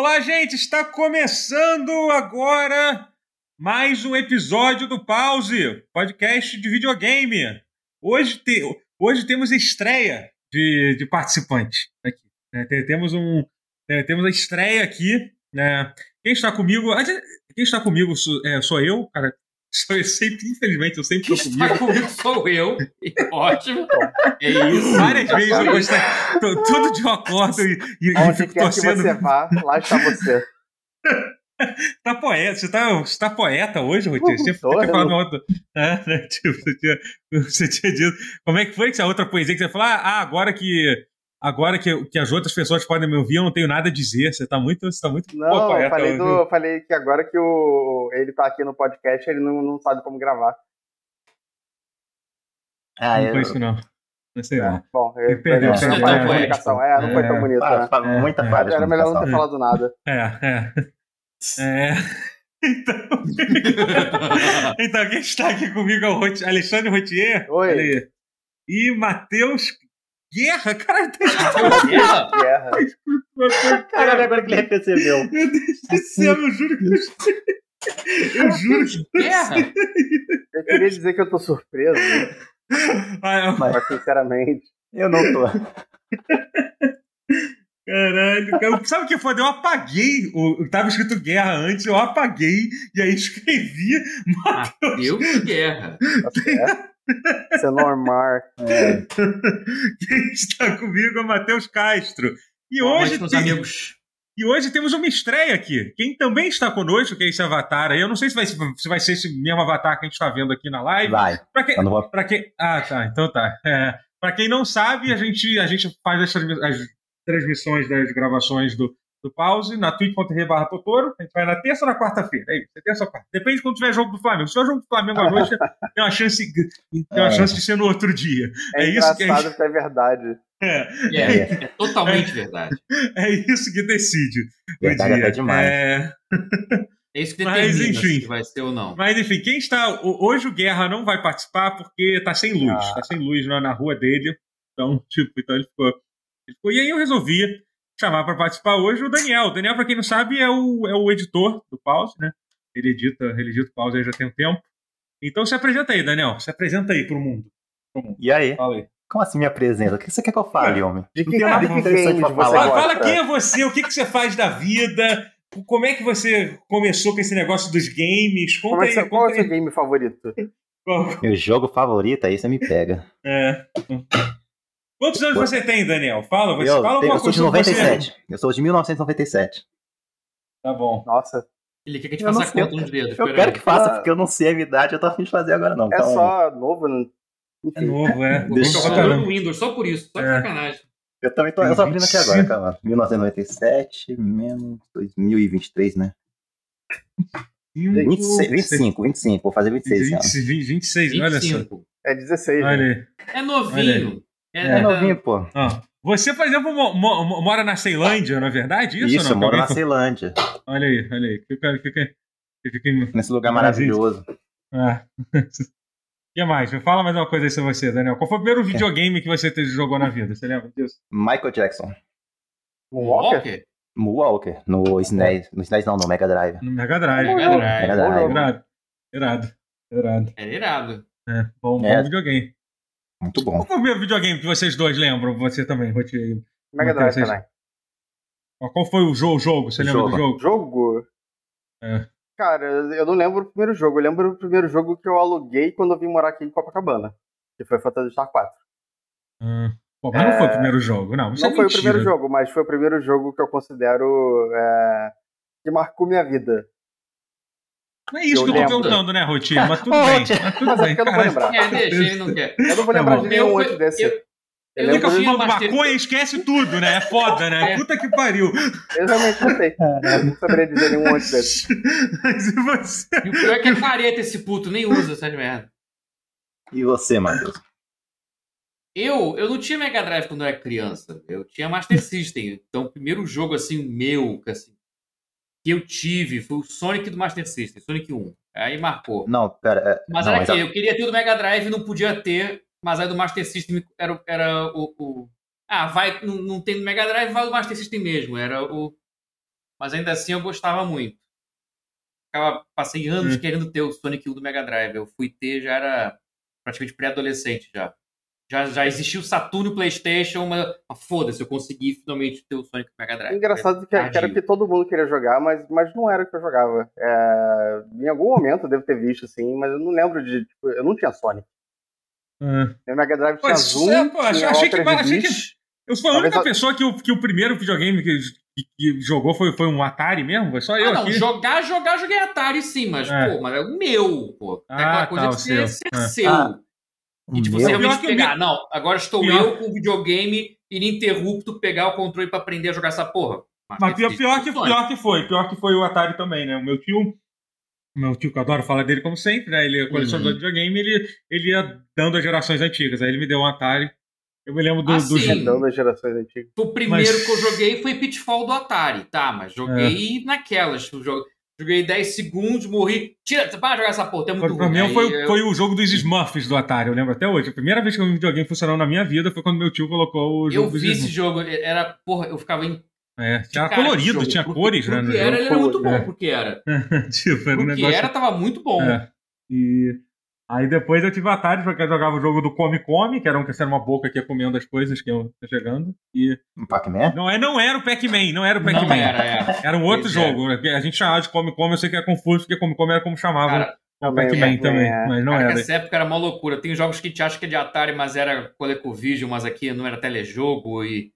Olá, gente! Está começando agora mais um episódio do Pause, podcast de videogame. Hoje, te, hoje temos estreia de, de participantes aqui. Né? Temos um é, temos a estreia aqui. Né? Quem está comigo? Quem está comigo sou, é, sou eu, cara. Eu sempre, infelizmente, eu sempre estou comigo. Está comigo sou eu. Ótimo. É isso. Várias vezes eu gostei. Tudo de um acordo e, e, Onde fico quer torcendo. que você vá, lá está você. tá poeta, você tá, você tá poeta hoje, Rotinho? Você tinha falado uma outra. É, né? tipo, você, tinha, você tinha dito. Como é que foi que essa outra poesia que você falou? Ah, agora que agora que, que as outras pessoas podem me ouvir, eu não tenho nada a dizer. Você tá muito. Você tá muito não, pô, eu falei, do, eu falei que agora que o, ele tá aqui no podcast, ele não, não sabe como gravar. Ah, não eu... foi isso, não. Não sei é, Bom, ele perdeu a comunicação. É, não foi tão é. bonito. Ah, né? Muita é, falha. Era melhor não ter falado nada. É, é. É. Então, então, quem está aqui comigo é o Alexandre Rotier. Oi. E Matheus Guerra, cara, tá escrito Guerra. Guerra. Caralho, agora que ele percebeu. Meu Deus do céu, eu juro que eu. Eu juro que. Guerra? Eu queria dizer que eu tô surpreso. Ah, eu... Mas, sinceramente, eu não tô. Caralho, cara. sabe o que foi? Eu apaguei. O, tava escrito guerra antes, eu apaguei e aí escrevi Matheus. Matheus Guerra. Tá Senormar. É. Quem está comigo é o Matheus Castro. E Bom, hoje tem... amigos. E hoje temos uma estreia aqui. Quem também está conosco, que é esse avatar aí. Eu não sei se vai, se vai ser esse mesmo avatar que a gente está vendo aqui na live. Vai. Pra quem, vou... pra quem... Ah, tá. Então tá. É, para quem não sabe, a gente, a gente faz as, as transmissões das gravações do, do pause na twitch.tv barra Totoro. A gente vai na terça ou na quarta-feira. É isso, é terça ou quarta. Depende de quando tiver jogo do Flamengo. Se tiver jogo do Flamengo à noite, tem uma chance, tem uma é. chance de ser no outro dia. É, é isso que a gente... é verdade. É, é, é totalmente verdade. É isso que decide. Verdade até demais. É... É isso que determina Mas, enfim, se vai ser ou não. Mas enfim, quem está. Hoje o Guerra não vai participar porque tá sem luz. Ah. Tá sem luz na, na rua dele. Então, tipo, então ele ficou, ele ficou. E aí eu resolvi chamar para participar hoje o Daniel. O Daniel, para quem não sabe, é o, é o editor do Pause, né? Ele edita, ele edita o Pause aí já tem um tempo. Então se apresenta aí, Daniel. Se apresenta aí pro mundo. Pro mundo. E aí? Fala aí. Como assim me apresenta? O que você quer que eu fale, homem? De que, não tem interessante pra falar. Fala, fala quem é você, o que, que você faz da vida, como é que você começou com esse negócio dos games? Conta aí, qual é o seu game favorito? Meu jogo favorito, aí você me pega. É. Quantos anos você tem, Daniel? Fala, você eu, fala eu, eu sou de 97. Eu sou de 1997. Tá bom. Nossa. Ele quer que a gente faça conta nos dedos. Eu quero que faça, porque eu não sei a minha idade, eu tô afim de fazer agora não. É só novo, não... É novo, é. Deixa eu no Windows, só por isso, só de é. sacanagem. Eu também tô, eu tô abrindo aqui agora, calma. 1997 menos 2023, né? 26, 25, 25, vou fazer 26 20, 20, 26, olha só. É 16. Olha né? É novinho. É, é novinho, pô. Ah, você, por exemplo, mora na Ceilândia, não é verdade? Isso, Isso eu moro na Ceilândia. Olha aí, olha aí. Fica, fica, fica Nesse lugar maravilhoso. Ah. O que mais? Me fala mais uma coisa aí sobre você, Daniel. Qual foi o primeiro videogame que você jogou na vida? Você lembra disso? Michael Jackson. Walker? Walker, no SNES. No SNES não, no Mega Drive. No Mega Drive. Mega Drive. Mega Drive. Irado. Irado. Irado. É irado. É, bom, é. bom videogame. Muito bom. Qual foi o primeiro videogame que vocês dois lembram? Você também, Rotier. Mega Drive vocês... também. Qual foi o jogo? jogo? Você lembra jogo. do jogo? Jogo? É. Cara, eu não lembro o primeiro jogo. Eu lembro o primeiro jogo que eu aluguei quando eu vim morar aqui em Copacabana. Que foi Phantasy Star 4. Hum. Bom, mas é... não foi o primeiro jogo, não. Isso não é foi mentira. o primeiro jogo, mas foi o primeiro jogo que eu considero é... que marcou minha vida. Não é isso eu que eu tô perguntando, né, Rotinha? Mas tudo bem. Mas tudo mas bem. É eu não vou lembrar. É, deixa, ele não quer. Eu não vou lembrar de nenhum antes desse. Eu, eu, eu nunca fumando maconha esquece tudo, né? É foda, né? É. Puta que pariu. Eu realmente não sei. Eu não saberia dizer nenhum antes desse. Mas e você? E o pior é que é careta esse puto, nem usa essa merda. E você, Matheus? Eu, eu não tinha Mega Drive quando eu era criança. Eu tinha Master System. Então, o primeiro jogo, assim, meu, que, assim, que eu tive foi o Sonic do Master System, Sonic 1. Aí marcou. Não, pera. É, mas não, era que eu queria ter o do Mega Drive e não podia ter, mas aí do Master System era, era o, o. ah, vai, não, não tem no Mega Drive, vai do Master System mesmo. Era o. mas ainda assim eu gostava muito. Ficava, passei anos Hum. querendo ter o Sonic 1 do Mega Drive. Eu fui ter, já era praticamente pré-adolescente já. Já, já existia o Saturno e o PlayStation, mas, mas foda-se, eu consegui finalmente ter o Sonic Mega Drive. Engraçado que, que era que todo mundo queria jogar, mas, mas não era o que eu jogava. É, em algum momento eu devo ter visto, assim, mas eu não lembro de. Tipo, eu não tinha Sonic. Ah. Meu Mega Drive tinha isso Zoom, é, pô, achei- tinha achei que- achei que-. Eu fui a Talvez única a- pessoa que o, que o primeiro videogame que, que, que jogou foi, foi um Atari mesmo? Foi só eu Ah, não, aqui? jogar, jogar, joguei Atari sim, mas, É. pô, mas é o meu, pô. É Ah, aquela coisa tá, de o ser, seu. ser Ah. E tipo, Meu? você Pior realmente que pegar, não, agora estou Pior- eu com o videogame ininterrupto, pegar o controle pra aprender a jogar essa porra. Mas pior, pior, que, Sonic. pior que foi, pior que foi o Atari também, né? O meu tio, o meu tio que eu adoro falar dele como sempre, né? Ele é colecionador Uhum. de videogame, ele, ele ia dando as gerações antigas. Aí ele me deu um Atari. Eu me lembro do, Ah, do jogo. Das gerações antigas. O primeiro Mas- que eu joguei foi Pitfall do Atari, tá? Mas joguei naquelas. eu jo- Joguei 10 segundos, morri. Tira, para jogar essa porra, é muito Pra ruim. mim Aí foi, eu- foi o jogo dos Smurfs do Atari, eu lembro até hoje. A primeira vez que eu vi um videogame funcionando na minha vida foi quando meu tio colocou o jogo Eu vi esse Smurfs. jogo, era, porra, eu ficava em. É, tinha colorido, tinha Pro- cores, pro né? no que era, ele era muito bom, É. porque era. tipo, era um Porque negócio. era, tava muito bom. É. E aí depois eu tive o Atari, porque eu jogava o jogo do Come Come, que era um que era uma boca que ia comendo as coisas que iam chegando. E Um Pac-Man? não, é, não era o Pac-Man, não era o Não Pac-Man. era, é. Era um outro Pois é. jogo. que A gente chamava de Come Come, eu sei que é confuso, porque Come Come era como chamavam Cara, o Pac-Man também, é. mas não cara, que era. essa época era uma loucura. Tem jogos que a gente acha que é de Atari, mas era ColecoVision, mas aqui não era telejogo e.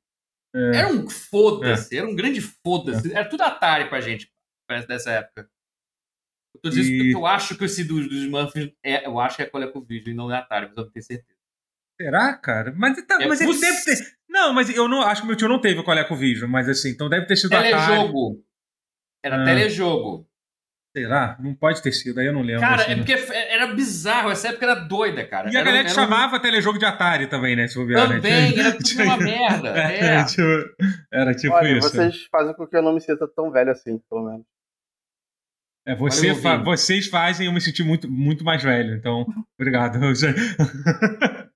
É. Era um foda-se, era um grande foda-se. Era tudo Atari pra gente, parece dessa época. Eu tô dizendo E- porque eu acho que esse dos, dos Muffins, é, eu acho que é ColecoVision e não é Atari, mas eu não tenho certeza. Será, cara? Mas, tá, É mas ele deve ter. Não, mas eu não acho que meu tio não teve o ColecoVision, mas assim, então deve ter sido Atari. Telejogo. Era Ah. telejogo. Será? Não pode ter sido, aí eu não lembro. Cara, assim, é né? porque era bizarro, essa época era doida, cara. E a Era- galera era um- chamava telejogo de Atari também, né? Se for ver, né? Também, era tudo uma merda. É, É. tipo, era tipo Olha, isso. vocês fazem com que eu não me sinta tão velho assim, pelo menos. É, você fa- vocês fazem eu me sentir muito, muito mais velho, então, obrigado.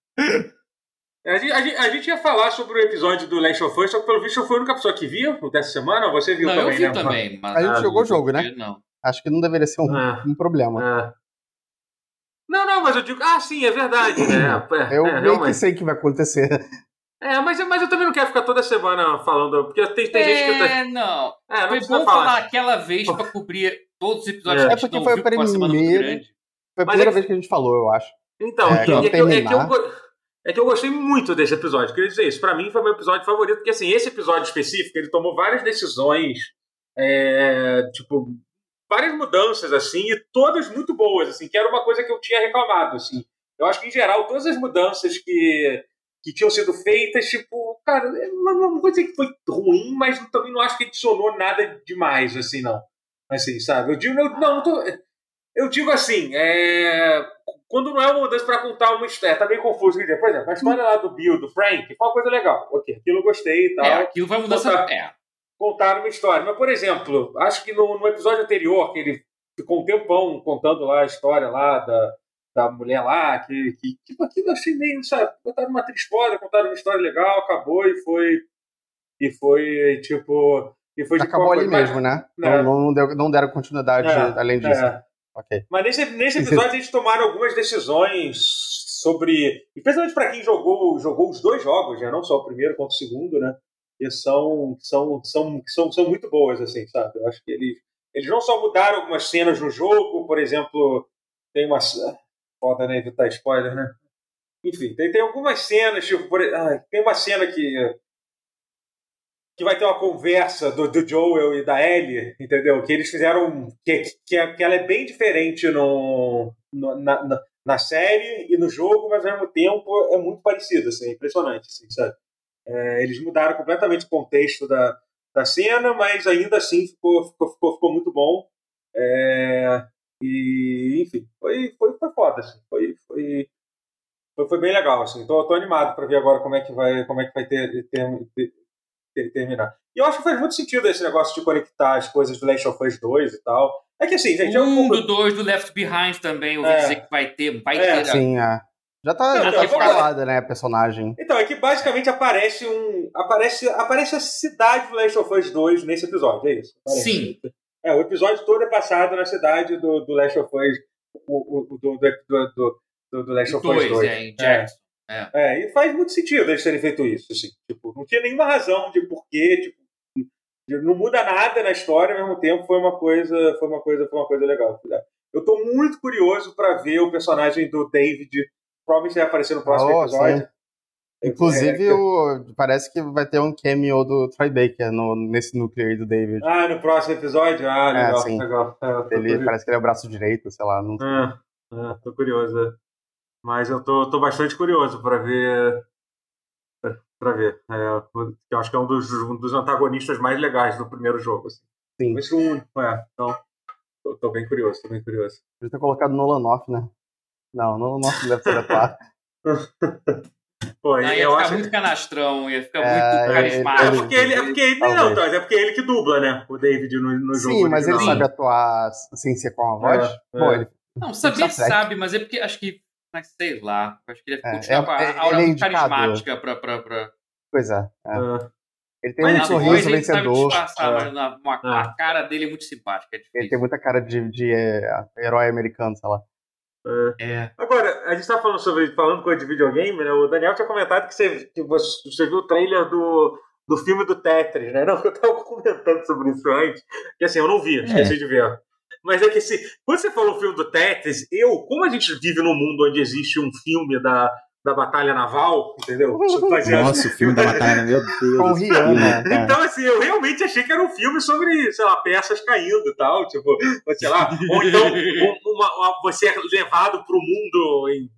A gente, a, gente, a gente ia falar sobre o episódio do Last of Us, só que pelo visto eu fui a única pessoa que viu dessa semana, ou você viu Não, também, eu vi né? também. Mas A gente ah, jogou o jogo, né? Não. Acho que não deveria ser um, Ah, um problema. ah. Não, não, mas eu digo. Ah, sim, é verdade, né? É, Eu é, meio que sei que vai acontecer. É, mas, mas eu também não quero ficar toda semana falando, porque tem, tem gente que. tá- É, não. É, não Foi bom falar. falar aquela vez pra cobrir todos os episódios É. que a É gente porque não foi viu, o porque foi uma semana muito primeiro. grande. Foi a primeira é que- vez que a gente falou, eu acho. Então, É, é, que, então é que eu, é, que eu, go- é que eu gostei muito desse episódio. Queria dizer isso. Pra mim foi meu episódio favorito, porque assim, esse episódio específico, ele tomou várias decisões, é, tipo, várias mudanças, assim, e todas muito boas, assim, que era uma coisa que eu tinha reclamado, assim. Eu acho que, em geral, todas as mudanças que, que tinham sido feitas, tipo, cara, eu não, não vou dizer que foi ruim, mas também não acho que adicionou nada demais, assim, não. Assim, sabe? Eu digo, não, tô, eu digo assim, é, quando não é uma mudança para contar uma história, tá meio confuso. Quer dizer, por exemplo, a história lá do Bill, do Frank, foi uma coisa legal. Ok, aquilo eu gostei e tal. É, aquilo vai mudar essa. Contar- É. Contaram uma história. Mas, por exemplo, acho que no, no episódio anterior, que ele ficou um tempão contando lá a história lá da, da mulher lá, que, que tipo, aquilo eu achei meio, sabe, botaram uma atriz foda, contaram uma história legal, acabou e foi. E foi, tipo. E foi tipo, Acabou ali coisa- mesmo, né? É. Não, não, deu- não deram continuidade É, além disso. É. Ok. Mas nesse, nesse episódio eles tomaram algumas decisões sobre. Especialmente para quem jogou, jogou os dois jogos, né? não só o primeiro quanto o segundo, né? Que são, são, são, são, são muito boas, assim, sabe? Eu acho que eles, eles não só mudaram algumas cenas no jogo, por exemplo, tem uma. Foda, né? Evitar spoiler, né? Enfim, tem, tem algumas cenas, tipo, por, ah, tem uma cena que. Que vai ter uma conversa do, do Joel e da Ellie, entendeu? Que eles fizeram. Que, que, que ela é bem diferente no, no- na, na, na série e no jogo, mas ao mesmo tempo é muito parecida, assim, é impressionante, assim, sabe? É, eles mudaram completamente o contexto da, da cena, mas ainda assim ficou, ficou, ficou, ficou muito bom. É, e, enfim, foi, foi, foi foda, assim, foi, foi, foi, foi bem legal, assim. Tô, tô animado para ver agora como é que vai, como é que vai ter, ter, ter- ter- terminar. E eu acho que faz muito sentido esse negócio de conectar as coisas do Last of Us 2 e tal. É que assim, gente, é Um pouco... do dois do Left Behind também, eu ouvi É. dizer que vai ter. Vai É, ter. Sim, é. Já tá, Não, já então, tá lá. escalada, né, a personagem. Então, é que basicamente aparece um. Aparece, aparece a cidade do Last of Us 2 nesse episódio, é isso? Aparece. Sim. É, o episódio todo é passado na cidade do, do Last of Us. O, o- do, do, do, do, do, do Last of Us 2, 2. é, em Jackson. É, e faz muito sentido eles terem feito isso, assim. Tipo, não tinha nenhuma razão de porquê, tipo, não muda nada na história, ao mesmo tempo foi uma coisa, foi uma coisa, foi uma coisa legal. Eu tô muito curioso pra ver o personagem do David, provavelmente vai aparecer no próximo Oh, episódio. sim. Inclusive, É, o, parece que vai ter um cameo do Troy Baker no, nesse núcleo aí do David. Ah, no próximo episódio? Ah, É, legal, sim. legal. É, Ele curioso. parece que ele é o braço direito, sei lá. Não... Ah, ah, tô curioso. Mas eu tô, tô bastante curioso pra ver. Pra ver. É, eu acho que é um dos, um dos antagonistas mais legais do primeiro jogo. Assim. Sim. Mas o único, é. Então, tô, tô bem curioso, tô bem curioso. Podia ter colocado Nolan North, né? Não, Nolan não deve ser atuar. Pô, Não, ia eu ficar acho. muito canastrão, ia ficar É, muito ele- É carismático. porque ele, é porque ele, não, é porque ele que dubla, né? O David no, no jogo. Sim, mas ele original. sabe atuar sem ser com a voz. É, Pô, é. ele Não, saber sabe, mas é porque acho que. Mas sei lá. Acho que ele É, continuar com a é- aura é carismática pra. pra, pra... Pois é. é. Ah, Ele tem Mas um sorriso sabe vencedor. disfarçar, É. mas uma- É. a cara dele é muito simpática. É Ele tem muita cara de, de é, herói americano, sei lá. É. Agora, a gente tá falando sobre falando coisa de videogame, né? O Daniel tinha comentado que você, que você, você viu o trailer do, do filme do Tetris, né? Não, eu tava comentando sobre isso antes. Que assim, eu não vi, esqueci de ver. Mas é que assim, quando você falou o filme do Tetris, eu, como a gente vive num mundo onde existe um filme da, da Batalha Naval, entendeu? Fazia- Nossa, o filme da batalha, meu Deus. Com Rihanna, né? Então, assim, eu realmente achei que era um filme sobre, sei lá, peças caindo e tal, tipo, ou sei lá, ou então um- uma- uma- você é levado para o mundo em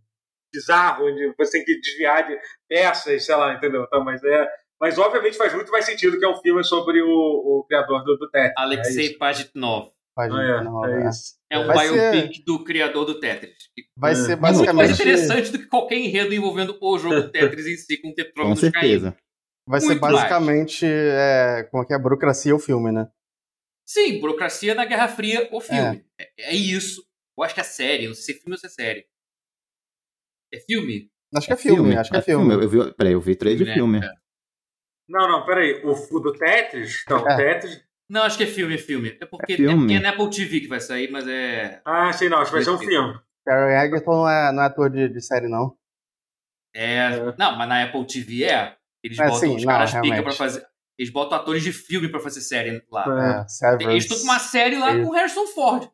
bizarro, onde você tem que desviar de peças, sei lá, entendeu? Então, mas é. Mas obviamente faz muito mais sentido que é um filme sobre o, o criador do, do Tetris. é Alexei Pagitnov. Pode, É, não, é é. isso. É um Vai ser- biopic do criador do Tetris. Vai É. ser Muito mais basicamente. interessante do que qualquer enredo envolvendo o jogo Tetris em si, com Com tetrômetros caindo. certeza. Vai ser muito mais. basicamente é, como é que é a burocracia o filme, né? Sim, burocracia na Guerra Fria, o filme. É, é isso. Eu acho que é série, não sei se é filme ou se é série. É filme? Acho que é filme, acho que é filme. Eu vi, peraí, eu vi três de Né? filme. É. Não, não, peraí. O, o do Tetris? Não, o É. Tetris. Não, acho que é filme, é filme. É porque É é, filme. porque é na Apple TV que vai sair, mas é. Ah, sei não, acho que vai ser um filme. Carrie Egerton não é, não é ator de, de série, não. É. É. Não, mas na Apple TV é. Eles É, botam sim, os não, caras pica pra fazer. Eles botam atores de filme pra fazer série lá. É. É. Eles estão com uma série lá Isso. com Harrison Ford.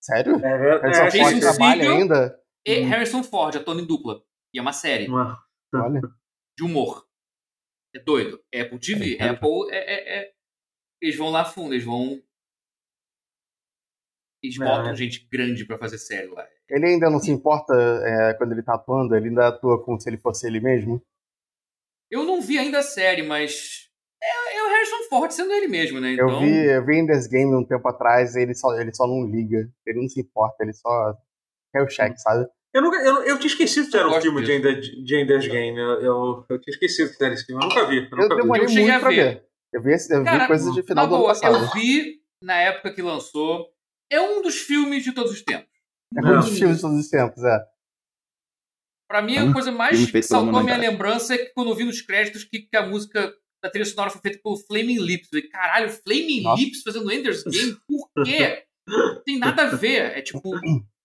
Sério? É, é, Harrison é, Ford Jason trabalha Segel. ainda? E Hum. Harrison Ford, atuando em dupla. E é uma série Olha. de humor. É doido. É Apple TV. É, Apple é, é- é- Eles vão lá fundo, eles vão. Eles É. botam gente grande pra fazer série lá. Ele ainda não se importa é, quando ele tá atuando, ele ainda atua como se ele fosse ele mesmo. Eu não vi ainda a série, mas. É, é o Harrison Ford sendo ele mesmo, né? Então, Eu vi, eu vi Ender's Game um tempo atrás e ele só, ele só não liga. Ele não se importa, ele só quer o cheque, sabe? Eu, nunca, eu, eu tinha esquecido que era um filme de disso. Ender, de Ender's Game. Eu, eu, eu tinha esquecido que era esse filme. Eu nunca vi. Eu Eu nunca vi. demorei muito pra ver. ver. Eu vi, eu vi Cara, coisas de final na do ano boa, passado. eu vi na época que lançou. É um dos filmes de todos os tempos. É um dos filmes de todos os tempos, é. Pra mim, É a um coisa mais que saltou a minha lembrança é que quando eu vi nos créditos que, que a música da trilha sonora foi feita pelo Flaming Lips. Eu falei, caralho, Flaming Nossa. Lips fazendo Ender's Game? Por quê? Não tem nada a ver. É tipo,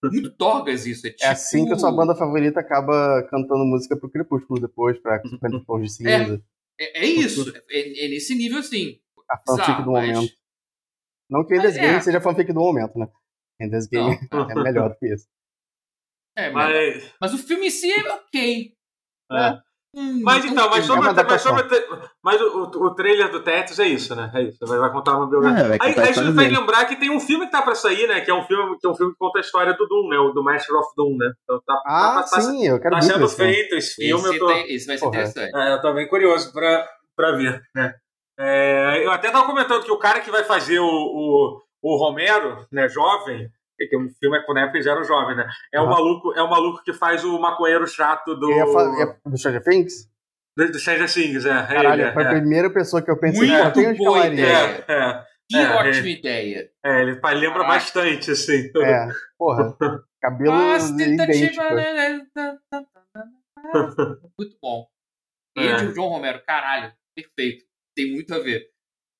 muito dorgas isso. É, tipo, É assim que a sua banda favorita acaba cantando música pro Crepúsculo depois, pra 50 tons de cinza. É, é isso. É, é nesse nível assim. A fanfic Bizarro, do mas- momento. Não que Ender's Mas é. Game seja a fanfic do momento, né? Ender's Game Não. é melhor do que isso. É, mas, Mas, mas o filme em si é ok. é. Hum, mas então, mas É sobre, mas sobre o tra- mas o, o, o trailer do Tetris é isso, né? É isso. Vai, vai contar uma biografia. É, vai Aí, isso faz dele. lembrar que tem um filme que tá pra sair, né? Que é um filme que, é um filme que conta a história do Doom, né? O do Master of Doom, né? Então tá, Ah, tá, tá, sim, eu quero tá sendo feito esse filme. esse, eu tô, tem- esse vai ser Porra. interessante. É, eu tô bem curioso pra, pra ver, né? É, eu até tava comentando que o cara que vai fazer o, o, o Romero, né, jovem, que o filme é quando na época eles eram jovens, né? É o Aham. maluco, é o maluco que faz o maconheiro chato do, fa- ia- do Stranger Things? do, do Stranger Things, é. é Caralho, ele, foi a é, primeira pessoa que eu pensei, Muito uns boa ideia. é, é, Que É, ótima ideia. é, ele lembra Caraca. bastante, assim. É, porra. Cabelo idêntico. tentativa, né, né, tá. Muito bom. E É. o João Romero, caralho, perfeito. Tem muito a ver.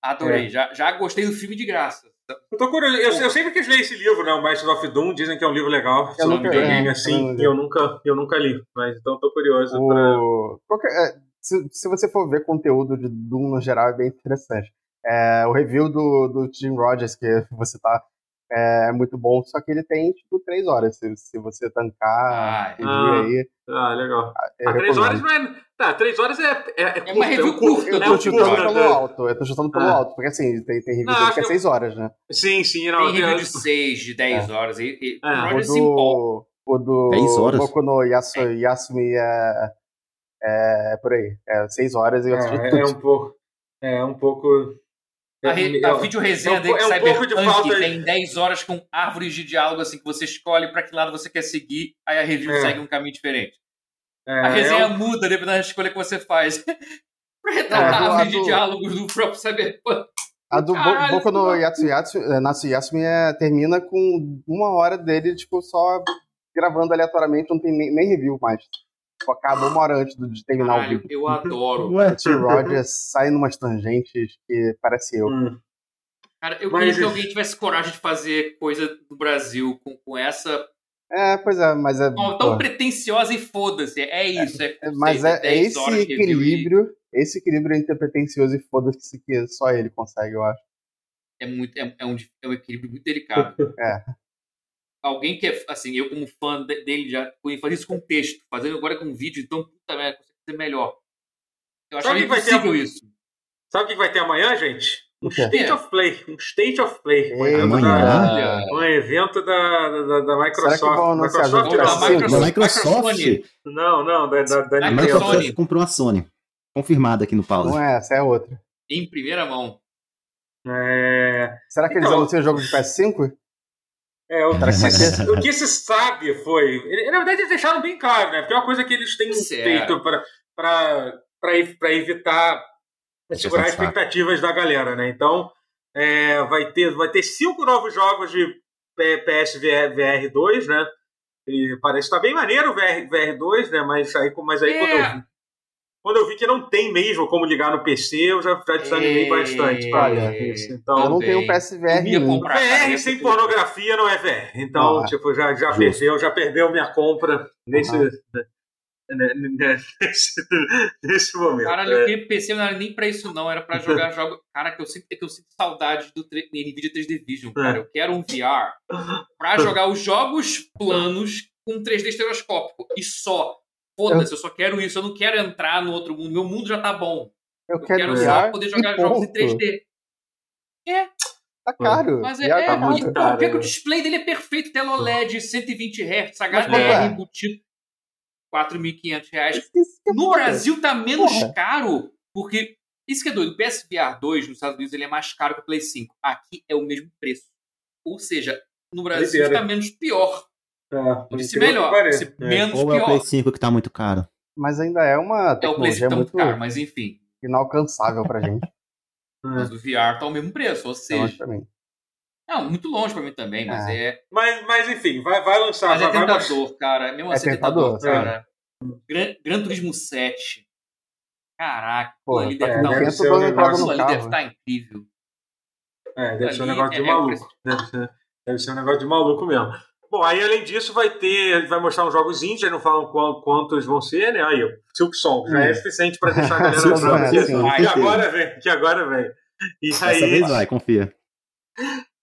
Adorei. Já, já gostei do filme de graça. Eu tô curioso. Eu, eu sempre quis ler esse livro, né? O Master of Doom. Dizem que é um livro legal. Eu nunca- videogame é, assim. eu não li. e eu nunca, eu nunca li. Mas então tô curioso pra. O... qualquer- é, se, se você for ver conteúdo de Doom no geral, é bem interessante. É, o review do, do Tim Rogers, que você tá, é muito bom, só que ele tem, tipo, três horas. Se, se você tancar Ah, ah. aí. Ah, legal. eu Ah, três horas não é. Tá, três horas é. É, é, É uma review curto, curta Eu né? tô Um chutando curta, pelo né? alto, eu tô chutando pelo Ah. alto, porque assim, tem, tem review Não, que é que- seis horas, né? Sim, sim. Não, Tem review de 6, de 10 horas. E, e, É. o empolga. do, o do 10 horas? Boku no Yasu, Yasumi é, é por aí. É seis horas e eu assisti É, tudo. é um pouco. É um pouco. A, re, a vídeo resenha é dele é um pouco de Cyberpunk falta- tem 10 horas com árvores de diálogo assim que você escolhe pra que lado você quer seguir, aí a review É. segue um caminho diferente. É, A resenha é um- muda dependendo da escolha que você faz. pra É, retratar do- a árvore a de do- diálogos do próprio Cyberpunk. A do Bo- Caralho, Boku no. Yatsu Yatsu, eh, Natsu Yasumi é, termina com uma hora dele, tipo, só gravando aleatoriamente, não tem nem, nem review mais. Tipo, acaba uma hora antes do- de terminar o Caralho, vídeo. eu adoro. O T. Rogers sai numas tangentes que parece eu. Hum. Cara, eu Mas queria que alguém tivesse coragem de fazer coisa no Brasil com, com essa. É, pois é, mas é. Tão pô, pretenciosa e foda-se. É isso. É, é, mas é, é 10 esse equilíbrio, esse equilíbrio entre pretencioso e foda-se que só ele consegue, eu acho. é muito é, é um, é um equilíbrio muito delicado. É. Alguém que é, assim, eu como fã de- dele já fui fazer isso com texto, fazendo agora com vídeo, então puta merda, consegue ser melhor. Eu acho que vai ter impossível a- isso. Sabe o que vai ter amanhã, gente? Um? State É. of Play. Um State of Play. Um evento amanhã? da, um evento da, da, da Microsoft. Será que vão anunciar Microsoft da da Microsoft? Microsoft. Microsoft? Sony. não, não, da, da, da A Microsoft. Nintendo. Microsoft comprou a Sony. Confirmado aqui no Paulo. Não é, essa é outra. em primeira mão. É, Será que eles Então- anunciam o jogo de PS5? É, o, que que o que se sabe foi. ele- Na verdade, eles deixaram bem claro, né? Porque é uma coisa que eles têm Certo. feito para evitar segurar as expectativas da galera, né? Então, é, vai, ter, vai ter cinco novos jogos de P- PS VR, VR 2, né? E parece estar bem maneiro o VR, VR 2, né? Mas aí, mas aí É. quando, eu quando eu vi que não tem mesmo como ligar no PC, eu já, já desanimei É. bastante. cara. Olha, Isso, Eu então, não Também. tenho um PSVR Eu ia comprar. cara, VR sem pornografia não é VR. Então, Não, é. tipo, já, já Justo. perdeu, já perdeu minha compra nesse, Aham. né, né, nesse, nesse momento. Caralho, É. eu queria PC, não era nem pra isso, não. Era pra jogar jogos. Cara, que eu sinto, que eu sinto saudade do tre- Nvidia 3D Vision, cara. É. Eu quero um VR pra jogar os jogos planos com 3D estereoscópico. E só. Foda-se, eu só quero isso. Eu não quero entrar no outro mundo. Meu mundo já tá bom. Eu Eu quero quero só poder jogar jogos em ponto. 3D. Tá caro. Mas é, é tá muito caro. caro, Porque é. o display dele é perfeito, tela OLED, 120 Hz, HDR é? embutido. 4.500 reais. Isso é No. Brasil tá menos Porra. caro, porque isso que é doido. O PSVR 2 nos Estados Unidos ele é mais caro que o Play 5. Aqui é o mesmo preço. Ou seja, no Brasil Doideira. está menos pior. É, que melhor. Se É. menos Ou é o pior. Play 5 que tá muito caro. Mas ainda é uma É o Play tecnologia 5 tá muito caro, mas enfim. inalcançável pra gente. Mas o VR tá ao mesmo preço, ou Então, seja. Não, muito longe pra mim também, mas é. Mas, mas enfim, vai, vai lançar. Mas é vai, vai mostrar- tentador, cara. Mesmo É assim, é tentador, tentador, cara. Gran, Gran Turismo 7. Caraca, Pô, ali tá deve com estar um ali deve carro. estar incrível. É, deve ser um negócio de é- é maluco. Deve ser, deve ser um negócio de maluco mesmo. Bom, aí além disso vai ter, vai mostrar uns jogos indies, não falam qual- quantos vão ser, né? Aí, Silk Song, já Hum. é suficiente pra deixar a galera Song, que, agora vem, que agora vem. E Dessa aí, vez vai, confia.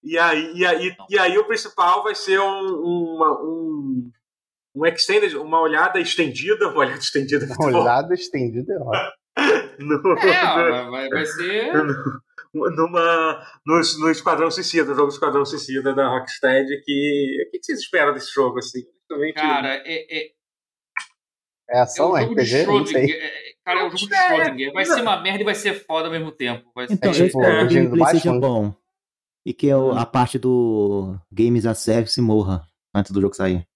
e aí, e aí, e aí o principal vai ser um, uma, um, um extended, uma olhada estendida, uma olhada estendida muito bom. Olhada estendida é ótimo. No- É, vai, vai- vai ser. numa, no, no Esquadrão Suicida, o jogo Esquadrão Suicida da Rocksteady, que. O que vocês esperam desse jogo, assim? Cara, é, é, É é ação, um é jogo de RPG? Não sei. Schrödinger. é- Cara, é um jogo de É, Schrödinger. Vai ser uma merda e vai ser foda ao mesmo tempo. Vai ser- Então, É eu tipo espero que seja bom. E que a parte do Games as Service morra antes do jogo sair.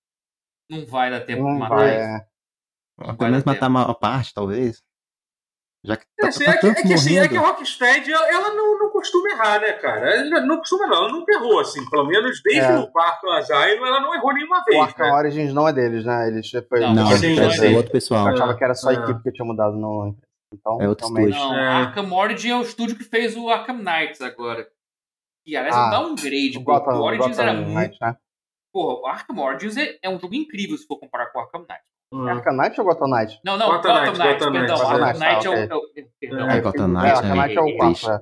Não vai dar tempo de Não matar vai, é. Pelo menos matar tempo. uma parte, talvez. Já que É, tá, assim, tá é, que, é que, assim, é que a. Rocksteady, ela, ela não, não costuma errar, né, cara? Ela não costuma não, ela nunca errou, assim. Pelo menos desde É. o quarto Asylum, ela não errou nenhuma O vez, Arkham né? Origins não é deles, né? Eles foi, Não, Não, Sim, é outro pessoal. Eu achava que era só a É. equipe que tinha mudado no. Então, É outro realmente. estúdio. Não, É. Arkham Origin é o estúdio que fez o Arkham Knights agora. E aliás, Ah, é um downgrade. O. Gotham, o Origins Gotham era muito. Knight, né? Porra, o Arkham Origins é, é um jogo incrível se for comparar com o Arkham Knight. Hum. Arkham Knight ou Gotham Knight? Não, não, Gotham Gotham, Knights, Gotham perdão. Knights, Arkham Knights, tá, Knight é o. é o- Perdão. É, Gotham É, Knight Knight é o é 4. triste. É.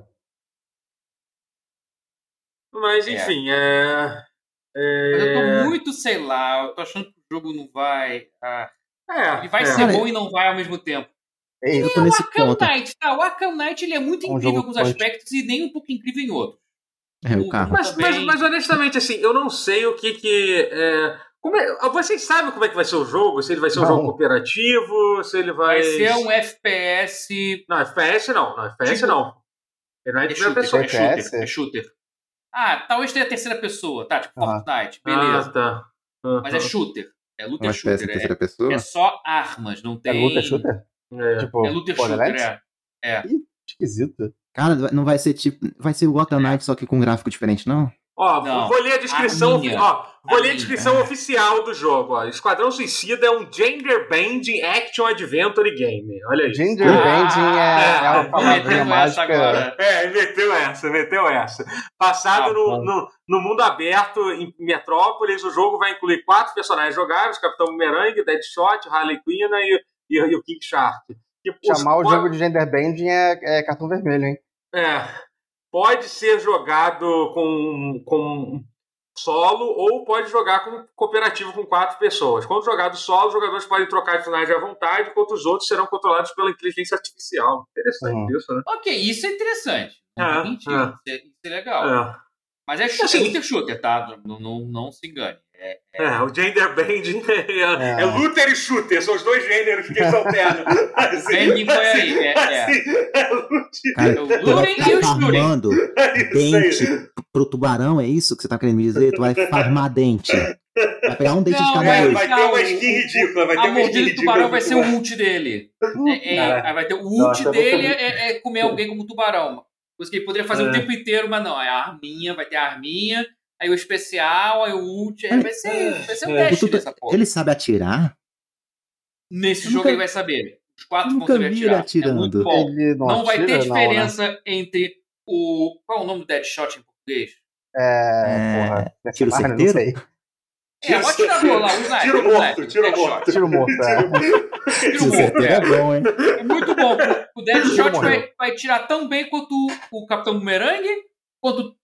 Mas, É. enfim, é... é... Mas eu tô muito, sei lá, eu tô achando que o jogo não vai. ah, É, ele vai é. ser Cara, bom e não vai ao mesmo tempo. É isso. Eu tô o nesse Arkham ponto. Knight, tá? O Arkham Knight ele é muito Um incrível em alguns aspectos e nem um pouco incrível em outros. É, o carro. Mas, mas, mas, honestamente, assim, eu não sei o que que. É... Como é... Vocês sabem como é que vai ser o jogo? Se ele vai ser um Não. jogo cooperativo, se ele vai. Vai ser um FPS. Não, FPS não, não, FPS Tipo- não. Ele não é É de primeira shooter, pessoa. é FPS? shooter, é shooter. Ah, talvez tenha a terceira pessoa, tá? Tipo Aham. Fortnite, beleza. Ah, tá. Aham. Mas é shooter. É Um FPS em shooter. terceira É, pessoa? é só armas, não É tem. luta shooter? É. Tipo, É looter Borderlands? shooter, é. É. Esquisito. Cara, não vai ser tipo. Vai ser o Gotham Knight, só que com um gráfico diferente, não? Ó, Não. vou ler a descrição. A. Ó, vou A ler a descrição oficial do jogo. Ó. Esquadrão Suicida é um gender bending action adventure game. Olha aí. Gender Ah, bending é, é ah, uma palavrinha mágica. agora. É, meteu essa, meteu essa. Passado Ah, no, no, no mundo aberto em Metrópolis, o jogo vai incluir quatro personagens jogáveis: Capitão Boomerang, Deadshot, Harley Quinn e, e, e o King Shark. Que, Chamar o pode- jogo de gender bending é, é cartão vermelho, hein? É, pode ser jogado com, com solo ou pode jogar com cooperativo com quatro pessoas. Quando jogado solo, os jogadores podem trocar de personagem à vontade, enquanto os outros serão controlados pela inteligência artificial. Interessante Uhum. isso, né? Ok, isso é interessante. É, é. Isso, é, isso é legal. É. Mas é shooter, Assim- é looter shooter, tá? Não, não, não se engane. É, É, o gender bending é, é. É. looter e shooter, são os dois gêneros que eles alternam. Assim, Bending foi aí, é, é. assim, é Cara, É o looting e o shooting. farmando aí. dente pro tubarão, é isso que você tá querendo me dizer? Tu vai farmar dente. Vai pegar um dente de Não, cada é, Vai, vez. vai ter uma skin ridícula, vai ter A uma skin mordida do tubarão vai ser o ult dele. É, é, vai ter o ult dele é, é comer alguém como tubarão. Coisa que ele poderia fazer É. o tempo inteiro, mas não. É a arminha, vai ter a arminha, aí o especial, aí o ult. Aí vai ser, vai ser um É. teste O tuta- dessa porra. Ele sabe atirar? Nesse Eu jogo nunca- ele vai saber. Os quatro nunca pontos ele vai atirar. É atirando. muito bom. Ele não, Não vai ter não, né? diferença entre o. Qual é o nome do Deadshot em português? É, É, porra. tiro mercenário, certeiro? Não. É, o atirador lá, o sniper. Tiro o morto, tiro morto. Tiro morto, é. Tiro Se morto, é. é bom, hein? É muito bom. O Deadshot vai, vai tirar tão bem quanto o Capitão Boomerang, quanto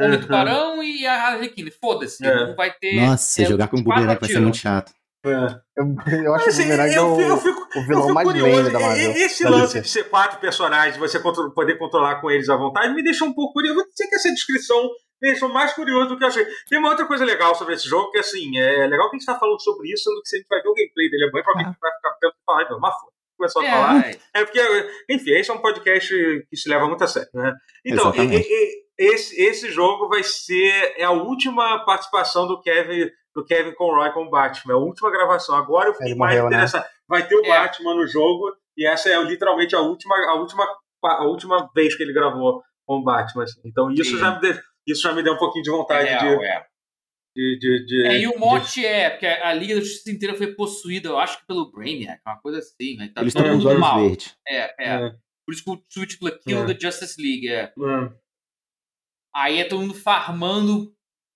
o Uhum. Homem Tubarão e a Harley Quinn. Foda-se. É. Não vai ter. Nossa, é, jogar com um bumerangue vai ser muito chato. É. Eu, eu acho Mas, que o Boomerang é eu, o, fico- eu fico, o eu vilão mais curioso. da Marvel. Esse da lance de ser quatro personagens, você contro- poder controlar com eles à vontade, me deixa um pouco curioso. Vou dizer que essa descrição me deixou mais curioso do que eu achei. Tem uma outra coisa legal sobre esse jogo, que assim, é legal que a gente tá falando sobre isso, sendo que a gente vai ver o gameplay dele amanhã, pra alguém que vai ficar tempo e falar, então, mas foda. Começou a É, falar. É porque, enfim, esse é um podcast que se leva muito a sério, né? Então, e- e- esse, esse jogo vai ser é a última participação do Kevin do Kevin Conroy com o Batman, é a última gravação. Agora eu fiquei mais né? interessado. Vai ter o É. Batman no jogo e essa é literalmente a última a última a última vez que ele gravou com o Batman. assim. Então isso Sim. já me deu, isso já me deu um pouquinho de vontade É, de, é. de, de, de- É, e o de- mote é, porque a Liga da Justiça inteira foi possuída, eu acho que pelo Brainiac, uma coisa assim, né? Tá Eles todo estão com os olhos verdes. É, é. É. Por isso que o Switch Kill É. the Justice League, é. Aí é todo mundo farmando,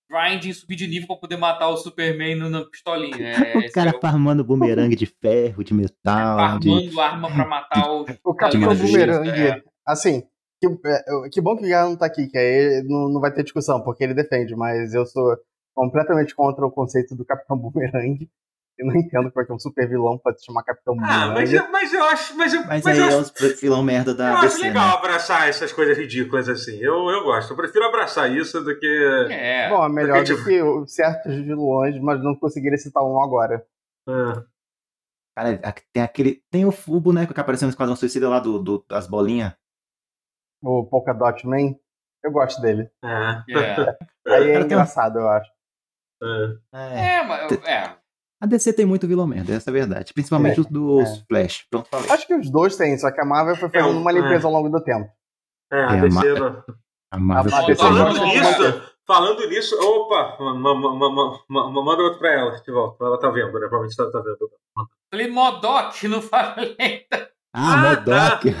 grinding, subir de nível pra poder matar o Superman no- na pistolinha. É, O cara é o- farmando bumerangue de ferro, de metal, de... farmando arma pra matar o. O Capitão Imagina. Boomerang, É. assim, que, é, que bom que o Guerra não tá aqui, que aí não, não vai ter discussão, porque ele defende, mas eu sou completamente contra o conceito do Capitão Boomerang. Eu não entendo porque um super vilão pode se chamar Capitão Ah, mas, Boomerang. eu- mas eu acho. Mas, eu, Mas, mas aí eu é acho, os vilão merda eu da acho DC, legal né? abraçar essas coisas ridículas assim. Eu, eu gosto. Eu prefiro abraçar isso do que. É. Bom, é melhor do que o- certos vilões, mas não conseguiria citar um agora. Ah. Cara, tem aquele... Tem o, o boneco que apareceu no Esquadrão Suicida lá do, do- das bolinhas. O Polka Dot Man, eu gosto dele. É. É, Aí é engraçado, eu acho. É. É. é, mas. É. A DC tem muito vilão merda, essa é a verdade. Principalmente É, os dos é. Flash. Pronto, falei. Acho que os dois têm, só que a Marvel foi fazendo É, uma é. limpeza ao longo do tempo. É, a É, DC. A Marvel a fazendo- Falando nisso, falando nisso, opa, ma- ma- ma- ma- ma- ma- manda outro pra ela, de volta. Ela tá vendo, né? Provavelmente ela tá vendo. Falei Modoc, não falei. Ah, Ah, Modok.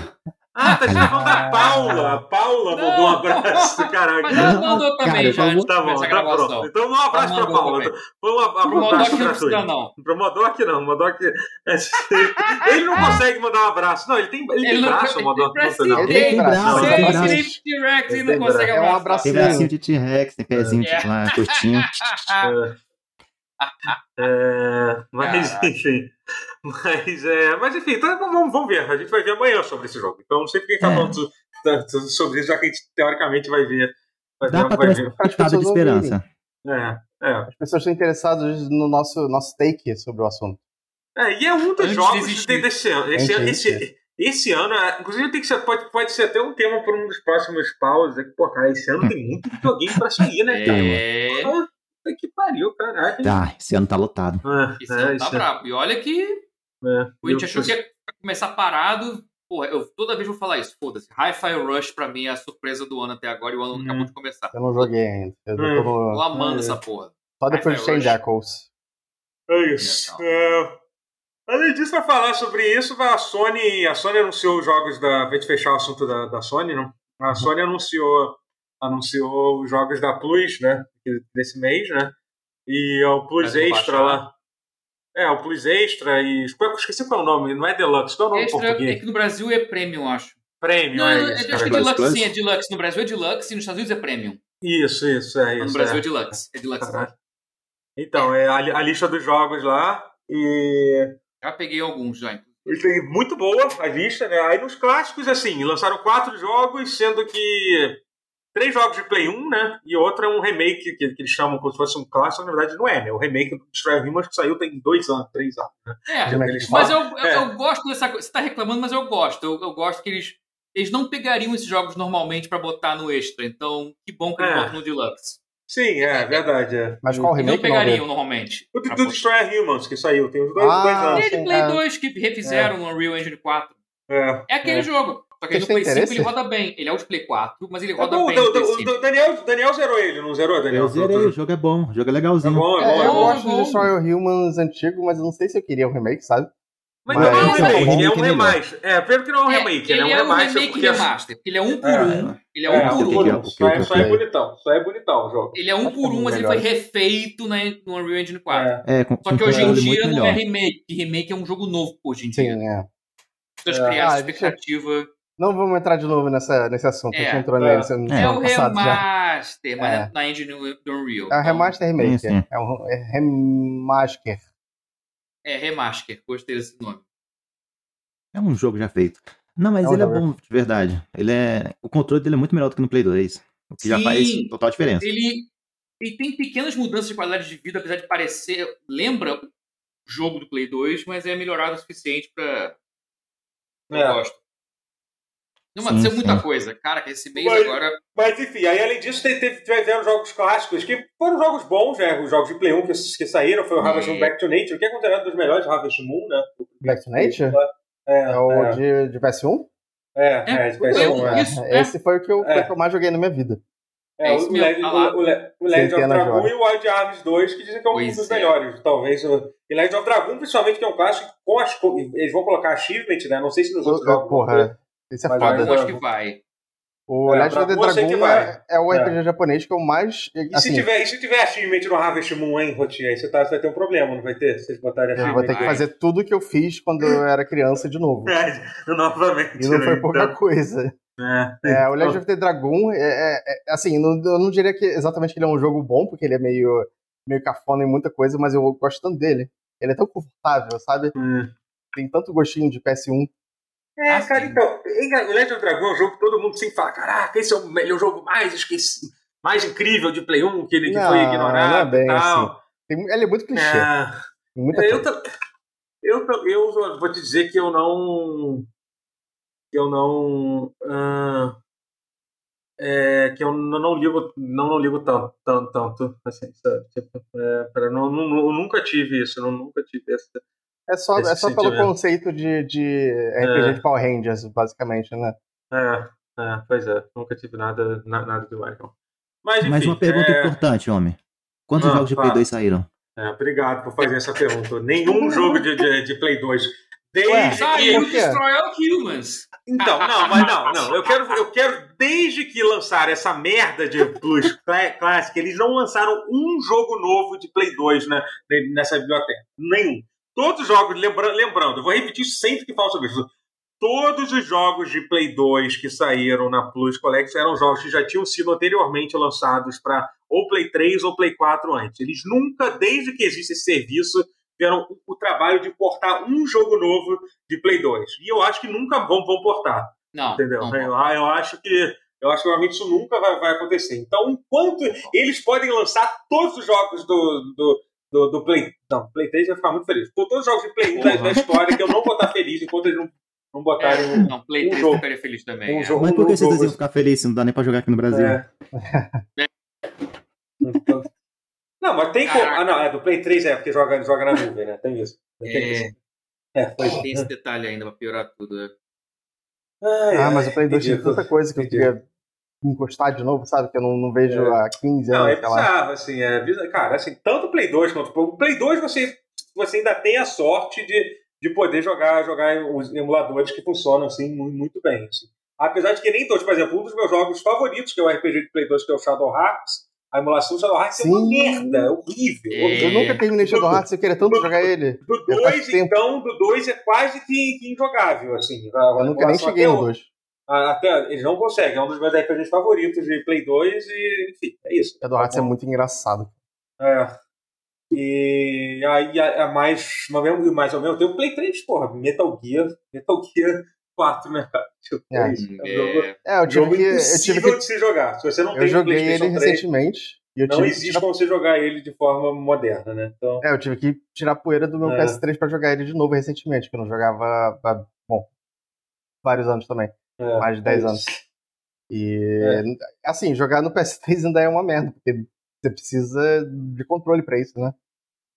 Ah, tá falando da Paula. A Paula Não, mandou um abraço, caraca. Mas ela Não, mandou cara, também já antes de Tá bom, a tá pronto. Então um abraço pra Paula. também. Vamos a- O abraço Modoc não precisa, gratuito. não. Pro Modoc não, o Modoc. Ele não consegue mandar um abraço. Não, ele tem, ele tem não- braço, o Modoc. ele Não tem, não. Ele tem braço, Não, ele tem tem braço. braço. Sempre T-Rex e Ele não tem consegue braço. É um abraçar. abraço. Tem bracinho de T-Rex, tem pezinho É. tipo, lá, curtinho. É, mas enfim. Mas, é, mas enfim, então vamos, vamos ver. A gente vai ver amanhã sobre esse jogo. Então não sei porque a gente tá É. falando tanto sobre isso, já que a gente teoricamente vai ver. Vai Dá vai ter uma pitada de esperança. É, é. As pessoas estão interessadas no nosso, nosso take sobre o assunto. É, e é um dos Antes de jogos existir. de- desse ano. Esse, Antes de esse, esse ano, é, inclusive, tem que ser, pode, pode ser até um tema para um dos próximos paus. É que, pô, cara, esse ano tem muito videogame pra sair, né, cara? É, Puta que pariu, caraca. Tá, esse ano tá lotado. É, esse é, ano tá brabo. E olha que é. a gente Eu- achou que ia começar parado. Porra, eu toda vez vou falar isso. Foda-se. Hi-Fi Rush pra mim é a surpresa do ano até agora e o ano Hum. acabou de começar. Eu não joguei ainda. Eu Hum. tô Tô amando é. essa porra. só depois de Rush. Echoes. É isso. É, Além disso, para falar sobre isso, a Sony, a Sony anunciou os jogos da. Pra gente fechar o assunto da, da Sony, não? A Sony anunciou, anunciou os jogos da Plus, né? Desse mês, né? E o Plus Pra Extra lá. É, o Plus Extra e. Eu esqueci qual é o nome, não é Deluxe, qual é o nome Extra é português? que no Brasil é Premium, acho. Premium, Não, é eu isso. acho que é Deluxe Plus? sim, é Deluxe. No Brasil é Deluxe e nos Estados Unidos é Premium. Isso, isso, é Mas isso. no Brasil é. é Deluxe. É Deluxe. Caralho. Então, é a, a lista dos jogos lá. E Já peguei alguns já. Muito boa a lista, né? Aí nos clássicos, assim, lançaram quatro jogos, sendo que três jogos de Play 1, né? E outro é um remake que, que eles chamam como se fosse um clássico, na verdade não é, né? O remake do Destroy Humans que saiu tem dois anos, três anos, né? É, é mas eu, eu, É. eu gosto dessa coisa. Você tá reclamando, mas eu gosto. Eu, eu gosto que eles. Eles não pegariam esses jogos normalmente pra botar no extra. Então, que bom que eles É. botam no Deluxe. Sim, é verdade. É. Mas qual não remake não pegariam vi? normalmente. O do, do. Destroy Humans que saiu, tem os dois, Ah, dois E anos. é de Play é. 2 que refizeram no Unreal Engine 4. É. É aquele É. jogo. Só que Vocês no Play 5 interesse? ele roda bem. Ele é o de Play 4, mas ele É roda bom, bem o, o- 5. o Daniel, Daniel zerou ele, não zerou, Daniel? Eu zerei, o jogo é bom, o jogo é É legalzinho. bom, é É, bom, é eu gosto de Destroy Humans antigo, mas eu não sei se eu queria o remake, sabe? Mas, Mas não é um é remake, ele é um melhor. remaster. É, pelo que não é um É, remake, ele ele é um é um remaster. remake porque remaster. Ele é um por É. um. Ele é É, um por um um. é um. Só é, é bonitão, só é bonitão o jogo. Ele é um por é um, mas ele foi refeito no Unreal Engine 4. É. É, com, Só que hoje em dia não é remake. Remake é um jogo novo hoje em Sim, dia. é. Das É. crianças, Ah, expectativa. Não vamos entrar de novo nessa, nesse assunto. a gente É. entrou É. nele semana É o já. remaster, mas É. é na engine do Unreal. É um remaster remake. Sim, sim. É um é remaster. É remaster, gostei desse nome. É um jogo já feito. Não, mas É um ele é bom, de verdade. Ele é. O controle dele é muito melhor do que no Play 2. O que já Sim. faz total diferença. Ele, ele tem pequenas mudanças de qualidade de vida, apesar de parecer. Lembra o jogo do Play 2, mas é melhorado o suficiente pra. Eu É. gosto. Não, mas Sim, é muita sim. coisa. Cara, que esse mês Mas- agora. Mas enfim, aí além disso, teve, tiveram jogos clássicos que foram jogos bons, né? Os jogos de Play 1 que, que saíram, foi o Harvest Moon É. Back to Nature, que é considerado um dos melhores Harvest Moon, né? Back to Nature? É, É o é, de, de PS1? é, É, é, de eu- PS1, é. Isso, é. Esse foi o que, eu, É. que eu mais joguei na minha vida. É, É o, Legend, tá o, Le- o Legend of Dragon horas. e o Wild Arms 2, que dizem que é um Pois dos é. melhores, talvez. o- E Legend of Dragon, principalmente, que é um clássico, com as, eles vão colocar achievement, né? Não sei se nos outros jogos. Porra, isso é Mas foda. Eu acho que vai. O É, Legend of the Dragon eu é, é o É. RPG japonês que eu mais. E, se Assim, tiver, e se tiver achievement no Harvest Moon, hein, Rotinha? Aí você, tá, você vai ter um problema, não vai ter? Se vocês botarem eu achievement. vou ter que fazer tudo que eu fiz quando eu era criança de novo. É, novamente. E não né? foi pouca Então, coisa. é. É, o Legend of the Dragon, é, é- é- assim, não- eu não diria que exatamente que ele é um jogo bom, porque ele é meio, meio cafona em muita coisa, mas eu gosto tanto dele. Ele é tão confortável, sabe? Hum. Tem tanto gostinho de PS1. É, Ah, cara, sim. então, o Legend of Dragon é um jogo que todo mundo sempre fala, caraca, esse é o melhor jogo mais esqueci, mais incrível de Play 1, que ele que Não, foi não é ignorado bem tal. assim. Tem- ele é muito clichê. É, tem muita eu, eu, ta- eu vou te dizer que eu não. que eu não. ah, é, que eu não, não ligo, não, não ligo tanto, tanto, tanto assim, sabe? Tipo, é, pra- não, não- não- eu nunca tive isso, eu nunca tive essa. É só, é só pelo sentimento. conceito de, de RPG É. de Power Rangers, basicamente, né? É, é, pois é, nunca tive nada, na- nada demais, não. Mas, enfim, Mas uma pergunta é, importante, homem. Quantos Ah, jogos de Play fala. 2 saíram? é, obrigado por fazer essa pergunta. Nenhum jogo de, de, de Play 2. Desde Ué, que... Saiu quê? Destroy All Humans. Então, não, mas não, não. Eu quero, eu quero, desde que lançaram essa merda de Plus Cla- Classic, eles não lançaram um jogo novo de Play 2 né, nessa biblioteca. Nenhum. Todos os jogos, lembra, lembrando, eu vou repetir sempre que falo sobre isso. Todos os jogos de Play 2 que saíram na Plus Collection eram jogos que já tinham sido anteriormente lançados para ou Play 3 ou Play 4 antes. Eles nunca, desde que existe esse serviço, tiveram o, trabalho de portar um jogo novo de Play 2. E eu acho que nunca vão, vão portar. Não, Entendeu? não, eu, ah, eu acho que. Eu acho que realmente isso nunca vai, vai acontecer. Então, enquanto eles podem lançar todos os jogos do, do, do, do Play. Não, Play 3 vai ficar muito feliz. Todos os jogos de Play 1 da, da história que eu não vou estar feliz enquanto eles não, não botarem um. Não, Play um 3 jogo. ficaria feliz também. Um é. jogo. Mas por que um vocês jogo- iam ficar felizes se não dá nem pra jogar aqui no Brasil? É. Não, mas tem como. Ah, não, é do Play 3 é, porque joga, joga na nuvem, né? Tem isso. Tem É. isso. É, foi. Tem esse detalhe ainda pra piorar tudo. né? Ai, Ah, ai, mas o Play 2 tinha tanta coisa que eu queria encostar de novo, sabe? Que eu não, não vejo É. há 15 Não, anos, é sei lá. bizarro, assim, é bizarro. Cara, assim, tanto o Play 2 quanto o Play 2 você, você ainda tem a sorte de, de poder jogar, jogar os emuladores que funcionam assim mu- muito bem. assim. Apesar de que nem todos, por exemplo, um dos meus jogos favoritos, que é o RPG de Play 2, que é o Shadow Hearts, a emulação do Shadow Hearts é uma Sim. merda, é horrível. É. Eu nunca terminei Shadow Hearts, eu queria tanto jogar ele. Do Já faz 2, tempo. então, do 2 é quase que, que injogável, assim. Eu nunca nem cheguei no o- 2. A- Até, eles não conseguem, é um dos meus RPGs favoritos de Play 2 e, enfim, é isso. Shadow Hearts é muito engraçado. É. E aí a, a mais, ao mesmo, mais ao mesmo tempo, Play 3, porra, Metal Gear, Metal Gear 4, né, cara? Tipo, é, É. isso. É jogo, É, É, eu tive jogo que. Eu impossível tive que. de se jogar. Se você não Eu tem joguei ele PlayStation 3, recentemente. E eu não tive, que existe tirar, como você jogar ele de forma moderna, né? Então, é, eu tive que tirar a poeira do meu É. PS3 pra jogar ele de novo recentemente, que eu não jogava há, bom, vários anos também. É, Mais de 10 é anos. E, assim, jogar no PS3 ainda é uma merda, porque você precisa de controle pra isso, né?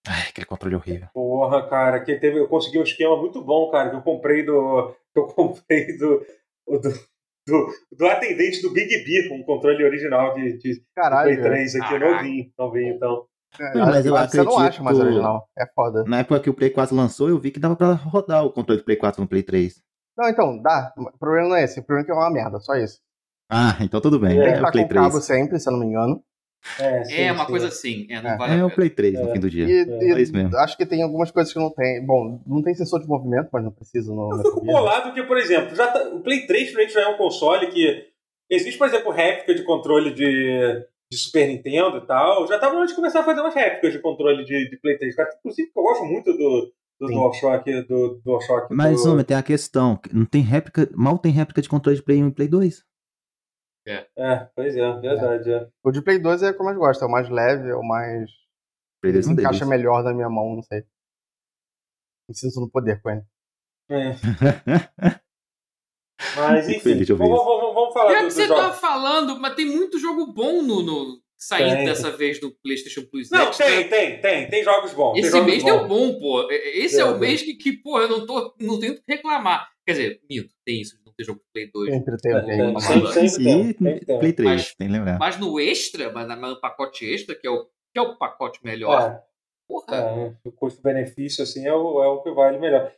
Ai, aquele controle horrível. Porra, cara, que teve, eu consegui um esquema muito bom, cara, que eu comprei do. Que eu comprei do. do, do, do atendente do Big B, um controle original de, de, Caralho. Play 3 aqui, Caraca. novinho, novinho, então. É, Não, mas eu acho que você não acredito- acha mais original. É foda. Na época que o Play 4 lançou, eu vi que dava pra rodar o controle do Play 4 no Play 3. Não, então, dá. O problema não é esse. O problema é que é uma merda, só isso. Ah, então tudo bem. É, que É, o Play com o cabo 3. sempre, se eu não me engano. É, sim, é uma sim. coisa assim. É, não É. vale É o. Play 3 É. no fim do dia. E, É, e é isso mesmo. acho que tem algumas coisas que não tem. Bom, não tem sensor de movimento, mas não precisa no. Eu fico bolado porque, por exemplo, já tá- o Play 3 realmente já é um console que. Existe, por exemplo, réplica de controle de, de Super Nintendo e tal. Já tava na hora de começar a fazer umas réplicas de controle de, de Play 3. Cara, Inclusive, eu gosto muito do, do. DualShock. Do, DualShock Mas, do... homem, tem a questão. que Não tem réplica. Mal tem réplica de controle de Play 1 e Play 2. É, pois é, verdade. É. O de Play 2 é o que eu mais gosto, é o mais leve, é o mais. Play 2 se não encaixa deles. melhor na minha mão, não sei. Me sinto no poder com ele. É. Mas, enfim, vamos, vamos, vamos falar Já do, que do você jogo. tá falando, mas tem muito jogo bom no, no- saindo Tem. dessa vez do PlayStation Plus Não, Extra. tem, tem, tem. Tem jogos bons. tem Esse jogos mês bons. deu bom, pô. Esse é, É, o é. mês que, que, pô, eu não, tô, não tenho o que reclamar. Quer dizer, minto, tem isso de não ter jogo Play 2. Sempre tem É, tem, sempre, sempre tem, tem. Play 3, Mas- tem que lembrar. Mas no extra, mas no pacote extra, que é o, que é o pacote melhor, É, porra, é, o custo-benefício assim é o, é o que vale melhor.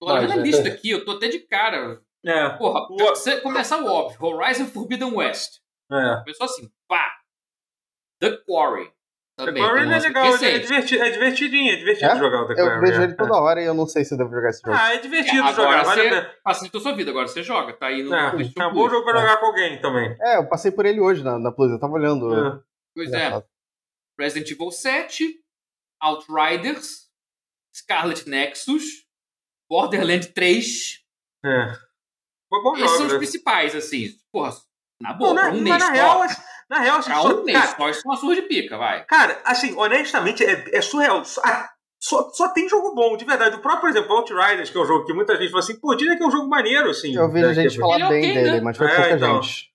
tô olhando a é- lista aqui, eu tô até de cara. É, Porra, O- você começar o óbvio, Horizon Forbidden West. é. Começou assim, pá. The Quarry. The Também, Quarry tem um é legal, é, divertido, é divertidinho, é divertido É? jogar o The Eu Quarry. vejo é. ele toda hora e eu não sei se eu devo jogar esse jogo. Ah, é divertido É, agora jogar, vale você- a pena. Facilitou sua vida, agora você joga, tá aí no É, PlayStation é um bom jogo pra jogar com alguém também. É, eu passei por ele hoje na, na Plus, eu tava olhando. É. Pois é. Resident Evil 7, Outriders, Scarlet Nexus, Borderlands 3. É. Foi bom Esses são os né? principais, assim. Porra, na boa, Não, na, um mas mês na só. real, assim, na real, assim, Pra só, um mês cara, só, isso é uma surra de pica, vai. cara, assim, honestamente, é, é surreal. Só, ah, só, só tem jogo bom, de verdade. O próprio, por exemplo, Outriders, que é um jogo que muita gente fala assim, pô, diria que é um jogo maneiro, assim. Eu vejo né, gente que- falar Ele é bem dele, né? mas foi É, pouca então. gente.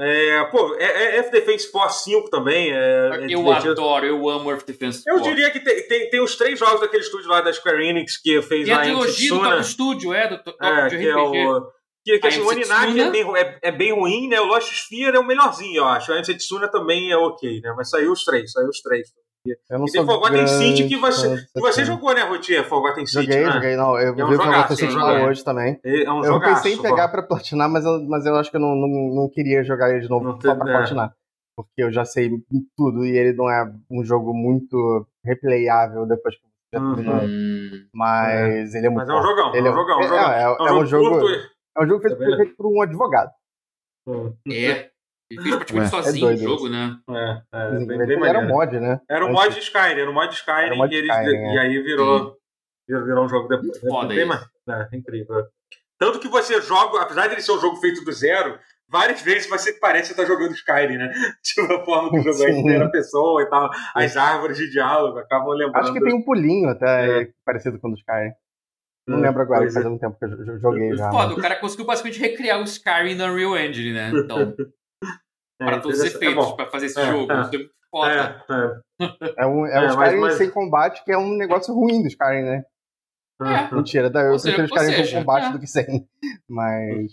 É, pô, é, é Earth Defense Force 5 também. É, é eu divertido. adoro, eu amo Earth Defense Eu Force. diria que tem, tem, tem os três jogos daquele estúdio lá da Square Enix que fez a lá em trilogia do Tsuna. Top Studio, é, do Top É, de que é RPG. o. Que, que A assim, o MC Oninaki é bem, é, é bem ruim, né? O Lost Sphere é o melhorzinho, eu acho. A MC Tsuna também é ok, né? Mas saiu os três, saiu os três. Eu não E tem Forgotten City que você, que você jogou, né, Rotier? Forgotten City, Joguei, né? joguei, não. Eu É um vi Forgotten é um City jogaço. hoje também. É um Eu jogaço, pensei em pô. pegar pra platinar, mas eu, mas eu acho que eu não, não, não queria jogar ele de novo Não só tem- pra é. platinar. Porque eu já sei tudo e ele não é um jogo muito replayável depois que você já Uhum. terminou. Hum, Mas ele é muito Mas é um jogão, é Ele um jogão, é um é, jogão. é, É é um um jogo, curto. É um jogo feito, É verdade. feito por um advogado. é. Ele fez praticamente Ué, sozinho o doido jogo, né? É, é, bem, bem era um mod, né? Era um mod de Skyrim, era um mod de Skyrim, um mod e, eles, Skyrim, e é. aí virou, virou, virou um jogo depois. Foda bem isso. mais- é, incrível. Tanto que você joga, apesar de ele ser um jogo feito do zero, várias vezes você parece estar jogando Skyrim, né? Tipo, a forma que o jogo é em primeira pessoa e tal, as árvores de diálogo acabam lembrando. Acho que tem um pulinho até É. parecido com o do Skyrim. Não Hum, lembro agora, pois faz é. um tempo que eu jo- joguei já. Foda, mas- o cara conseguiu basicamente recriar o Skyrim na Unreal Engine, né? Então, É, para todos os interessante. efeitos, É pra fazer esse É, jogo. é. É muito foda. É, é. É um, é um É, mas- Skyrim mas- sem combate, que é um negócio ruim do Skyrim, né? É. Mentira, eu Ou seja, prefiro ou Skyrim seja, com combate é. do que sem. Mas.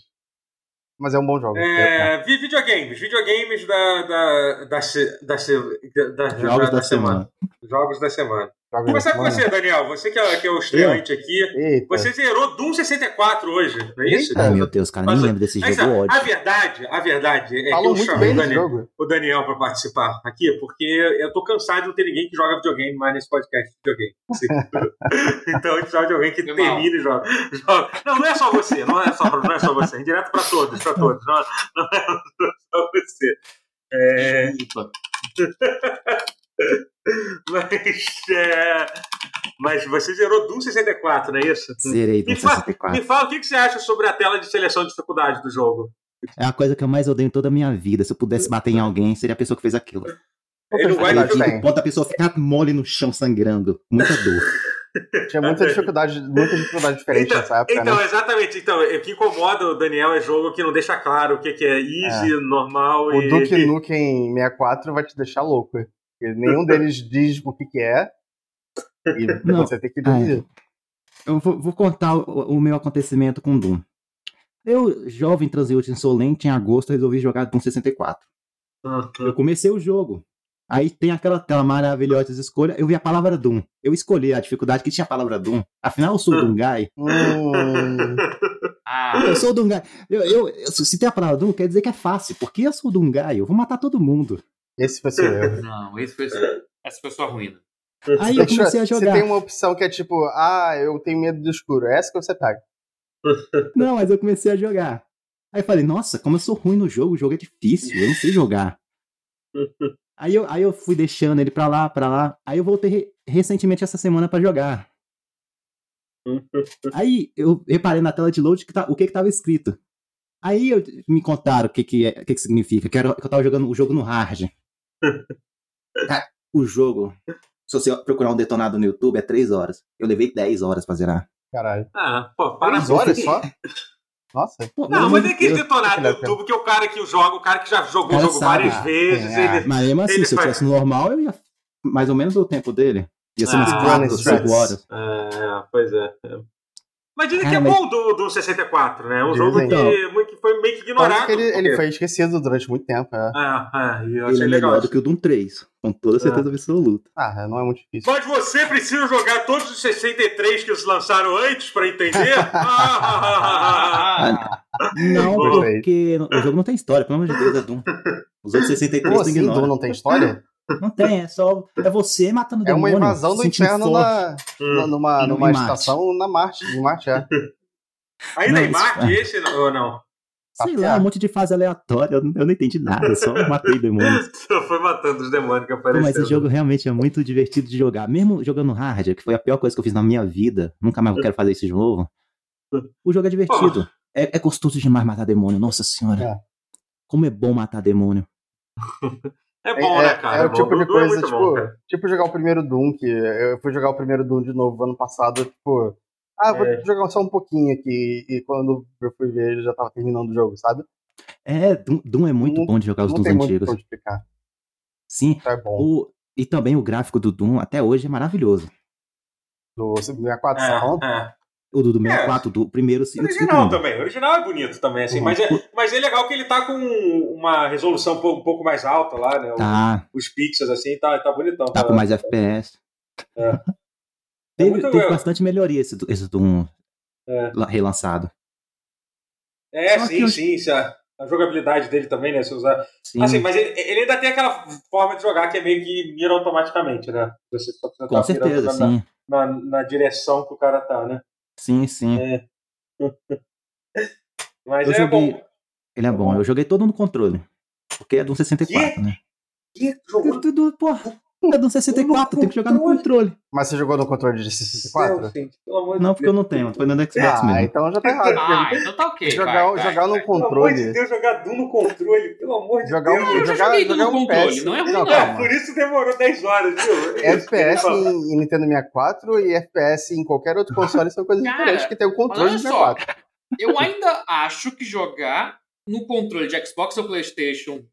Mas é um bom jogo. É, vi- videogames, videogames da, da, da, da, da, da, Jogos da semana. Jogos da semana. Começar com você, Daniel. Você que é, que é o estreante aqui. Eita. Você zerou Doom 64 hoje, não é isso? Meu Deus, cara, nem Mas- lembro desse jogo a, a verdade, a verdade é que Falam eu muito chamei bem o Daniel, o Daniel para participar aqui, porque eu tô cansado de não ter ninguém que joga videogame mais nesse podcast de videogame. Então a gente precisava de alguém que mal. termine e joga, joga. Não, não é só você, não é só, não é só você, é direto para todos, para todos. Não, não é só você. É. mas, é, mas você zerou Doom 64, não é isso? Zerei Me do fala, 64. me fala o que você acha sobre a tela de seleção de dificuldade do jogo. É a coisa que eu mais odeio em toda a minha vida. Se eu pudesse bater em alguém, seria a pessoa que fez aquilo. Ele não vai. O ponto da pessoa ficar mole no chão sangrando. Muita dor. Tinha muita dificuldade, muita dificuldade diferente Então, nessa época, então, né? exatamente. Então, o que incomoda o Daniel é jogo que não deixa claro o que, que é easy, normal O e. Duke Nukem 64 vai te deixar louco. Porque nenhum deles diz o que, que é. E Não. você tem que Ah, decidir. Eu vou, vou contar o, o meu acontecimento com Doom. Eu, jovem transeúte insolente, em agosto, resolvi jogar Doom 64. Eu comecei o jogo. Aí tem aquela tela maravilhosa de escolha. Eu vi a palavra Doom. Eu escolhi a dificuldade que tinha a palavra Doom. Afinal, eu sou o Doom Guy. Hum, Ah, Eu sou o Doom Guy. Eu, eu- eu- se tem a palavra Doom, quer dizer que é fácil. Porque eu sou o Doom Guy. Eu vou matar todo mundo. Esse foi seu erro. não, esse foi, essa foi sua ruína. Aí eu comecei a Você jogar. tem uma opção que é tipo, ah, eu tenho medo do escuro. É essa que você pega. Não, mas eu comecei a jogar. Aí eu falei, nossa, como eu sou ruim no jogo, o jogo é difícil, eu não sei jogar. Aí eu, aí eu fui deixando ele pra lá, pra lá. Aí eu voltei re- recentemente essa semana pra jogar. Aí eu reparei na tela de load que tá, o que que tava escrito. Aí eu- me contaram o que que, é, o que que significa, que, era, que eu tava jogando o jogo no hard. Cara, o jogo, se você procurar um detonado no YouTube, é 3 horas. Eu levei 10 horas pra zerar. Caralho. Ah, pô, Três parabéns. horas só? Nossa. Pô, Não, mas é de que Deus. detonar no. YouTube, que é o cara que joga, o cara que já jogou o jogo sabe. várias vezes, é. ele. Mas mesmo assim, Ele se eu faz- tivesse normal, eu ia mais ou menos o tempo dele. Ia ser umas Ah, 4, running 5 strats. horas. É, pois é. É. Mas dizem que é mas- bom do, do 64, né? É um Dizem. jogo que, que foi meio que ignorado. Que ele, ele porque- foi esquecido durante muito tempo. É. É, é, e eu Ele é legal. melhor do que o Doom 3, com toda certeza absoluta. Ah, não é muito difícil. Mas você precisa jogar todos os 63 que se lançaram antes pra entender? Ah, Não, porque o jogo não tem história, pelo amor de Deus, é Doom. Os outros 63 Como tu assim. Doom não tem história? Não tem, é só. É você matando É uma demônio. invasão se do sentindo inferno na, na- numa, Em numa Marte. estação na Marte. Em Marte, é. Ainda Não, em Marte, é. esse não- ou não? Sei lá, um monte de fase aleatória. Eu, eu não entendi nada, eu só matei demônios. Só foi matando os demônios que apareceram. mas esse jogo realmente é muito divertido de jogar. Mesmo jogando hard, que foi a pior coisa que eu fiz na minha vida. Nunca mais quero fazer isso de novo. O jogo é divertido. É, é gostoso demais matar demônio, nossa senhora. É. Como é bom matar demônio. É bom, né, cara? É, o bom. tipo de é coisa, muito tipo, bom, tipo jogar o primeiro Doom, que eu fui jogar o primeiro Doom de novo ano passado, tipo, ah, vou É. jogar só um pouquinho aqui, e quando eu fui ver, ele já tava terminando o jogo, sabe? É, Doom, Doom é muito Não- bom de jogar os Dooms tem muito antigos. pra explicar. Sim. É bom. O, e também o gráfico do Doom até hoje é maravilhoso. Do 64 são. É, é. O do, do 64, do primeiro e o Original também. O original é bonito também, assim. Uhum. Mas, é, mas é legal que ele tá com uma resolução um pouco, um pouco mais alta lá, né? Tá, Os pixels, assim, tá, tá bonitão. tá com mais FPS. É. Teve, muito teve legal. bastante melhoria esse, esse Doom É. la- relançado. É, Só sim, eu- sim. se A, a jogabilidade dele também, né? Se usar. Sim, Assim, mas ele, ele ainda tem aquela forma de jogar que é meio que mira automaticamente, né? Você só com tá mirando certeza, na, sim. Na, na direção que o cara tá, né? Sim, sim. É. Mas Eu é joguei- bom. Ele é bom. Eu joguei todo no controle. Porque é do 64, né? Ih, jogou Tudo, pô. É do 64, tem que jogar no controle. Mas você jogou no controle de 64? Céu, gente, pelo amor de Não, porque eu não tenho. Foi no Xbox Ah, mesmo. então já tá errado. Ah, então tá ok. jogar vai, vai, jogar no vai. Pelo amor de controle. Deus, jogar Doom no controle, pelo amor de Jogar Deus. um, Eu já jogar, joguei Doom jogar no um controle, PS. não é ruim, não, não. É, calma. por isso demorou 10 horas, viu? FPS em, em Nintendo 64 e FPS em qualquer outro console são coisas Cara, diferentes que tem o controle de só. 64. Eu ainda acho que jogar no controle de Xbox ou PlayStation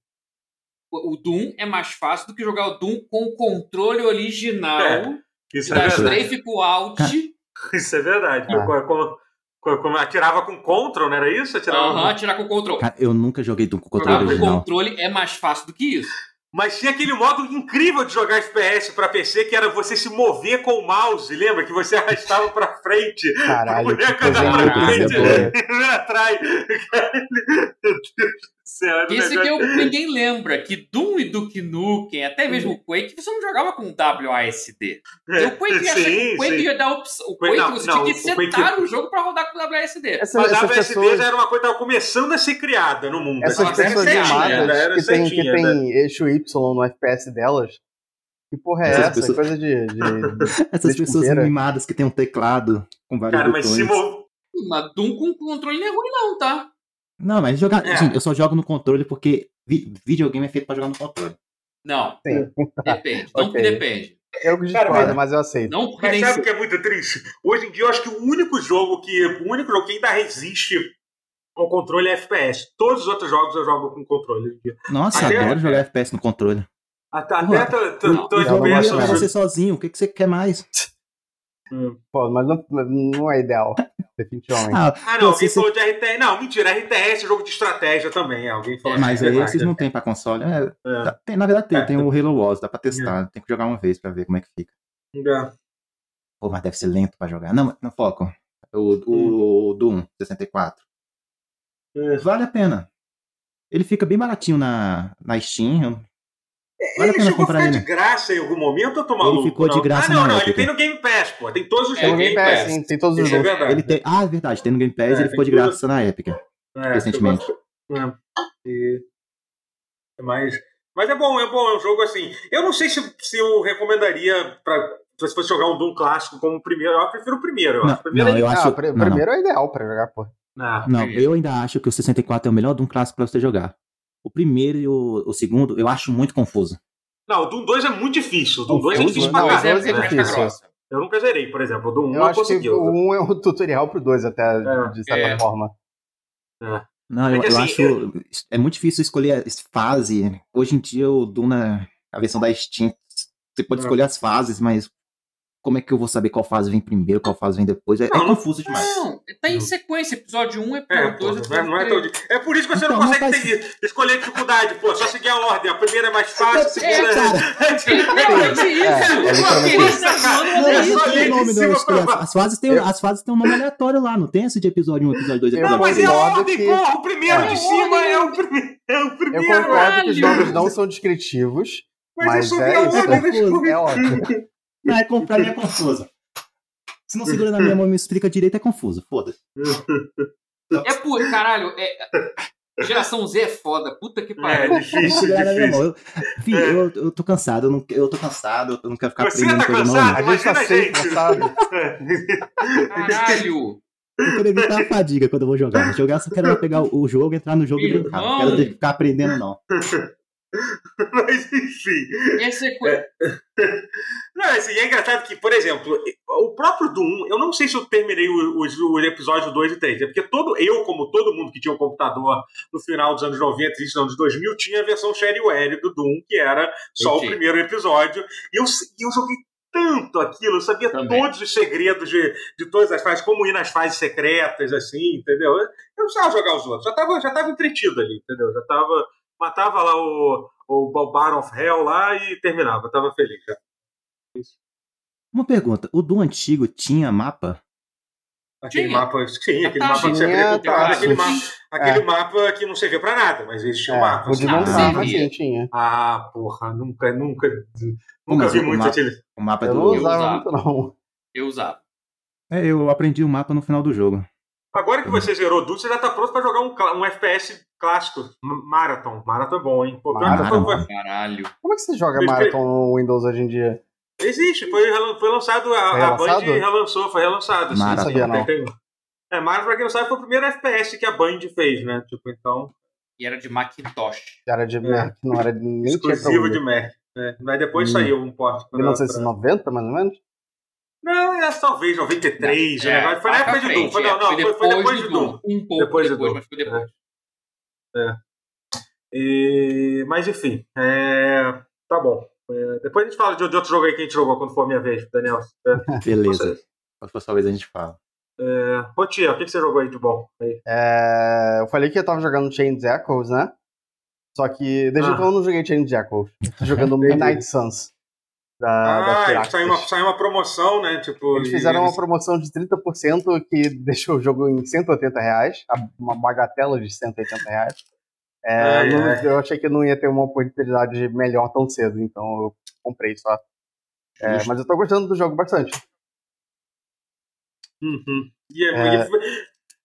o o Doom é mais fácil do que jogar o Doom com o controle original É, Isso da é verdade. Com Alt. Isso é verdade. Ah. Como, como- como- atirava com Control, não era isso? Atirava Aham, com- tirar com o controle. Cara, eu nunca joguei Doom com o controle Jogar com o original. controle é mais fácil do que isso. Mas tinha aquele modo incrível de jogar FPS pra PC, que era você se mover com o mouse, lembra? Que você arrastava pra frente. Caralho, que boneco andava pra frente e não atrás. Meu Deus negócio- que eu, ninguém lembra que Doom e Duke Nukem, até mesmo o Quake, você não jogava com WASD. É, o Quake, que sim, o Quake sim. ia dar opção. O Quake- não, você não, tinha que o Quake- o jogo pra rodar com WASD. Essa- Mas WSD pessoas, já era uma coisa que estava começando a ser criada no mundo. essas Ela pessoas animadas era que tem, que setinha, né? tem eixo Y no FPS delas. Que porra é Essas essa? pessoas- Coisa de. de- Essas Desculpeira. pessoas animadas que tem um teclado com vários Cara, mas botões. se mov... Mas Doom com controle não é ruim, não, tá? Não, mas jogar. É. Gente, eu só jogo no controle porque vi- videogame é feito pra jogar no controle. Não, Sim. depende. Não Ok. porque depende. Eu que Cara, discordo, mas- mas eu aceito. Não porque Mas sabe o que é muito triste? Hoje em dia eu acho que o único jogo que. O único jogo que ainda resiste ao controle é FPS. Todos os outros jogos eu jogo com controle. Nossa, Até- adoro jogar FPS no controle. Até, até tô- você sozinho, o que, que você quer mais? Pô, mas não, não é ideal, definitivamente. Ah, Ah, não, alguém você- falou de RTS. Não, mentira, RTS é jogo de estratégia também. Alguém falou Mas de aí esses não tem pra console. É, É. dá- tem- na verdade tem, É, tem o Halo Wars, dá pra testar. Tem que jogar uma vez pra ver como é que fica. É. Pô, mas deve ser lento pra jogar. Não, não foco. O, Hum. o, o Doom 64. É. Vale a pena. Ele fica bem baratinho na, na Steam. Vale a Ele pena chegou a ficar ele. de graça em algum momento, eu tô maluco. ficou de não? graça Ah, não, não, época. ele tem no Game Pass, pô. Tem todos os É, jogos no Game Pass. Sim, tem todos os Isso é jogos. verdade. Ele tem. Ah, é verdade, tem no Game Pass É, ele ficou de tudo. graça na Epic. É, recentemente. É. E- Mas, mas é bom, é bom, é um jogo assim. Eu não sei se, se eu recomendaria pra, se você fosse jogar um Doom clássico como o primeiro. Eu prefiro o primeiro. Eu Não, acho o primeiro não, eu Ah, acho. não, não. primeiro é ideal pra jogar, pô. Ah, Não, eu ainda acho que o 64 é o melhor de um clássico pra você jogar. O primeiro e o, o segundo eu acho muito confuso. Não, o Doom 2 é muito difícil. O Doom 2 é difícil Não, pra caralho. é né? difícil. grossa. Eu nunca zerei, por exemplo. O Doom 1 Eu eu acho que conseguiu. o 1 é um tutorial pro 2 até, É. de certa É. forma. Não, É eu, que eu assim, acho. É muito difícil escolher a fase. Hoje em dia, o Doom, na a versão da Steam, você pode É. escolher as fases, mas como é que eu vou saber qual fase vem primeiro, qual fase vem depois? É, é Não, não- confuso demais. Não, tá em sequência. Episódio 1, É, episódio pô, 2, não é, episódio não é 3. di- é por isso que você Então, não não consegue faz- ter- escolher dificuldade, pô. Só seguir a ordem. A primeira é mais fácil, a É, segunda. É É, é Não, é é não não. As fases têm, Eu- as fases têm um nome aleatório lá, não tem esse de episódio 1, episódio 2, Eu Não, episódio mas é 3. a ordem, que- porra. O primeiro É. de cima é o primeiro. É o Eu concordo que os nomes não são descritivos, Mas, mas é a isso. é ótimo. Não, é, com- pra mim é confuso. Se não segura na minha mão e me explica direito, é confuso. Foda-se. É por. Caralho, é. Geração Z é foda. Puta que É, pariu. difícil, Segurar na minha difícil. Eu, Fih, eu, eu tô cansado, eu, não, eu tô cansado, eu não quero ficar Você aprendendo tá coisa cansado? nova. A gente tá sempre, gente. sabe? Caralho. Eu quero evitar a fadiga quando eu vou jogar. Jogar, eu só quero pegar o jogo, entrar no jogo e brincar. Não quero ter que ficar aprendendo, não. Mas enfim. E a sequência. Não, assim, é engraçado que, por exemplo, o próprio Doom, eu não sei se eu terminei os, os episódios 2 e 3, é porque todo, eu, como todo mundo que tinha um computador no final dos anos 90 e dos anos 2000, tinha a versão shareware do Doom, que era só o primeiro episódio. E eu, eu joguei tanto aquilo, eu sabia Também. todos os segredos de, de todas as fases, como ir nas fases secretas, assim, entendeu? Eu eu não precisava jogar os outros, já tava, já tava entretido ali, entendeu? Já tava. Matava lá o, o Baron of Hell lá e terminava, tava feliz já. Uma pergunta: o do antigo tinha mapa? Aquele Tinha. mapa, sim, aquele mapa que você tinha, tá, aquele, mapa, aquele É. mapa que não servia pra nada, mas existia um É, mapa. o de assim. não Ah, servia. sim, tinha. Ah, porra, nunca, nunca, nunca assim, vi o muito mapa? aquele. O mapa Eu do. não usava usava. muito, não. Eu usava. É, eu aprendi o mapa no final do jogo. Agora que você zerou Doom, você já tá pronto pra jogar um, um FPS clássico, Marathon. Marathon é bom, hein? Pô, Marathon. foi- foi- Caralho. Como é que você joga Ele- Marathon no Windows hoje em dia? Existe, foi, foi lançado, a, Foi a Band relançou, foi relançado. sim, Marathon. sim, Sabia, não. É, Marathon, pra quem não sabe, foi o primeiro FPS que a Band fez, né? Tipo, então, E era de Macintosh. Era de Mac, não era nem exclusivo de. Mac. né? Mas depois Hum. saiu um porte. pra- 1990, mais ou menos? Não, é talvez 93. É, o negócio. Foi na época de Doom. Foi, não, é. não, foi, foi depois de Doom. Um pouco Depois depois, de Doom. mas foi depois. E... Mas enfim, é... tá bom. É, Depois a gente fala de, de outro jogo aí que a gente jogou quando for a minha vez, Daniel. É, Beleza. Quando for sua vez a gente fala. é... Ô tia, o que, que você jogou aí de bom? Aí. É, eu falei que eu tava jogando Chains Echoes, né? Só que desde Ah. então eu não joguei Chains Echoes. Eu tô jogando Midnight Suns. Da, da Ah, Firaxis. saiu uma, saiu uma promoção, né? Tipo, Eles fizeram uma eles- promoção de 30% que deixou o jogo em 180 reais, uma bagatela de 180 reais. É, Ai, não- ai. eu achei que não ia ter uma oportunidade melhor tão cedo, então eu comprei só. É, mas eu tô gostando do jogo bastante. Uhum. E, É. e-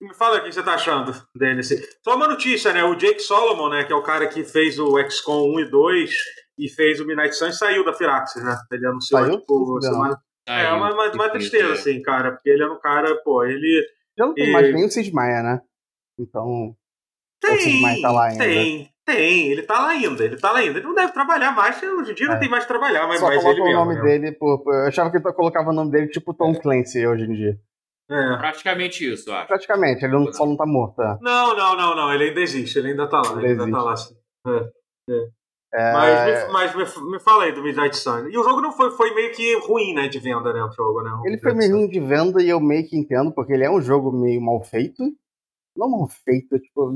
me fala o que você tá achando assim. Só uma notícia, né? O Jake Solomon, né? Que é o cara que fez o XCOM 1 e 2 e fez o Midnight Suns, saiu da Firaxis, né? Ele anunciou, Saiu? tipo, Não semana... É, uma, uma, uma tristeza, assim, cara. Porque ele era um cara, pô, ele... Já não tem E- mais nem o Sid Meier, né? Então, O Sid tá lá ainda. Tem, tem. Ele tá lá ainda. Ele tá lá ainda. Ele não deve trabalhar mais, hoje em dia não É. tem mais que trabalhar, mas só mais coloca ele o mesmo. nome né? dele, por, eu achava que eu colocava o nome dele tipo Tom Clancy hoje em dia. É. Praticamente isso, eu acho. Praticamente, ele não- só não tá morto. é. Não, não, não, não. Ele ainda existe. Ele ainda tá lá. Ele Ainda ainda tá lá, sim. É, Mas, me, mas me, me fala aí do Midnight Sun. E o jogo não foi, foi meio que ruim, né, de venda, né, o jogo, né? o Ele foi meio ruim de venda e eu meio que entendo, porque ele é um jogo meio mal feito. Não mal feito, tipo.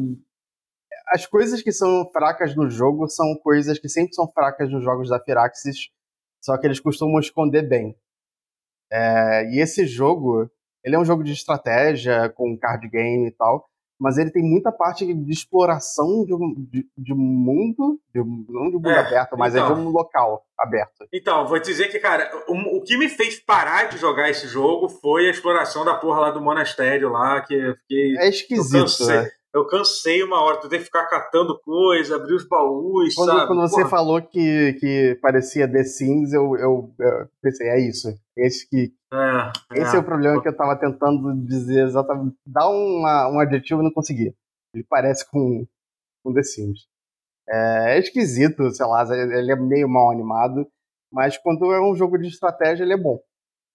As coisas que são fracas no jogo são coisas que sempre são fracas nos jogos da Firaxis, só que eles costumam esconder bem. É, e esse jogo, ele é um jogo de estratégia, com card game e tal, mas ele tem muita parte de exploração de um, de, de mundo, de não de um mundo É, aberto, mas é então. de um local aberto. Então, vou te dizer que, cara, o, o que me fez parar de jogar esse jogo foi a exploração da porra lá do monastério lá, que eu fiquei. É esquisito, cansei. né? Eu cansei uma hora, tu tem que ficar catando coisa, abrir os baús, Quando, sabe? quando você Porra. falou que, que parecia The Sims, eu, eu, eu pensei, é isso. Esse, que, É, esse é o problema que eu tava tentando dizer exatamente. Dar uma, um adjetivo e não conseguia. Ele parece com, com The Sims. É, é esquisito, sei lá, ele é meio mal animado, mas quando é um jogo de estratégia, ele é bom.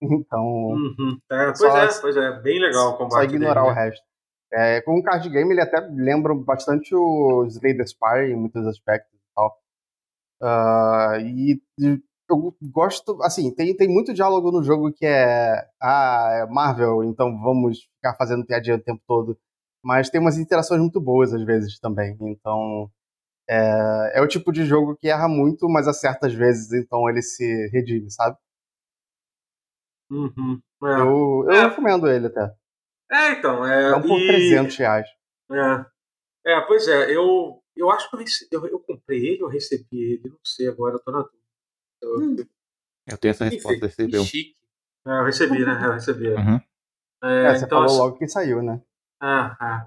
Então, Uhum. É, pois Só- é, pois é, bem legal o combate. só ignorar dele, o né? resto. É, com o card game, ele até lembra bastante o Slay the Spire em muitos aspectos e tal. E e eu gosto, assim, tem, tem muito diálogo no jogo que é, ah, é Marvel, então vamos ficar fazendo piadinha o tempo todo. Mas tem umas interações muito boas às vezes também. Então, é, é o tipo de jogo que erra muito, mas acerta às vezes, então ele se redime, sabe? Uhum. É. Eu, eu É. recomendo ele até. É, então. É, É um por e- 300 reais. É. é, pois é, eu, eu acho que eu, rece- eu, eu comprei ele ou recebi ele, não sei agora, eu tô na dúvida. Eu, Hum. Eu tenho essa resposta, Que recebeu. chique. é, eu recebi, né? Eu recebi. Uhum. É, É, você então, falou logo que saiu, né? Ah, ah.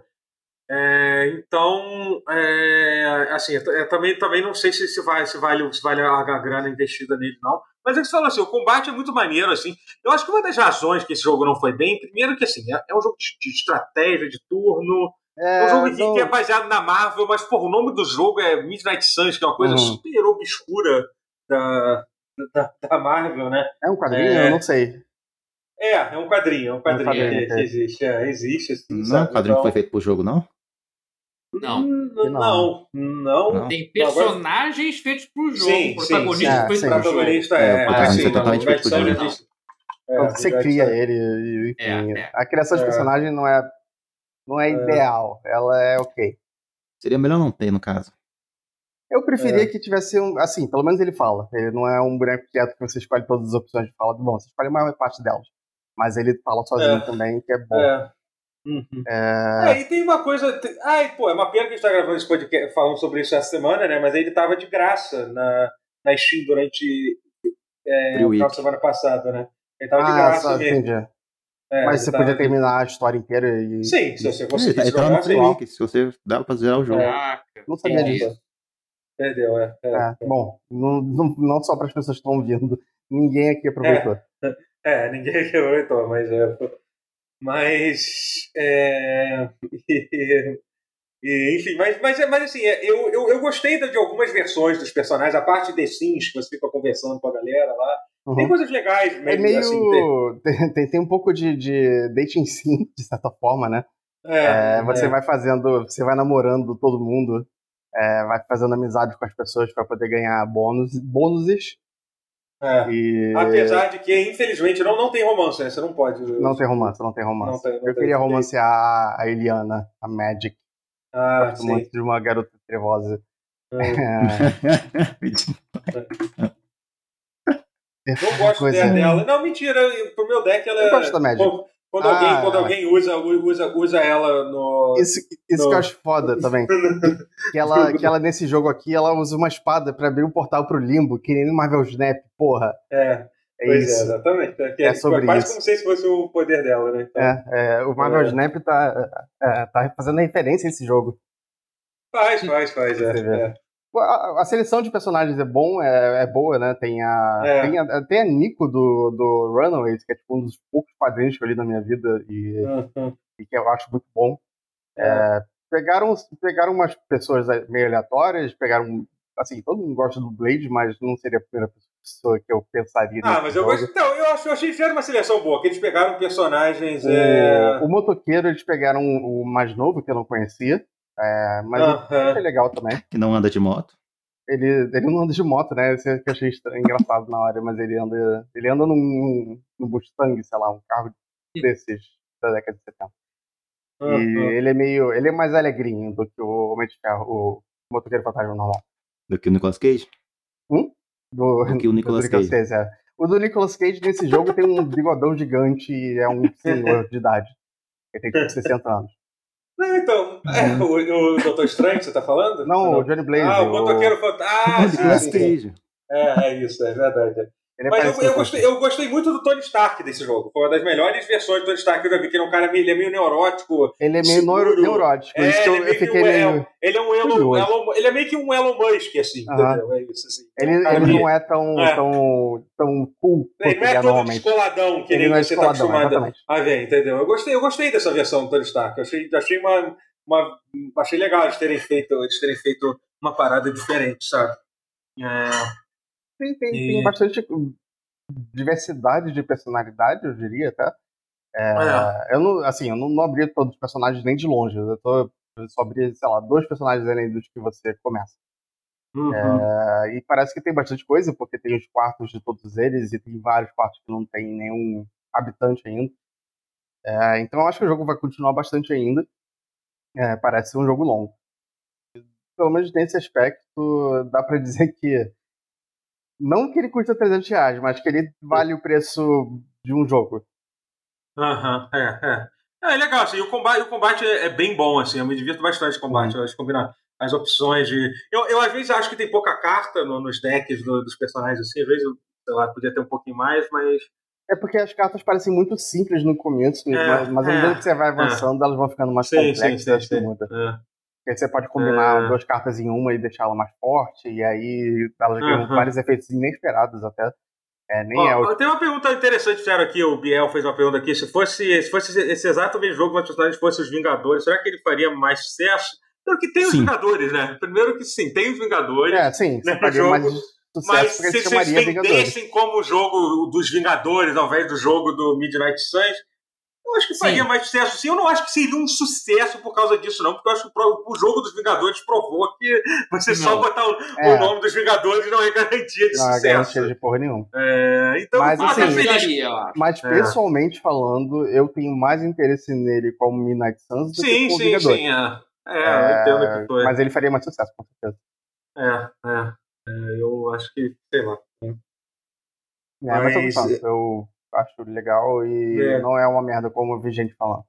É, então, é, assim, eu, eu também, também não sei se, se, vai, se, vale, se vale a, grana investida nele, não. Mas é que você falou assim, o combate é muito maneiro, assim. Eu acho que uma das razões que esse jogo não foi bem, primeiro que assim, é, é um jogo de, de estratégia, de turno, É, um jogo que, que, é baseado na Marvel, mas porra, o nome do jogo é Midnight Suns, que é uma coisa uhum. super obscura da, da, da, Marvel, né? É um quadrinho? É... Eu não sei. É, é um quadrinho, é um quadrinho, é um quadrinho que, que, existe. É, existe assim, não é um quadrinho então... que foi feito pro jogo, não? Não. Não, não. não. Tem personagens Agora... feitos pro jogo. Sim, protagonista sim, feito pro protagonista é. é, é, sim, totalmente feito pro jogo. É, você cria ele, enfim. É, é. A criação de personagem não é, não é, ideal. Ela é ok. Seria melhor não ter, no caso. Eu preferia que tivesse um. Assim, pelo menos ele fala. Ele não é um boneco quieto que você escolhe todas as opções de fala. Bom, você escolhe a maior parte delas. Mas ele fala sozinho também, que é bom. É. Uhum. É... é... e tem uma coisa. Tem... Ai, pô, é uma pena que a gente tá gravando esse podcast falando sobre isso essa semana, né? Mas ele tava de graça na, na Steam durante é, o final de semana passada, né? Ele tava ah, de graça só, mesmo. É, Mas você podia terminar a história inteira e. Sim, se você conseguisse. Ele tá no Free Week, se você dá pra zerar o jogo. É. Não sabia disso. Perdeu, é. é. é bom, não, não, não só para as pessoas que estão ouvindo, ninguém aqui aproveitou. É, é ninguém aqui aproveitou, mas é. Mas. É, e, enfim, mas, mas, mas assim, é, eu, eu, eu gostei de algumas versões dos personagens, a parte de Sims, que você fica conversando com a galera lá. Uhum. Tem coisas legais mesmo. É meio. Assim, tem... Tem, tem um pouco de, de dating sim, de certa forma, né? É, é, você é. vai fazendo, você vai namorando todo mundo, é, vai fazendo amizade com as pessoas para poder ganhar bônus, bônuses. É. E... Apesar de que, infelizmente, não, não tem romance, né? Você não pode. Não tem romance, não tem romance. Não tem, não eu tem, queria romancear a Eliana, a Magic. Ah, Gosto sim. muito de uma garota trevosa. Hum. não gosto Coisa... dela. Não, mentira. Pro meu deck ela eu é. Gosto da Magic. Quando, ah, alguém, quando alguém usa, usa, usa ela no. Isso, isso no... que eu acho foda também. que, ela, que ela, nesse jogo aqui, ela usa uma espada pra abrir um portal pro limbo, que nem no Marvel Snap, porra. É. É pois isso. é, exatamente. É, é sobre quase isso. como se fosse o poder dela, né? Então, é, é, o Marvel é. Snap tá, é, tá fazendo referência a esse jogo. Faz, faz, faz, é. A, a, seleção de personagens é bom, é, é boa, né? Tem a, é. tem a, tem a Nico do, do Runaways, que é tipo um dos poucos quadrinhos que eu li na minha vida e, uhum. e que eu acho muito bom. É. pegaram, pegaram umas pessoas meio aleatórias, pegaram. Assim, todo mundo gosta do Blade, mas não seria a primeira pessoa que eu pensaria. Ah, mas eu gosto. Então, eu, acho, eu achei que fizeram uma seleção boa, que eles pegaram personagens. O, é... o motoqueiro, eles pegaram o mais novo, que eu não conhecia. É, mas uh -huh. é legal também. Que não anda de moto. Ele, ele não anda de moto, né? Isso que eu achei estranho, engraçado na hora, mas ele anda. Ele anda num, num Mustang, sei lá, um carro desses da década de 70. Uh -huh. E ele é meio. Ele é mais alegrinho do que o Homem de Ferro, o motoqueiro fantasma normal. Do que o Nicolas Cage? Hum? Do, do que o Nicolas, do Cage. Cage é. O do Nicolas Cage nesse jogo tem um bigodão gigante e é um senhor de idade. Ele tem tipo 60 anos. Não, então, é, o, o Doutor Estranho que você tá falando? Não, não. o Johnny Blaze. Ah, o motoqueiro fantasma. Ah, sim, sim. É, é isso, é verdade. É Mas eu, eu, gostei, eu gostei muito do Tony Stark desse jogo. Foi uma das melhores versões do Tony Stark que eu já vi, que ele é um cara ele é meio neurótico. Ele é meio seguro. neurótico. É, ele, é meio um, meio... ele é um Elon, Elon, ele é meio que um Elon Musk, assim, uh -huh. entendeu? É isso, assim. Ele, ele não é tão, é. tão, tão cool. Ele não é, é todo descoladão que ele, você está acostumado a ver, entendeu? Eu gostei, eu gostei dessa versão do Tony Stark. Eu achei, achei uma, uma, achei legal eles terem feito, eles terem feito uma parada diferente, sabe? É... Tem, tem, e... tem bastante diversidade de personalidade, eu diria até. É, é. Eu não, assim, eu não, não abri todos os personagens nem de longe. Eu, tô, eu só abri, sei lá, dois personagens além dos que você começa. Uhum. É, e parece que tem bastante coisa, porque tem os quartos de todos eles e tem vários quartos que não tem nenhum habitante ainda. É, então eu acho que o jogo vai continuar bastante ainda. É, parece ser um jogo longo. Pelo menos nesse aspecto, dá para dizer que não que ele custa 300 reais, mas que ele vale o preço de um jogo. Aham, uhum, é, é. É, legal, assim, o combate, o combate é, é, bem bom, assim, eu me divirto bastante com o combate, uhum. eu acho combinar as opções de... Eu, eu, às vezes, acho que tem pouca carta no, nos decks do, dos personagens, assim, às vezes, sei lá, podia ter um pouquinho mais, mas... É porque as cartas parecem muito simples no começo, é, mas, mas à medida é, que você vai avançando, elas vão ficando mais sim, complexas, sim, sim, sim. Porque você pode combinar é... duas cartas em uma e deixá-la mais forte, e aí elas ganham vários efeitos inesperados até. É, nem Ó, é o. Tem uma pergunta interessante, fizeram aqui, o Biel fez uma pergunta aqui. Se fosse, se fosse esse exato mesmo jogo, mas os personagens fossem os Vingadores, será que ele faria mais sucesso? Porque tem os Sim. Vingadores, né? Primeiro que sim, tem os Vingadores. É, sim, né, faria jogo, mais Mas se vocês vendessem como o jogo dos Vingadores ao invés do jogo do Midnight Suns, eu acho que Sim. faria mais sucesso. Sim, eu não acho que seria um sucesso por causa disso, não, porque eu acho que o jogo dos Vingadores provou que você só Não. botar o, É. o nome dos Vingadores não é garantia de Não é sucesso. garantia de porra nenhuma. É, então, Mas, Mas até assim, feliz. ajudaria, eu acho. Mas É. pessoalmente falando, eu tenho mais interesse nele como Midnight Suns do que Sim, como sim, Vingadores. sim. É, é, eu entendo que foi. Mas ele faria mais sucesso, com certeza. É, é, é, eu acho que, sei lá. É, mas Mas- eu acho legal e É. não é uma merda como eu vi gente falando.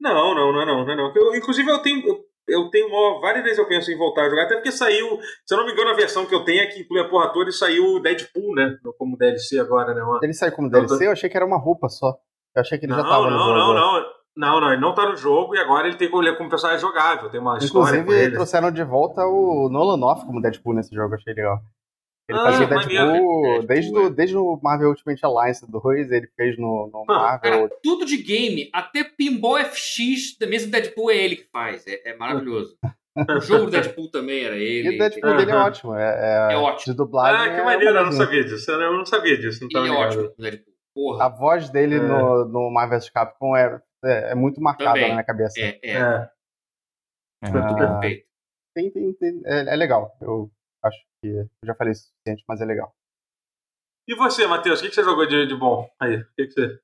Não, não, não é não, não é não. Eu, inclusive, eu tenho. Eu, eu tenho várias vezes eu penso em voltar a jogar, até porque saiu, se eu não me engano, a versão que eu tenho é que inclui a porra toda e saiu o Deadpool, né? Como DLC agora, né? Uma- Ele saiu como Eu tô- DLC, eu achei que era uma roupa só. Eu achei que ele Não, já tava não, no jogo. não, não. Não, não, ele não tá no jogo e agora ele tem que olhar como personagem jogável. Tem uma história com Inclusive, trouxeram de volta o Nolan Off como Deadpool nesse jogo, achei legal. Ele Ah, fazia maneiro. Deadpool, Deadpool, desde, é. o, desde o Marvel Ultimate Alliance 2, ele fez no, no Ah, Marvel. Cara, tudo de game, até Pinball FX, mesmo Deadpool é ele que faz. É, é maravilhoso. O jogo do Deadpool também era E ele. o Deadpool dele é ótimo. É, é, É ótimo. De dublagem. Ah, que é maneiro, eu não sabia disso. Eu não sabia disso, não Ele é ligado. ótimo, o Deadpool. A Porra. voz dele É. no, no Marvel vs Capcom é, é, é muito marcada Também. na minha cabeça. É, é. É. Ah, perfeito. tem, tem, tem- é, é legal. Eu acho que. Eu já falei isso o suficiente, mas é legal. E você, Matheus, o que que você jogou de, de bom? Aí, o que que você.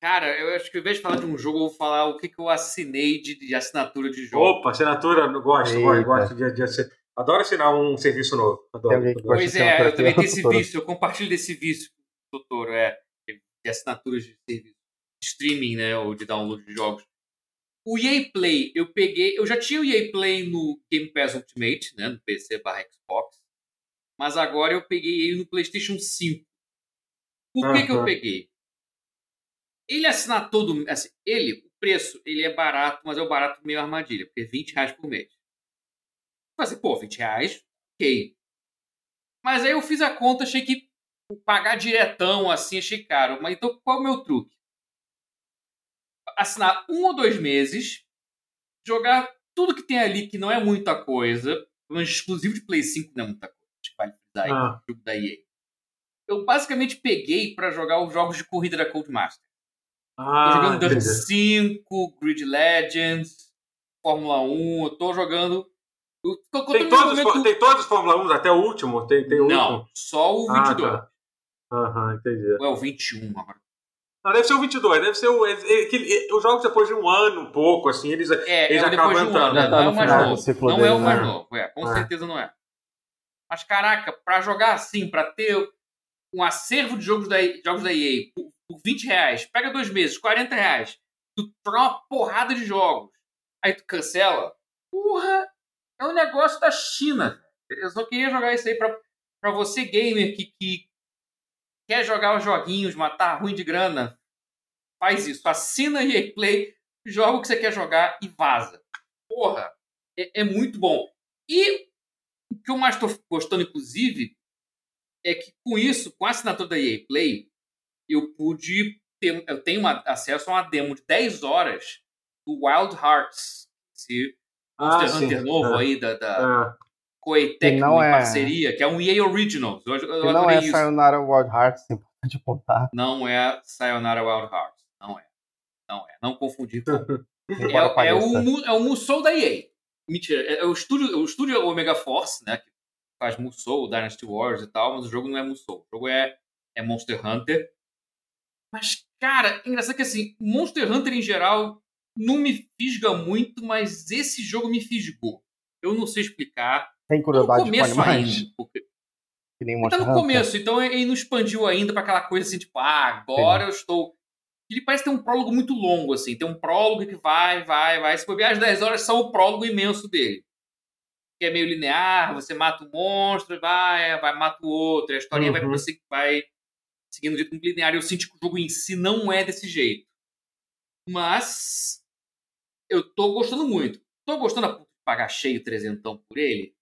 Cara, eu acho que ao invés de falar de um jogo, eu vou falar o que, que eu assinei de, de assinatura de jogo. Opa, assinatura, eu gosto, Eita. gosto, gosto de, de, assin- Adoro assinar um serviço novo. Adoro. Pois é, eu também tenho esse vício, eu compartilho desse vício com o Totoro, é. De assinaturas de serviço. De streaming, né? Ou de download de jogos. O EA Play, eu peguei. Eu já tinha o EA Play no Game Pass Ultimate, né? No PC barra Xbox. Mas agora eu peguei ele no PlayStation 5. Por que, que eu peguei? Ele assina todo. Assim, ele, o preço, ele é barato, mas é o barato meio armadilha, porque é 20 reais por mês. Mas, pô, 20 reais, ok. Mas aí eu fiz a conta, achei que pagar diretão assim, achei caro. Mas então qual é o meu truque? Assinar um ou dois meses, jogar tudo que tem ali, que não é muita coisa, pelo menos exclusivo de Play 5 não é muita coisa, frisar aí, Ah. jogo da EA. Eu basicamente peguei pra jogar os jogos de corrida da Codemaster. Tô Ah, jogando Dirt entendi. 5, Grid Legends, Fórmula 1, eu tô jogando. Eu tô contando Tem todos, momento- tem todos os Fórmula 1, até o último? Tem, tem o Não, último? só o Ah, 22. tá. Aham, entendi. Ou é o 21 agora? Não, deve ser o 22, deve ser o. é- é- aquele- os jogos depois de um ano, um pouco, assim, eles. É, Eles é depois de acabam um ano, entrando. né? Já não tá é o mais final do novo. Não é o mais né? novo, é, com É. certeza não é. Mas caraca, pra jogar assim, pra ter um acervo de jogos da, jogos da EA por, por 20 reais, pega dois meses, 40 reais, tu joga uma porrada de jogos, aí tu cancela, porra, é um negócio da China. Eu só queria jogar isso aí pra, pra você, gamer, que, que quer jogar os joguinhos, matar ruim de grana, faz isso. Assina EA Play, joga o que você quer jogar e vaza. Porra, é, é muito bom. E o que eu mais estou gostando, inclusive, é que com isso, com a assinatura da EA Play, eu pude ter, eu tenho uma- acesso a uma demo de 10 horas do Wild Hearts, esse Ah, Monster sim. Hunter novo É. aí da, da É. Não em é- parceria, que é um EA Originals. Eu, eu não é isso. Sayonara Wild Hearts, é importante apontar. Não é Sayonara Wild Hearts. Não é. Não é. Não confundir é, é, o, é o Musou da EA. Mentira, é, é o estúdio, o estúdio Omega Force, né? Que faz Musou, Dynasty Wars e tal, mas o jogo não é Musou. O jogo é, é Monster Hunter. Mas, cara, engraçado que assim, Monster Hunter em geral não me fisga muito, mas esse jogo me fisgou. Eu não sei explicar. Tem no curiosidade com começo ainda. Porque Que nem Monster tá no Hunter? começo, então ele não expandiu ainda pra aquela coisa assim, tipo, ah, agora eu estou. Ele parece ter um prólogo muito longo, assim. Tem um prólogo que vai, vai, vai. Se bobear, as 10 horas são o prólogo imenso dele. Que é meio linear, você mata um monstro, e vai, vai, mata o outro. E a historinha vai, Uhum. prosseguir- vai seguindo de muito linear. Eu senti que o jogo em si não é desse jeito. Mas eu tô gostando muito. Tô gostando a de pagar cheio trezentão por ele?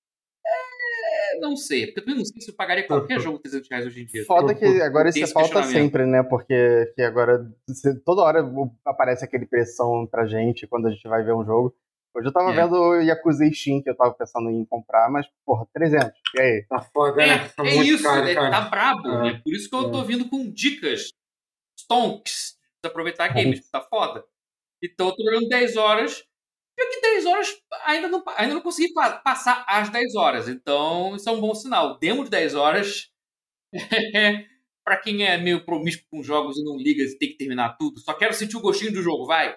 É, É, não sei, porque eu também não sei se eu pagaria qualquer jogo 300 reais hoje em dia. Foda que agora isso esse falta sempre, né? Porque que agora você- toda hora aparece aquele pressão pra gente quando a gente vai ver um jogo. Hoje eu tava É. vendo o Yakuza Steam que eu tava pensando em comprar, mas, porra, 300. E aí? Tá foda, né? Tá É, é muito isso, caro, é, cara. tá brabo, É. né? Por isso que eu É. tô vindo com dicas, stonks, de aproveitar games, tá foda. Então eu tô jogando 10 horas, e que 10 horas ainda não, ainda não consegui pa- passar as 10 horas, então isso é um bom sinal. Demo de 10 horas, pra quem é meio promíscuo com jogos e não liga e tem que terminar tudo, só quero sentir o gostinho do jogo, vai.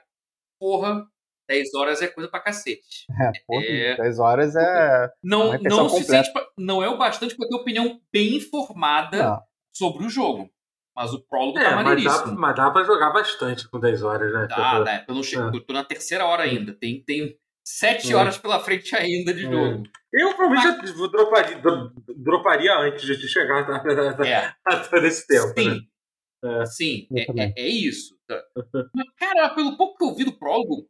Porra, 10 horas é coisa pra cacete. É, porra, É. 10 horas é. Não, não, pra- não é o bastante pra ter opinião bem informada Não. sobre o jogo. Mas o prólogo É, tá mas dá, maneiríssimo. mas dá pra jogar bastante com 10 horas, né? Dá, Tipo, né? Eu, não chego, É. tô na terceira hora ainda. Tem, tem sete É. horas pela frente ainda de É. jogo. Eu provavelmente já droparia, dro- droparia antes de chegar a, É. a todo esse tempo. Né? Sim. É. Sim, é, é- é isso. Mas, cara, pelo pouco que eu vi do prólogo,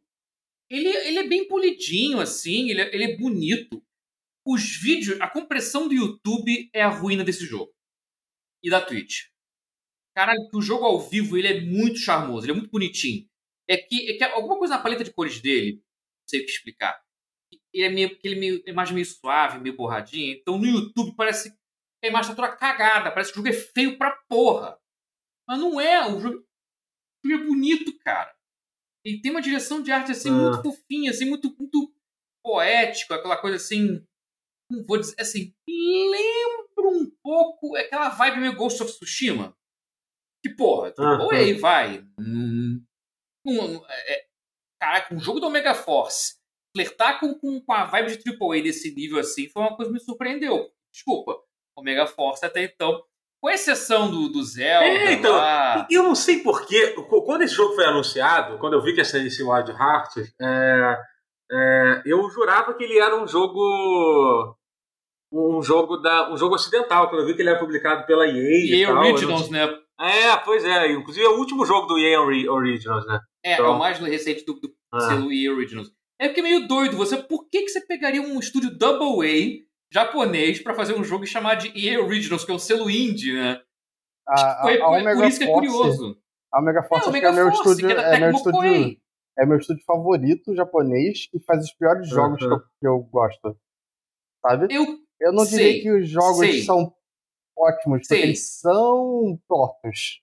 ele, ele é bem polidinho, assim, ele, ele é bonito. Os vídeos, a compressão do YouTube é a ruína desse jogo. E da Twitch. Caralho, que o jogo ao vivo ele é muito charmoso, ele é muito bonitinho. É que, é que alguma coisa na paleta de cores dele, não sei o que explicar. Ele é meio, ele é meio, é mais meio suave, meio borradinho. Então no YouTube parece que a imagem tá toda cagada, parece que o jogo é feio pra porra. Mas não é, o jogo, o jogo é bonito, cara. Ele tem uma direção de arte assim Ah. muito fofinha, assim, muito, muito poético, aquela coisa assim. Não vou dizer assim. Lembra um pouco aquela vibe meio Ghost of Tsushima. Que porra, tipo, Ah, oi, vai. Hum, um, é, caraca, um jogo do Omega Force. Flertar com, com, com a vibe de AAA desse nível assim foi uma coisa que me surpreendeu. Desculpa. Omega Force até então. Com exceção do, do Zelda. É, então, lá, E eu não sei porquê, quando esse jogo foi anunciado, quando eu vi que ia sair esse Wild Heart, é, é, eu jurava que ele era um jogo. Um jogo da. um jogo ocidental, quando eu vi que ele era publicado pela EA. E, EA tal, eu não- Originals, né? É, pois é. Inclusive é o último jogo do EA Ori- Originals, né? É, Então- é o mais recente do, do Ah. selo EA Originals. É porque é meio doido. Você, por que, que você pegaria um estúdio Double A japonês pra fazer um jogo e chamar de EA Originals, que é um selo indie, né? A, Foi a, a por, Omega por isso que é Force, curioso. A Omega É, Force o acho que Mega é meu Force, estúdio, é é meu estúdio, é meu estúdio favorito japonês que faz os piores jogos que, eu, Uhum. que eu gosto. Sabe? Eu, Eu não Sei, diria que os jogos sei. são ótimos, porque eles são tortos.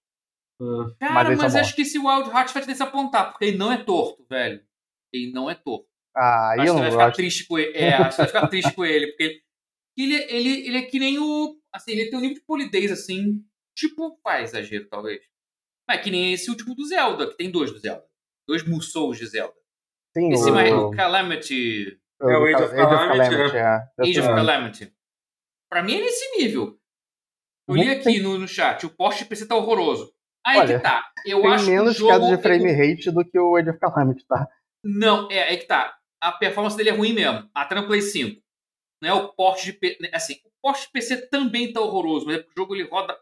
Ah, cara, Mas mas, acho que esse Wild Heart vai te desapontar, porque ele não é torto, velho. Ele não é torto. Ah, acho eu que não vai ficar gosto. triste com ele. É, acho que você vai ficar triste com ele, porque ele, ele, ele é que nem o. Assim, ele tem um nível de polidez, assim. Tipo, vai exagero, talvez. Mas é que nem esse último do Zelda, que tem dois do Zelda. Dois Musous de Zelda. Sim, Esse o, mais o, Calamity. É o Age of Calamity, é. Eu Age of. Calamity. Pra mim é nesse nível. Eu li aqui no, no chat, o poste PC tá horroroso. Aí Olha, que tá. Eu Tem acho que o menos jogo queda de é- frame rate do que o Age of Calamity, tá? Não, é aí que tá. A performance dele é ruim mesmo. Até no Play 5. Não é o porte de PC. Assim, o porte de PC também tá horroroso, mas é porque o jogo ele roda.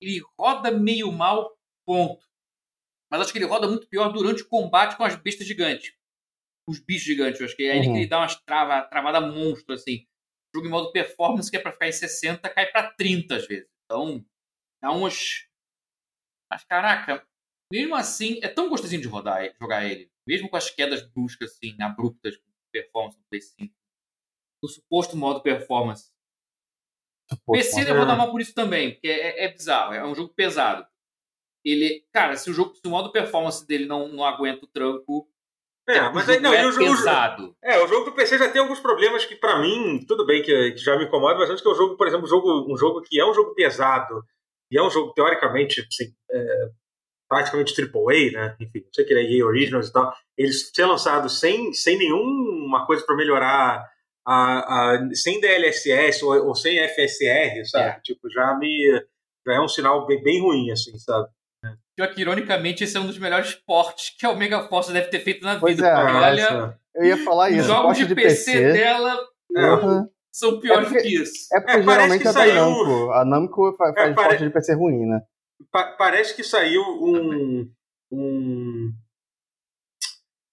Ele roda meio mal, ponto. Mas acho que ele roda muito pior durante o combate com as bestas gigantes. Os bichos gigantes. Eu acho que é Uhum. que ele dá umas trava, travada monstro, assim. Jogo em modo performance, que é pra ficar em 60, cai pra 30 às vezes. Então, dá uns. Mas caraca, mesmo assim, é tão gostosinho de rodar, jogar ele. Mesmo com as quedas bruscas, assim, abruptas, com performance no Play 5. No suposto modo performance. Pô, PC eu vou dar mal por isso também, porque é, é bizarro, é um jogo pesado. Ele, cara, se o jogo, se o modo performance dele não, não aguenta o tranco, É, o mas aí, não, é o pesado. É, o jogo do PC já tem alguns problemas que, pra mim, tudo bem que, que já me incomoda, mas antes que é um jogo, por exemplo, um jogo, um jogo que é um jogo pesado e é um jogo, teoricamente, assim, é, praticamente AAA, né? Enfim, não sei que ele é EA Originals e tal, eles ser lançados sem, sem nenhuma coisa pra melhorar, a, a, sem DLSS ou, ou sem FSR, sabe? É. Tipo, já me. Já é um sinal bem, bem ruim, assim, sabe? Pior que, ironicamente, esse é um dos melhores portes que a Omega Force deve ter feito na Pois vida. é, porque, Ah, olha, essa- Eu ia falar os isso. jogos Poste de de PC, PC. dela Porra. são piores É porque- do que isso. É porque É, parece geralmente que é da saiu- Namco. A Namco fa- faz pare- poste de PC ruim, né? Pa- parece que saiu um, um.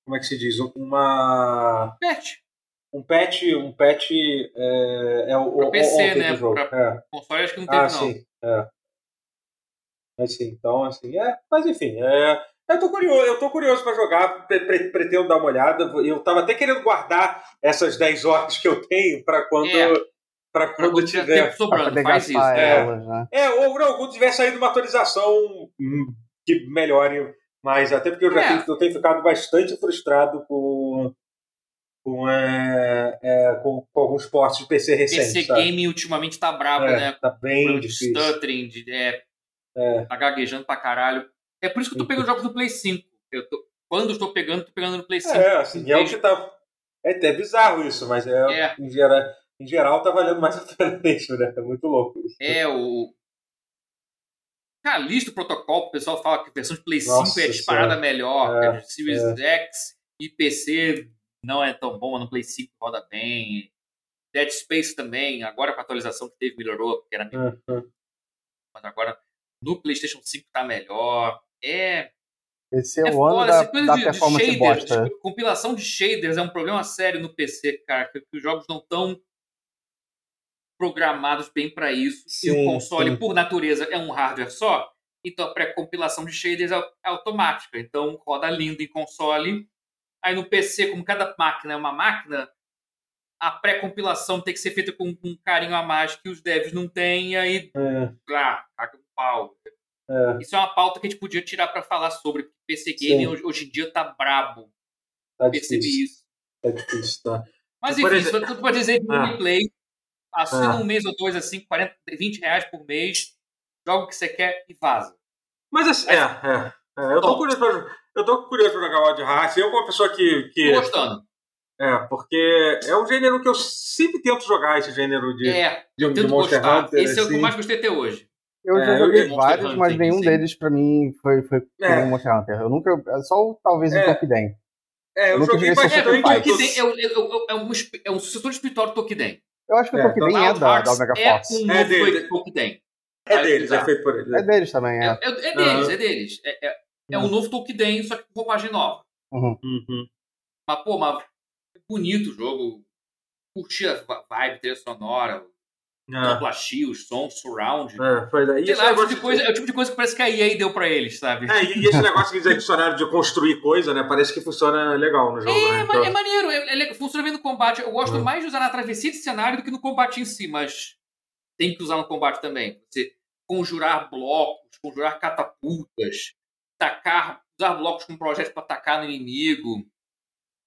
Como é que se diz? Uma. Pet. um patch, um patch é, é o, Pra o- PC, ontem né? jogo. Pra- É. Console acho que não teve, Ah, não. sim. É. Mas sim, então assim, é, mas enfim, é, eu tô curioso, eu tô curioso para jogar, pre- pre- pretendo dar uma olhada. Eu tava até querendo guardar essas 10 horas que eu tenho para quando É. para Pra quando quando tiver tempo sobrando, faz isso. É. né? É, ou não, quando tiver saído uma atualização hum, que melhore mais, até porque eu já É. tenho, eu tenho ficado bastante frustrado com com, é, é, com, com alguns portos de PC recentes. PC sabe? Game ultimamente tá brabo, É, né? tá bem difícil. stuttering, é, É. tá gaguejando pra caralho. É por isso que eu tô pegando jogos do Play 5. Eu tô- quando eu estou pegando, tô pegando no Play 5. É, assim, é o que tá. É até bizarro isso, mas é, É. Em, geral, em geral tá valendo mais a pena isso, né? É muito louco isso. É, o. Calixto Protocol, o pessoal fala que a versão de Play 5 Nossa é disparada Senhora. melhor, É, de Series X e PC não é tão bom, no Play 5 roda bem. Dead Space também, agora com a atualização que teve, melhorou, porque era meio Uhum. mas agora no PlayStation 5 tá melhor. É, Esse é, é o ano da, coisa da de, de performance shaders, bosta. de compilação de shaders é um problema sério no PC, cara, que, os jogos não estão programados bem para isso. e Sim, o console, sim. por natureza, é um hardware só. Então a pré-compilação de shaders é, é automática. Então roda lindo em console. Aí no PC, como cada máquina é uma máquina, a pré-compilação tem que ser feita com, um carinho a mais que os devs não têm. E aí, É, ah, caga um pau. é, Isso é uma pauta que a gente podia tirar para falar sobre. porque PC Sim. hoje, hoje em dia tá brabo. tá Percebi difícil. isso. Tá difícil, tá? Mas enfim, exemplo- isso tudo pode dizer de Ah. gameplay. Assina Ah. um mês ou dois, assim, 40, 20 reais por mês. Joga o que você quer e vaza. Mas assim, é, é, é, eu tô curioso pra, eu tô curioso pra jogar Wild Hearts. Eu, uma pessoa que. Tô que gostando. é, porque é um gênero que eu sempre tento jogar, esse gênero de, É, de, eu de tento Monster gostar. Hunter. Esse é o que eu assim. mais gostei até hoje. Eu É, já eu- joguei Monster vários, mas nenhum sim. deles pra mim foi, foi É. Monster Hunter. Eu nunca. Só o- talvez É. o Tokiden. É, eu, Eu nunca joguei É, bastante. porque Fight. Tokiden é, o- é o- é um, é um sucessor espiritual do Tokiden. Eu acho que É, o Tokiden é, Wild da, da Hearts Omega é Force. um É novo dele. Tokiden. É deles, é pesquisar. feito por eles. É deles também, É, é. é- é deles, é deles. É, é, é Uhum. um novo Tokiden, só que com roupagem nova. Uhum. Uhum. Mas, pô, mas bonito o jogo. Curti a vibe, trilha sonora, É, plastia, os sons, surround. é, foi daí. Sei lá, é o, tipo de coisa, é o tipo de coisa que parece que a EA deu pra eles, sabe? É, e esse negócio que eles adicionaram de construir coisa, né? Parece que funciona legal no jogo, É, né? ma- Então- é maneiro, é, é funciona bem no combate. Eu gosto Hum. mais de usar na travessia de cenário do que no combate em si, mas tem que usar no combate também. Você conjurar blocos, conjurar catapultas, tacar, usar blocos com projetos para atacar no inimigo.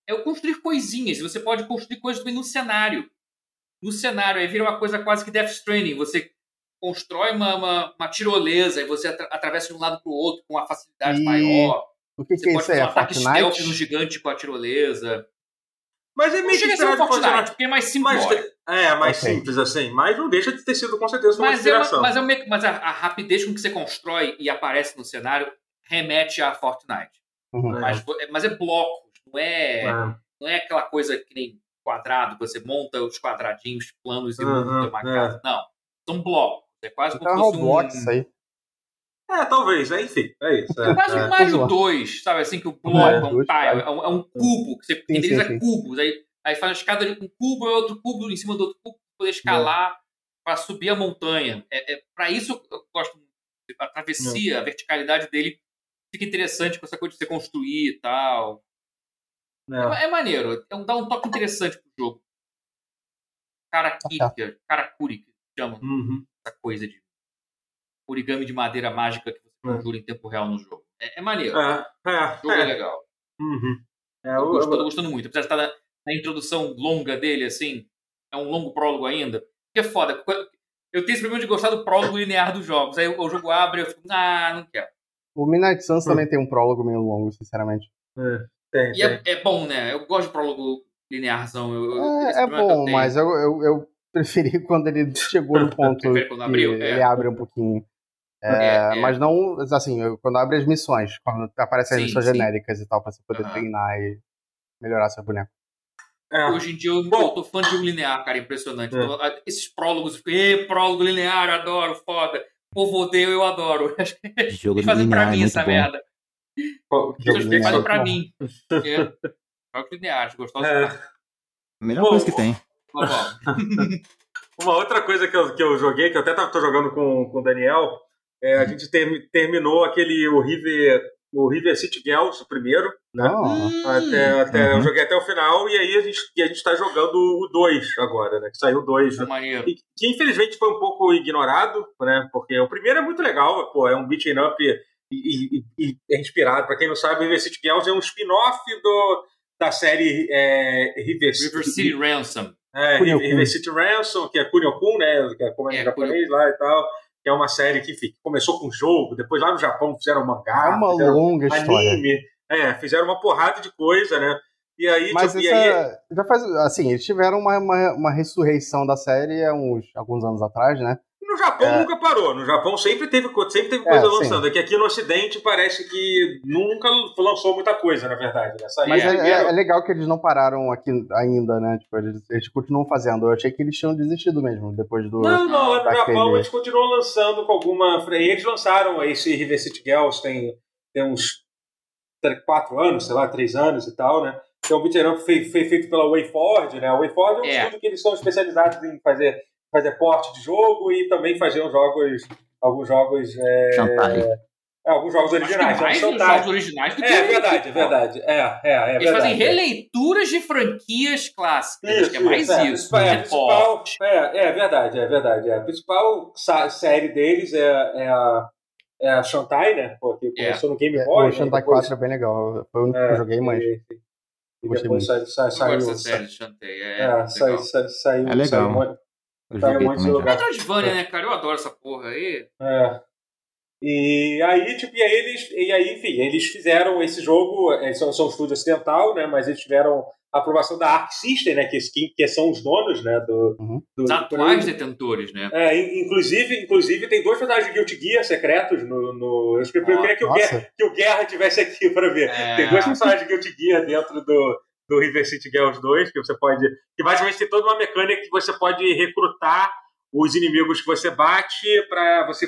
É o construir coisinhas. e Você pode construir coisas também no cenário. No cenário, aí vira uma coisa quase que Death Stranding. Você constrói uma, uma, uma tirolesa e você atra- atravessa de um lado para o outro com uma facilidade E- maior. O que, Você que é pode isso aí? fazer É um ataque stealth no Fortnite? gigante com a tirolesa. Mas é Não meio que a ser um Fortnite, Fortnite. porque é mais Mas, simplório. é, mais Ok. simples assim. Mas não deixa de ter sido com certeza uma Mas, é uma- inspiração. mas, é um me- mas a, a rapidez com que você constrói e aparece no cenário remete a Fortnite. Uhum. É. Mas, vo- é- mas é blocos, não é, É. não é aquela coisa que nem quadrado, você monta os quadradinhos planos e Uhum, monta uma é. casa. Não, são blocos. É quase é como se fosse Roblox um, isso aí. É, talvez, é, enfim. É isso. É, É quase é. um Mario Zoar. 2, sabe? Assim, que o bloco Mario é um 2, tile, é um, é um cubo, que você sim, renderiza sim. cubos. Aí, aí faz a escada de um cubo, é outro cubo em cima do outro cubo, pra poder escalar, para subir a montanha. É, é, para isso eu gosto muito. A travessia, a verticalidade dele fica interessante com essa coisa de você construir e tal. É. É, é maneiro, é um, dá um toque interessante pro jogo. Karakuri, Karakuri, que chama Uhum. essa coisa de origami de madeira mágica que você conjura em tempo real no jogo. É, é maneiro. É, é, O jogo é é. legal. Uhum. É, Eu gosto- tô gostando muito. Apesar de estar na, na introdução longa dele, assim, é um longo prólogo ainda. Que é foda. Eu tenho esse problema de gostar do prólogo linear dos jogos. Aí o jogo abre e eu fico, ah, não quero. O Midnight Suns Hum. também tem um prólogo meio longo, sinceramente. é, tem, E tem. é, é bom, né? Eu gosto de prólogo linearzão. Eu, eu- É, é eu bom, tenho. mas eu, eu, eu preferi quando ele chegou no ponto quando que abriu? É. ele abre um pouquinho. É, É, é. Mas não, assim, eu- quando abre as missões, quando aparecem as Sim, missões sim. genéricas e tal, pra você poder Aham. treinar e melhorar seu boneco. É. Hoje em dia eu, Bom. eu tô fã de um linear, cara, impressionante. É. Então, esses prólogos, eu "Ê, prólogo linear, adoro, foda. O povo odeia, eu adoro. Jogo eles fazem pra linear é mim muito essa bom. merda. Pô, Eles linear fazem é pra mim. É. Jogos lineares, gostosos. É. Melhor Bom, coisa que tem. Ó. Uma outra coisa que eu, que eu joguei, que eu até tô jogando com, com o Daniel, é, a gente ter- terminou aquele o River, o River City Girls, o primeiro. Não. Até, até, Eu Uhum. joguei até o final e aí a gente, e a gente tá jogando o 2 agora, né? Que saiu o 2. Tá maneiro. E que infelizmente foi um pouco ignorado, né? Porque o primeiro é muito legal, pô, é um beat'em up e, e- é inspirado. Pra quem não sabe, River City Girls é um spin-off do, da série é, River, River City Ransom. é. River, City Ransom, que é Kunio-kun, né? Que é como é, em É, japonês lá e tal. Que é uma série que enfim, começou com jogo, depois lá no Japão fizeram mangá, É uma fizeram longa história. anime, é, fizeram uma porrada de coisa, né? E aí, Mas tipo, e essa, aí já faz, assim, eles tiveram uma, uma, uma ressurreição da série há uns, alguns anos atrás, né? No Japão É. nunca parou. No Japão sempre teve, sempre teve É, coisa sim. lançando. É que aqui no Ocidente parece que nunca lançou muita coisa, na verdade. Né? Mas é, primeiro- é- é legal que eles não pararam aqui ainda, né? Tipo, eles, eles continuam fazendo. Eu achei que eles tinham desistido mesmo, depois do... Não, não, lá no daquele- Japão eles continuam lançando com alguma. Eles lançaram esse River City Girls tem, tem uns quatro anos, sei lá, três anos e tal, né? Que é um beat'em up fe- fe- feito pela WayForward, né? A WayForward é um É. estúdio que eles são especializados em fazer, fazer porte de jogo e também fazer uns jogos, alguns jogos. É, Shantai. é, alguns jogos que originais. mais São os Shantai. jogos originais do que É o- verdade, é verdade. É, é, é Eles verdade. fazem releituras de franquias clássicas. acho que é mais é, isso. É, É, principal, é, é verdade, é verdade. É. A principal série deles é, é a, é a Shantai, né? Porque É. começou no Game É, Boy. o Shantai né? Depois- 4 é bem legal. Foi o único que é, eu joguei, mas E, e gostei depois saiu. gosto dessa sa- série de Shantae. É, É, sa- legal. sa- saiu. É legal. Saiu, Eu Saiu joguei muito também lugar. Metroidvania, né, cara? Eu adoro essa porra aí. É. E aí, tipo, e aí eles, e aí, enfim, eles fizeram esse jogo, eles são, são um estúdio ocidental, né? Mas eles tiveram a aprovação da Arc System, né? Que, que, que são os donos, né? Do, Uhum. do Os atuais detentores, né? É, in- inclusive, inclusive, tem dois personagens de Guilty Gear secretos no. no eu, eu queria que o. Guerra, que o Guerra tivesse aqui pra ver. É. Tem dois personagens de Guilty Gear dentro do, do River City Girls 2, que você pode. Que basicamente tem toda uma mecânica que você pode recrutar os inimigos que você bate pra você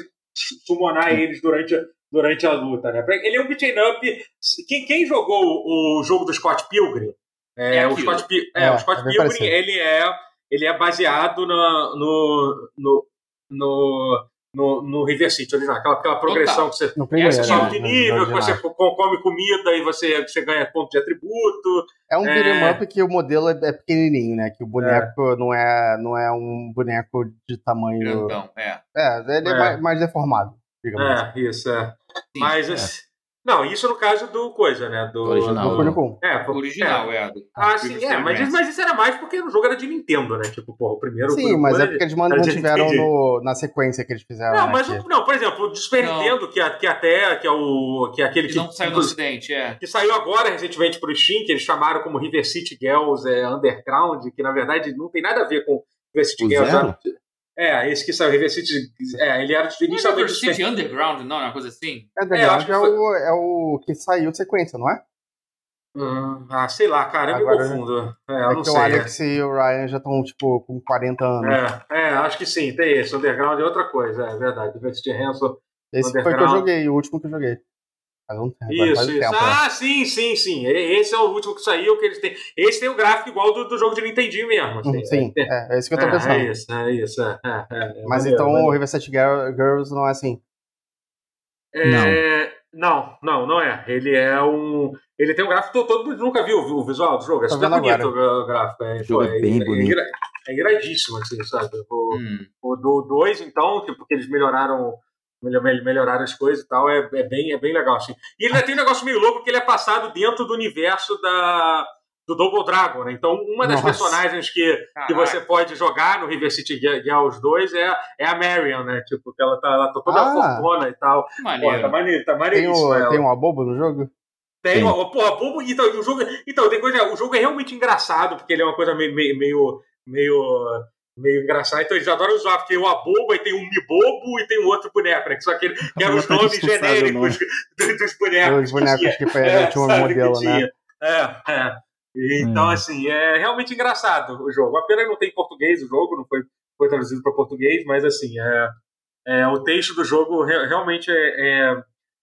summonar eles durante, durante a luta, né? Ele é um beat'em up. Quem, quem jogou o, jogo do Scott Pilgrim? É, É o. Scott, Pi- é, É, o Scott é Pilgrim, ele é, ele é baseado na, no, no, no, no, no River City original, aquela, aquela progressão que você primeiro, né? sobe de no- no nível, que você come comida e você, você ganha ponto de atributo. É um é- beat'em up que o modelo é, é pequenininho, né? Que o boneco não, é, não é um boneco de tamanho... Grandão, é. É, ele é, É. Mais, mais deformado, digamos assim. É, isso, é. Sim, Mas, é. assim, não, isso no caso do coisa, né? Do Original. Kunio-kun. É, O original, é. do- Ah, do sim, River é, mas, Ransom. mas isso era mais porque o jogo era de Nintendo, né? Tipo, porra, o primeiro. Sim, Kunio-kun mas é porque eles mantiveram RPG. no, na sequência que eles fizeram. Não, né, mas que- o- não, por exemplo, o do Super Não. Nintendo, que, que até que é o que é aquele Que que, não saiu no ocidente, é. que saiu agora recentemente pro Steam, que eles chamaram como River City Girls é, Underground, que na verdade não tem nada a ver com River City O Girls. Zero? É, esse que saiu, River City. É, ele era Não é River. City Underground, não, é uma coisa assim? É, É, Underground acho que é, foi- o, é o que saiu de sequência, não é? Hum, ah, sei lá, cara, eu Agora, me confundo. É, eu É não que sei. o Alex e o Ryan já estão, tipo, com 40 anos. É, é, acho que sim, tem esse. Underground é outra coisa, é verdade. River City Ransom. Esse foi o que eu joguei, o último que eu joguei. Faz um tempo. Isso, faz um isso. tempo, é. Ah, sim, sim, sim. E- Esse é o último que saiu, que eles têm. Esse tem o gráfico igual do, do jogo de Nintendinho mesmo. assim. Hum, Sim, é, é isso que eu tô É, pensando. é isso, é isso. É, é, é, é Mas maneiro, então maneiro. o River City Girl- Girls não é assim. É, não, não, não é. Ele é um. Ele tem um gráfico. Todo, todo mundo nunca viu o visual do jogo. É super bonito agora. o gráfico. É, O jogo é bem bonito. ira- é iradíssimo, assim, sabe? O, Hum. o do 2, então, tipo, porque eles melhoraram. Melhor- Melhoraram as coisas e tal, é, é, bem, é bem legal. Assim. E ele ainda tem um negócio meio louco que ele é passado dentro do universo da, do Double Dragon, né? Então, uma das Nossa. personagens que, que você pode jogar no River City Girls 2 é, é a Marion, né? Tipo, que ela tá, ela tá toda Ah. fortuna e tal. Que Pô, maneiro. tá maneiro, tá Tem, maneiríssimo o, ela. tem um abobo no jogo? Tem, Tem. ó, porra, bobo. Então, o jogo, então, tem coisa. O jogo é realmente engraçado, porque ele é uma coisa meio. meio, meio, meio, meio engraçada. Então eles adoram usar, porque tem o Abobo, e tem o Mibobo e tem um outro boneco, né? Aquele, que eram os Tá nomes o genéricos dos, dos bonecos. Os bonecos que foi, É, tinha um modelo, que né? É, é. Então, Hum. assim, é realmente engraçado o jogo. A pena não tem em português o jogo, não foi, foi traduzido para português, mas assim, é, é, o texto do jogo re- realmente é, é,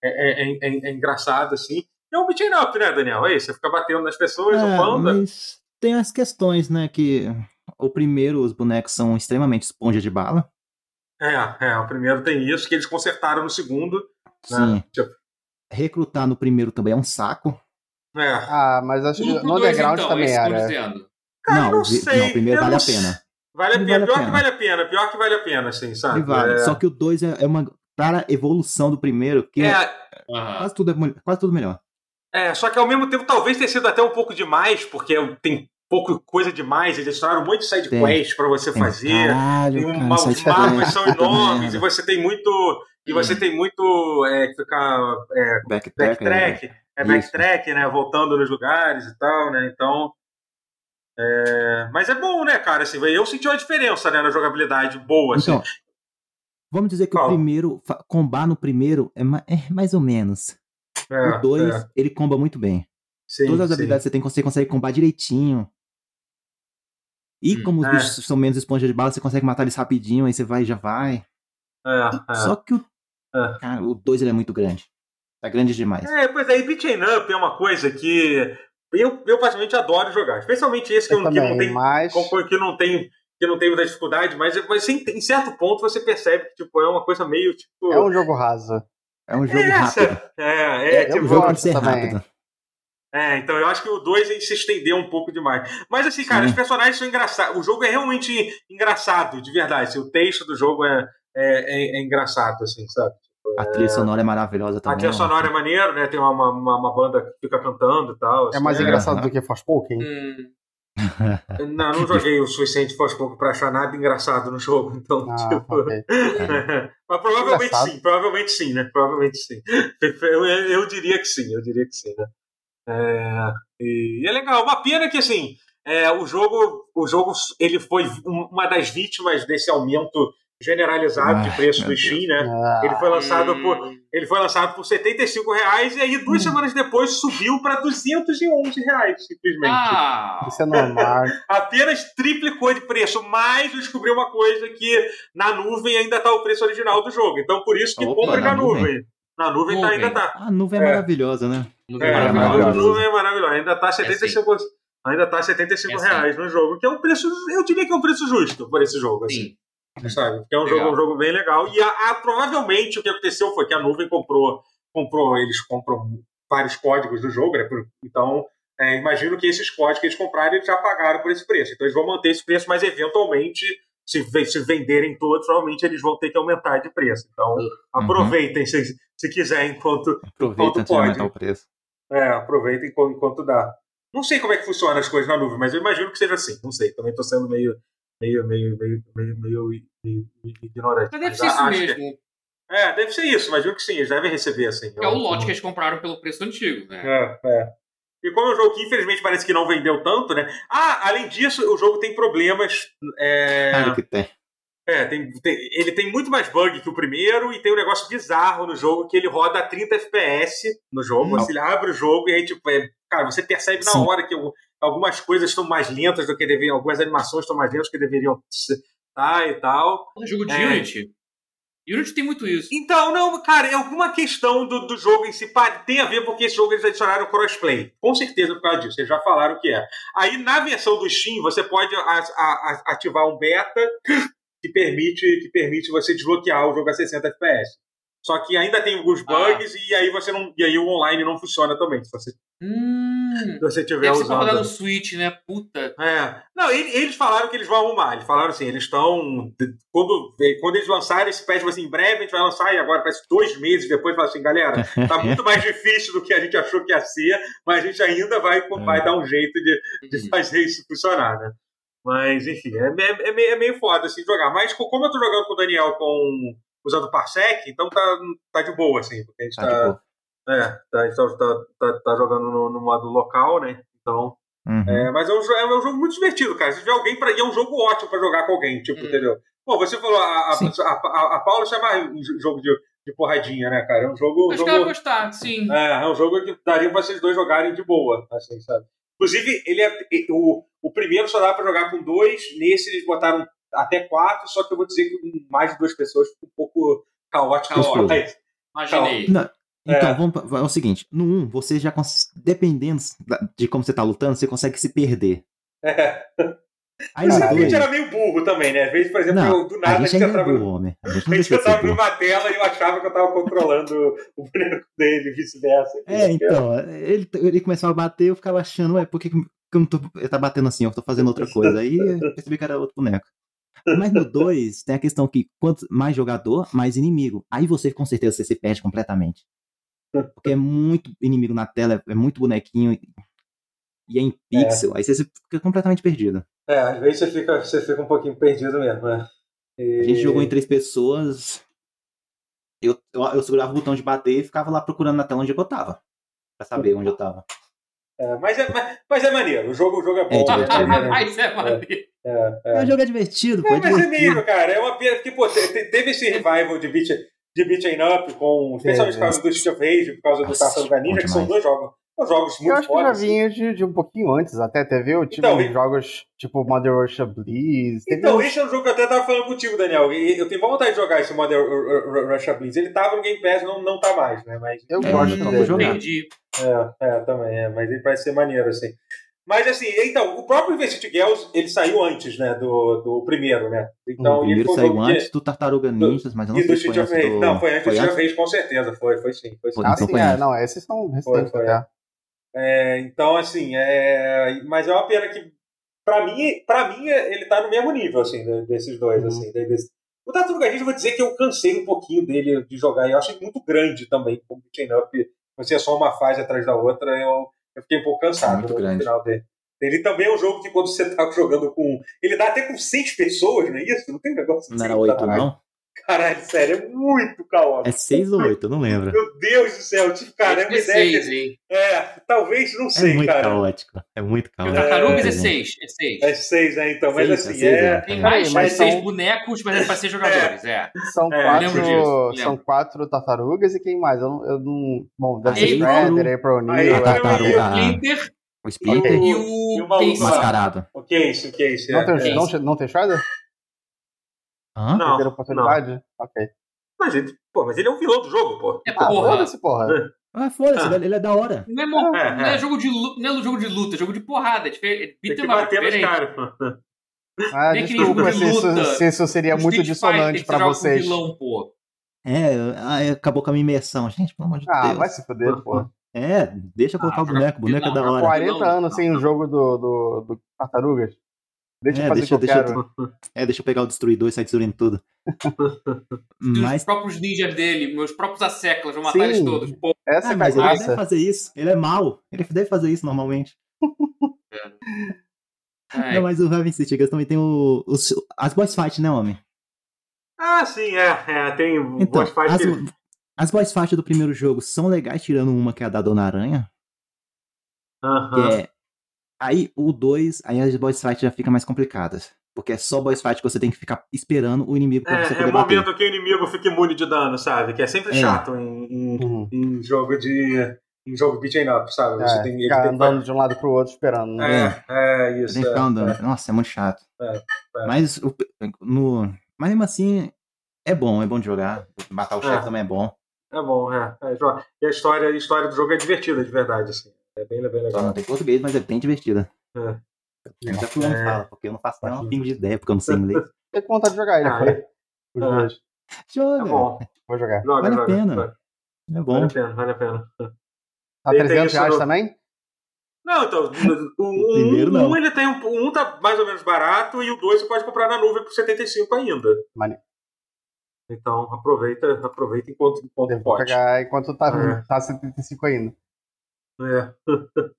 é, é- é- é engraçado, assim. É um beat'em up, né, Daniel? É isso, você fica batendo nas pessoas, É, upando. mas tem as questões, né? Que o primeiro, os bonecos são extremamente esponja de bala. É, é, o primeiro tem isso, que eles consertaram no segundo. Né? Sim. Tipo, Recrutar no primeiro também é um saco. é. Ah, mas acho que no dois, underground então, também é era. Cara, não, não sei, não, o primeiro eu vale não a pena. Vale a pena, vale a pior que pena. vale a pena, pior que vale a pena, assim, sabe? Ele vale. É, Só que o 2 é, é uma clara evolução do primeiro, que é, Aham. quase, tudo é, quase tudo melhor. é, só que ao mesmo tempo talvez tenha sido até um pouco demais, porque tem pouco coisa demais, eles adicionaram um de side Tem. quest pra você Tem- fazer. Caralho, Tem cara, isso aí os fica mapas são enormes e você tem muito. E você Hum. tem muito. É, que ficar. É, Backtrack, backtrack. É Isso. backtrack, né? Voltando nos lugares e tal, né? Então. é, Mas é bom, né, cara? Assim, eu senti uma diferença né, na jogabilidade boa. Assim. Então, vamos dizer que Qual? o primeiro, combar no primeiro é, ma- é mais ou menos. É, o 2, é, ele comba muito bem. sim, Todas as sim. habilidades que você tem, você consegue combar direitinho. E Hum, como os é. bichos são menos esponja de bala, você consegue matar eles rapidinho, aí você vai e já vai. É, é. Só que o. É. Cara, o 2 ele é muito grande. Tá grande demais. É, pois é, e beat'em up é uma coisa que eu, eu particularmente adoro jogar. Especialmente esse que, Eu eu, que não também, tem mas. que não tem que não tem muita dificuldade, mas, mas em, em certo ponto você percebe que tipo, é uma coisa meio tipo. É um jogo raso. É um jogo É, rápido. É, é, É, É tipo, um jogo pra gosto ser também. rápido. É, então eu acho que o 2 se estendeu um pouco demais. Mas assim, cara, Sim. os personagens são engraçados. O jogo é realmente engraçado, de verdade. assim, o texto do jogo é, é, é- é engraçado, assim, sabe? A trilha sonora é maravilhosa também. A trilha ó. sonora é maneiro, né? Tem uma, uma, uma banda que fica cantando e tal. É assim, mais É. engraçado do que Forspoken. Hum, Não, não joguei o suficiente faz pouco pra achar nada engraçado no jogo, então, Ah, tipo. ok. Mas provavelmente Engraçado. sim, provavelmente sim, né? Provavelmente sim. Eu, eu- eu diria que sim, eu diria que sim, né? É, e é legal. Uma pena que assim, é, o jogo, o jogo ele foi um- uma das vítimas desse aumento generalizado de Ai, preço do Steam, né? Ah, Ele foi lançado hum, por ele foi lançado por 75 reais e aí duas semanas depois subiu para 211 reais, simplesmente. Ah! Isso é normal. Apenas triplicou de preço, mas eu descobri uma coisa que na nuvem ainda está o preço original do jogo. Então por isso que Opa, compre na na nuvem? nuvem. Na nuvem, tá- ainda Nuvem. tá. A nuvem é, É. maravilhosa, né? Não É, é a maravilhoso. maravilhoso. nuvem é maravilhosa. Ainda tá 75, ainda tá 75 É sim. reais no jogo, que é um preço, eu diria que é um preço justo por esse jogo, assim. Sim. Sabe? Que é um Legal. jogo, um jogo bem legal. E a, a- provavelmente o que aconteceu foi que a nuvem comprou, comprou eles compram vários códigos do jogo, né? Então, é, imagino que esses códigos que eles compraram, eles já pagaram por esse preço. Então, eles vão manter esse preço, mas eventualmente, se, se venderem todos, provavelmente eles vão ter que aumentar de preço. Então, aproveitem se, se quiser, enquanto, Aproveita Quanto antes de pode? o preço. É, aproveitem enquanto, enquanto dá. Não sei como é que funciona as coisas na nuvem, mas eu imagino que seja assim. Não sei. Também estou sendo meio, meio, meio, meio, meio, meio, meio- ignorante. Mas deve ser isso mesmo. é, deve ser isso. Imagino que sim. Eles devem receber assim. É o lote que eles compraram pelo preço antigo, né? É, é. E como é um jogo que infelizmente parece que não vendeu tanto, né? Ah, além disso, o jogo tem problemas. É, Claro que tem. É, tem, tem- ele tem muito mais bug que o primeiro e tem um negócio bizarro no jogo que ele roda a 30 FPS no jogo. Você ele abre o jogo e aí, tipo, é, cara, você percebe na Sim. hora que algumas coisas estão mais lentas do que deveriam, algumas animações estão mais lentas do que deveriam estar e tal. É um jogo de É. Unity. Unity tem muito isso. Então, não, cara, é alguma questão do, do jogo em si. Tem a ver porque esse jogo eles adicionaram crossplay. Com certeza por causa disso. Eles já falaram o que é. Aí, na versão do Steam, você pode a- a- a- ativar um beta que permite, que permite você desbloquear o jogo a 60 FPS. Só que ainda tem alguns bugs e aí você não. E aí o online não funciona também. Se você, Hum. se você estiver Deve pra rodar usando. no Switch, né? Puta. É. Não, ele- eles falaram que eles vão arrumar. Eles falaram assim, eles estão. Quando, quando eles lançarem esse patch, assim, em breve a gente vai lançar, e agora parece dois meses depois, fala assim, galera, tá muito mais difícil do que a gente achou que ia ser, mas a gente ainda vai, vai dar um jeito de, de fazer isso funcionar, né? Mas, enfim, é, é, é meio, é meio foda assim jogar. Mas co- como eu tô jogando com o Daniel com, usando o Parsec, então tá, tá de boa, assim, porque a gente Tá, tá. é, tá, a gente tá, tá, tá, tá jogando no, no modo local, né? Então. uhum. É, mas é um, é um jogo muito divertido, cara. Se tiver alguém para ir, é um jogo ótimo pra jogar com alguém, tipo, Hum. entendeu? Pô, você falou, a, a, a, a, a Paula chama um jogo de, de porradinha, né, cara? É um jogo. Acho que ela vai jogo gostar, sim. é, é um jogo que daria pra vocês dois jogarem de boa, assim, sabe? Inclusive, ele é, o, o primeiro só dá pra jogar com dois, nesse eles botaram até quatro, só que eu vou dizer que com mais de duas pessoas fica um pouco caótico. Caótico. Imaginei. Não, Então, É. vamos, é o seguinte: no 1, você já, dependendo de como você tá lutando, você consegue se perder. É. Aí Mas a gente era meio burro também, né? Às vezes, por exemplo, Não, eu, do nada a a gente gente ainda é entrava, burro, homem. A gente a gente entrava numa tela e eu achava que eu tava controlando o boneco dele vice-versa. É, então, ele, ele começava a bater, eu ficava achando, ué, por que, que eu não tô. Ele tá batendo assim, eu tô fazendo outra coisa. Aí eu percebi que era outro boneco. Mas no 2, tem a questão que quanto mais jogador, mais inimigo. Aí você, com certeza, você se perde completamente. Porque é muito inimigo na tela, é muito bonequinho. E é em pixel. Aí você fica completamente perdido. É, às vezes você fica, você fica um pouquinho perdido mesmo, né? E- A gente jogou em três pessoas. Eu, eu, eu segurava o botão de bater e ficava lá procurando na tela onde eu tava. Pra saber onde eu tava. É, mas, é, mas, mas é maneiro, o jogo, o jogo é bom. É né? Mas é maneiro. É, é. Mas o jogo é divertido, pô. É, É mas é meio, cara. É uma pena, porque, pô, te- te- teve esse revival de beat, de beat Up, com, especialmente por causa do Street of Rage, por causa do Tartaruga Ninja, que são dois jogos, jogos Eu muito acho que já fodas. assim. vinha de, de um pouquinho antes, até teve o tipo Então, de e- jogos tipo Mother Russia Blizz. Então, uns- esse é um jogo que eu até tava falando contigo, Daniel. Eu tenho vontade de jogar esse Modern Russia Blitz. Ele tava no Game Pass, não, não tá mais, né? Mas, eu É, gosto eu não vou dele. jogar. Entendi. é, é, também, é. Mas ele parece ser maneiro, assim. Mas, assim, então, o próprio Invested Girls, ele saiu antes, né? Do, do primeiro, né? Então, o ele primeiro foi um saiu antes do Tartaruga Ninjas, mas eu não E sei do se foi antes do... Não, foi antes do Street of Rage, com certeza. Foi, foi sim. Foi sim. Foi. Ah, Então sim, foi é, não, esses são recentes foi. até. É, então, assim, é... mas é uma pena que, pra mim, pra mim, ele tá no mesmo nível, assim, de- desses dois, Uhum. assim. de- desse- O Tartaruga Ninja, eu vou dizer que eu cansei um pouquinho dele de jogar, e eu achei muito grande também, como beat'em up, você é só uma fase atrás da outra, eu, eu fiquei um pouco cansado Muito no, grande. final dele. Ele também é um jogo que quando você tá jogando com... Ele dá até com seis pessoas, não é isso? Não tem negócio Não assim, era oito, não? Caralho, sério, é muito caótico. É seis ou oito, eu não lembro. Meu Deus do céu, tipo, cara, é uma é ideia seis, que... hein? É, talvez, não É sei, muito cara. caótico. É muito E o caótico. Tartarugas é É. seis. É seis. É seis, né, então. Mas Seis, assim, é seis, é... é. Tem É. mais mas de seis são- bonecos, mas é pra ser jogadores. É. São, É, quatro, lembro disso, são lembro. quatro tartarugas e quem mais? Eu não. Eu não bom, deve ser. Shredder, April Aí, O'Neil. Tartaruga, Splinter o Splinter, Ok. e E o o lá. mascarado. O que é isso? O que é isso? Não É, tem, é. não, não tem Shredder? Hã? Não, Primeira oportunidade? Ok. Mas ele, pô, mas ele é um vilão do jogo, pô. É Ah, porra. foda-se, porra. Ah, foda-se, Ah. ele ele é da hora. Não é, mo- É, não é é. jogo de luta, não é jogo de luta, é jogo de porrada. É diferente. Tem que bater nos caras. Ah, Nem aquele desculpa de se isso, luta. se isso seria O muito Street dissonante pra vocês. vilão, pô. É, ah, acabou com a minha imersão. Gente, pelo amor de Ah, Deus. vai se fuder, porra. É, deixa eu colocar Ah, o boneco. O boneco é da não, hora. 40 não, anos não. sem o jogo do, do, do Tartarugas. Deixa eu É, fazer deixa, o que eu deixa, quero. eu, é, deixa eu pegar o destruidor e sair destruindo tudo. Mas, Os próprios ninjas dele, meus próprios asseclas, vou matar Sim. eles todos. Pô, Essa ah, é mas ele a deve fazer isso. Ele é mau. Ele deve fazer isso normalmente. é. Não, mas o Raven City Girls também tem o, os- as boss fight, né, homem? Ah, sim, é. é tem Então, boss fight as, que... as boss fight do primeiro jogo são legais, tirando uma que é a da Dona Aranha. Que Aham. é. Aí o 2, aí as boss fight já ficam mais complicadas. Porque é só boss fight que você tem que ficar esperando o inimigo pra você É, é poder o bater. momento que o inimigo fica imune de dano, sabe? Que é sempre É. chato em, em, Uhum. em jogo de. em jogo beat'em up, sabe? Você É, tem, ele ficar tem que- andando de um lado pro outro esperando. né? É, é Você isso. tem que ficar é, andando. é. Nossa, é muito chato. É, é. Mas, o, no, mas mesmo assim, é bom, é bom de jogar. Matar o chefe É. também é bom. É bom, é. é, E a história, a história do jogo é divertida, de verdade, assim. É bem, bem Só legal. não tem português, mas é bem divertida. É. Eu já fui É. fala, porque eu não faço nem uma pingo de ideia, porque eu não sei inglês. Tem vontade de jogar ele. Ah, cara. é. Os Ah. dois. Joga. É bom. Vou jogar. Joga, Vale a joga. pena. Vale, É vale bom. a pena, vale a pena. Tá Tem- tem 300 isso reais no- também? Não, então, o, o, primeiro, um, não. um ele tem um, um tá mais ou menos barato e o dois você pode comprar na nuvem por 75 ainda. Maneiro. Então aproveita, aproveita enquanto, enquanto Devo pode. pegar enquanto tá, É. tá 75 ainda. É.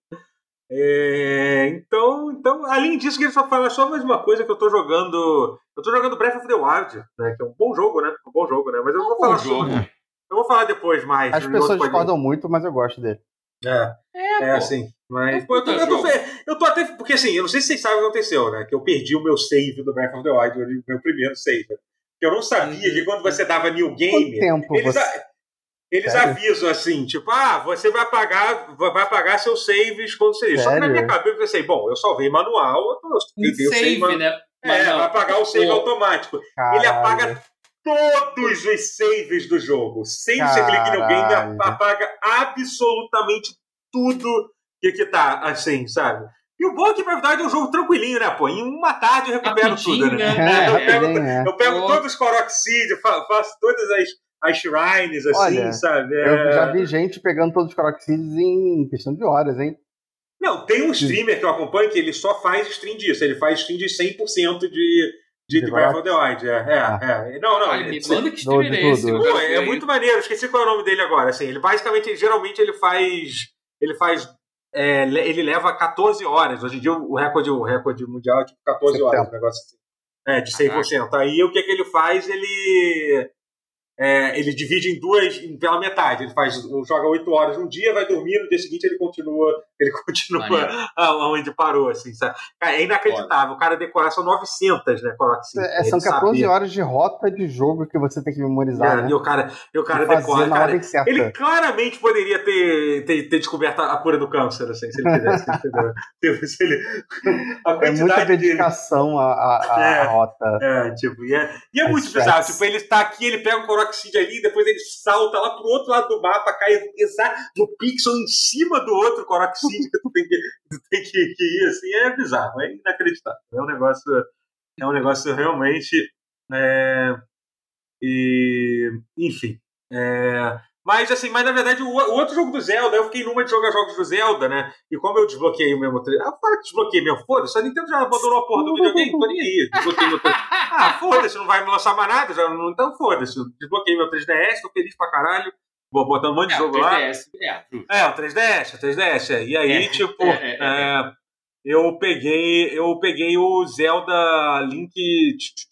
É, então, então, além disso, queria só falar só mais uma coisa que eu tô jogando. Eu tô jogando Breath of the Wild, né? Que é um bom jogo, né? Um bom jogo, né? Mas eu vou bom falar jogo. sobre- Eu vou falar depois mais. As pessoas discordam muito, mas eu gosto dele. É, É, é assim. Mas. É um pô, eu, tô, eu, tô, eu tô até. Porque assim, eu não sei se vocês sabem o que aconteceu, né? Que eu perdi o meu save do Breath of the Wild, o meu primeiro save. Que eu não sabia Uhum. que quando você dava new Quanto game. tempo Eles, você. Eles Sério? avisam assim, tipo, ah, você vai pagar, vai pagar seus saves quando você. Só que na Sério? minha cabeça eu pensei, bom, eu salvei manual, eu tô- Um eu o save, ma- né? É, não. vai pagar o save Pô. automático. Ele Caralho. apaga todos os saves do jogo. Sem você clicar no game, apaga absolutamente tudo que, que tá, assim, sabe? E o bom é que the Wild é um jogo tranquilinho, né, pô? Em uma tarde eu recupero Rapidinho, tudo, né? né? É, eu pego, é. eu pego todos os Coroxid, fa- faço todas as, as shrines, assim, Olha, sabe? Eu É... já vi gente pegando todos os Coroxides em questão de horas, hein? Não, tem um streamer que eu acompanho que ele só faz stream disso. Ele faz stream de 100% de, de, de, De Breath of the Wild. É, é, Ah. é. Não, não. Olha, me ele- manda que streamer é esse. eu Pô, é muito maneiro. Esqueci qual é o nome dele agora. Assim, ele basicamente, geralmente, ele faz. Ele faz. é, le- ele leva 14 horas. Hoje em dia, o recorde, o recorde mundial é tipo 14 horas. 100%. Um negócio assim. É, de 100%. Aí o que, que ele faz? Ele. É, ele divide em duas, pela metade. Ele faz, joga 8 horas um dia, vai dormir, no dia seguinte ele continua, ele continua Maneiro. aonde parou, assim, sabe? Cara, é inacreditável. O cara decora, são 900, né, Coroxid. É, são Ele 14 sabia. horas de rota de jogo que você tem que memorizar, É, né? E o cara, e o cara E decora. na Cara, ele claramente poderia ter, ter, ter descoberto a cura do câncer, assim, se ele quisesse. Tipo, se ele, a É muita quantidade de. dedicação à, É. rota. É, tipo, e é, e é É muito stress. bizarro. Tipo, ele está aqui, ele pega um coroxide ali, depois ele salta lá pro outro lado do mapa, cai exato no pixel em cima do outro coroxide que tu tem que, tu tem que, que ir, assim, é bizarro, é inacreditável. É um negócio, é um negócio realmente. é, e, enfim. é, mas assim, mas na verdade o, o outro jogo do Zelda, eu fiquei numa de jogar jogos do Zelda, né? E como eu desbloqueei o mesmo. tre- Ah, fala que desbloqueei mesmo, foda-se, a Nintendo já abandonou a porra do videogame, tô nem aí. Desbloqueei meu 3 Ah, foda-se, não vai me lançar mais nada, já, então foda-se. Desbloqueei meu 3DS, tô feliz pra caralho. Vou botando um monte de É, jogo o lá. 3DS. É. É, o 3DS, o 3DS. é. E aí, É, tipo, é, é, é. é, eu peguei. Eu peguei o Zelda Link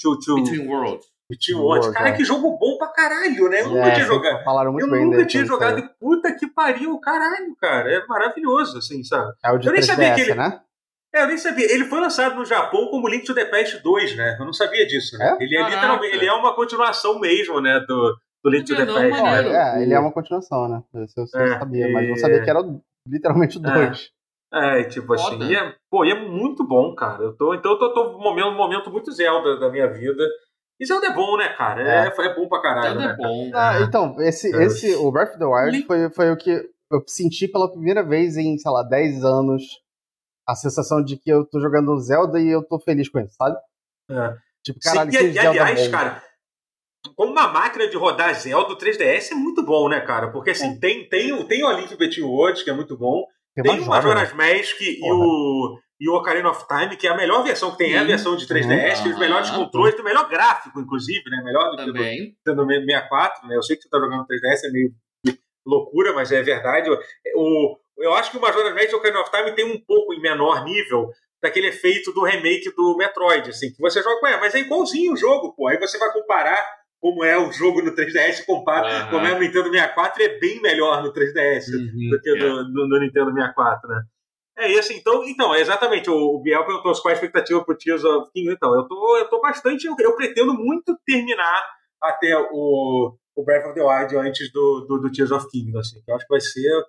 to, to, Between Worlds. Between World, Worlds. Cara, é. que jogo bom pra caralho, né? Eu nunca É, tinha jogado. Falaram muito Eu bem nunca dele, tinha jogado e puta que pariu, caralho, cara. É maravilhoso, assim, sabe? É o de Eu nem sabia 3DS, que ele- né? É, eu nem sabia. Ele foi lançado no Japão como Link to the Past 2, né? Eu não sabia disso, né? É? Ele é Caraca. literalmente, ele é uma continuação mesmo, né, do, do Link to the Past. é, ele é uma continuação, né? Isso eu, eu É, sabia, mas não sabia que era literalmente o É. 2. É, tipo assim, Foda. e é, pô, e é muito bom, cara. Eu tô, então eu tô, tô num momento, momento muito Zelda da minha vida. E Zelda é bom, né, cara? É, é. bom pra caralho, Zelda né? é bom. Ah, então, esse, É. esse, o Breath of the Wild Link- foi, foi o que eu senti pela primeira vez em, sei lá, 10 anos a sensação de que eu tô jogando Zelda e eu tô feliz com isso, sabe? É. Tipo, Sim, caralho, e, que e, Zelda aliás, bom. cara, como uma máquina de rodar Zelda, o 3DS é muito bom, né, cara? Porque É. assim, tem, tem, o- tem o Link Between Worlds, que é muito bom. Tem, o Majora, Majora's Mask e Porra. o, e o Ocarina of Time, que é a melhor versão que tem, é a Sim. versão de 3DS, tem os melhores Ah, controles, tem o melhor gráfico, inclusive, né? Melhor do que do Também. Nintendo 64, né? Eu sei que você tá jogando no 3DS, é meio loucura, mas é verdade. O, eu acho que o Majora's Mask e o Ocarina of Time tem um pouco em menor nível daquele efeito do remake do Metroid, assim, que você joga, ué, mas é igualzinho o jogo, pô. Aí você vai comparar como é o jogo no 3DS e compara Aham. como é no Nintendo 64 e é bem melhor no 3DS Uhum, do que é. no, no- no Nintendo 64, né? É isso, então, então, é exatamente, o, o Biel perguntou qual a expectativa pro Tears of Kingdom, então, eu tô, eu tô bastante, eu, eu pretendo muito terminar até o, o Breath of the Wild antes do, do, do Tears of Kingdom, assim, que eu acho que vai ser,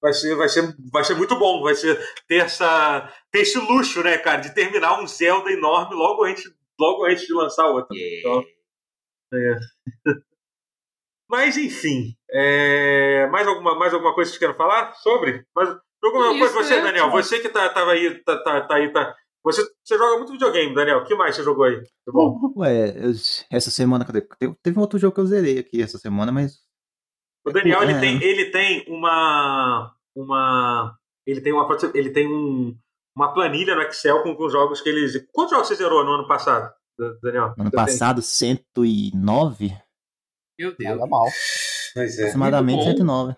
vai ser, vai ser, vai ser muito bom, vai ser ter essa, ter esse luxo, né, cara, de terminar um Zelda enorme logo antes, logo antes de lançar outro. Então, Yeah. Mas, enfim, é, mais, alguma, mais alguma coisa que vocês querem falar sobre? Mas, alguma Isso, coisa, você? Daniel, você que tá, tava aí, tá, tá, tá aí, tá. Você, você joga muito videogame, Daniel. O que mais você jogou aí? Tá bom. Ué, eu- essa semana, cadê? Teve, um outro jogo que eu zerei aqui essa semana, mas. O Daniel, ele É. tem, ele tem uma. uma ele tem uma. Ele tem um, uma planilha no Excel com, com jogos que eles. Quantos jogos você zerou no ano passado, Daniel? Ano passado, 109? Meu Deus. Nada mal. tem? Pois é. Aproximadamente bom. 109.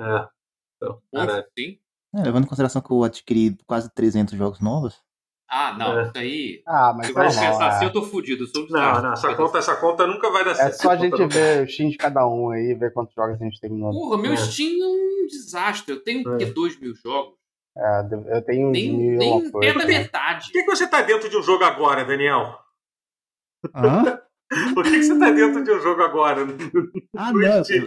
é. Então, caralho. Sim. É, levando em consideração que eu adquiri quase 300 jogos novos. Ah, não. É. Isso aí. Ah, mas Se é você pensar assim, é. eu tô fudido. Eu sou Não, desastre. não, essa conta, essa conta nunca vai dar É certo. só a gente ver o Steam de cada um aí, ver quantos jogos a gente terminou. Porra, meu É. Steam é um desastre. Eu tenho? É. dois mil jogos? É, eu tenho Nem, mil nem da metade. Por que, que você tá dentro de um jogo agora, Daniel? Hã? Por que, que você tá dentro de um jogo agora? Ah, não,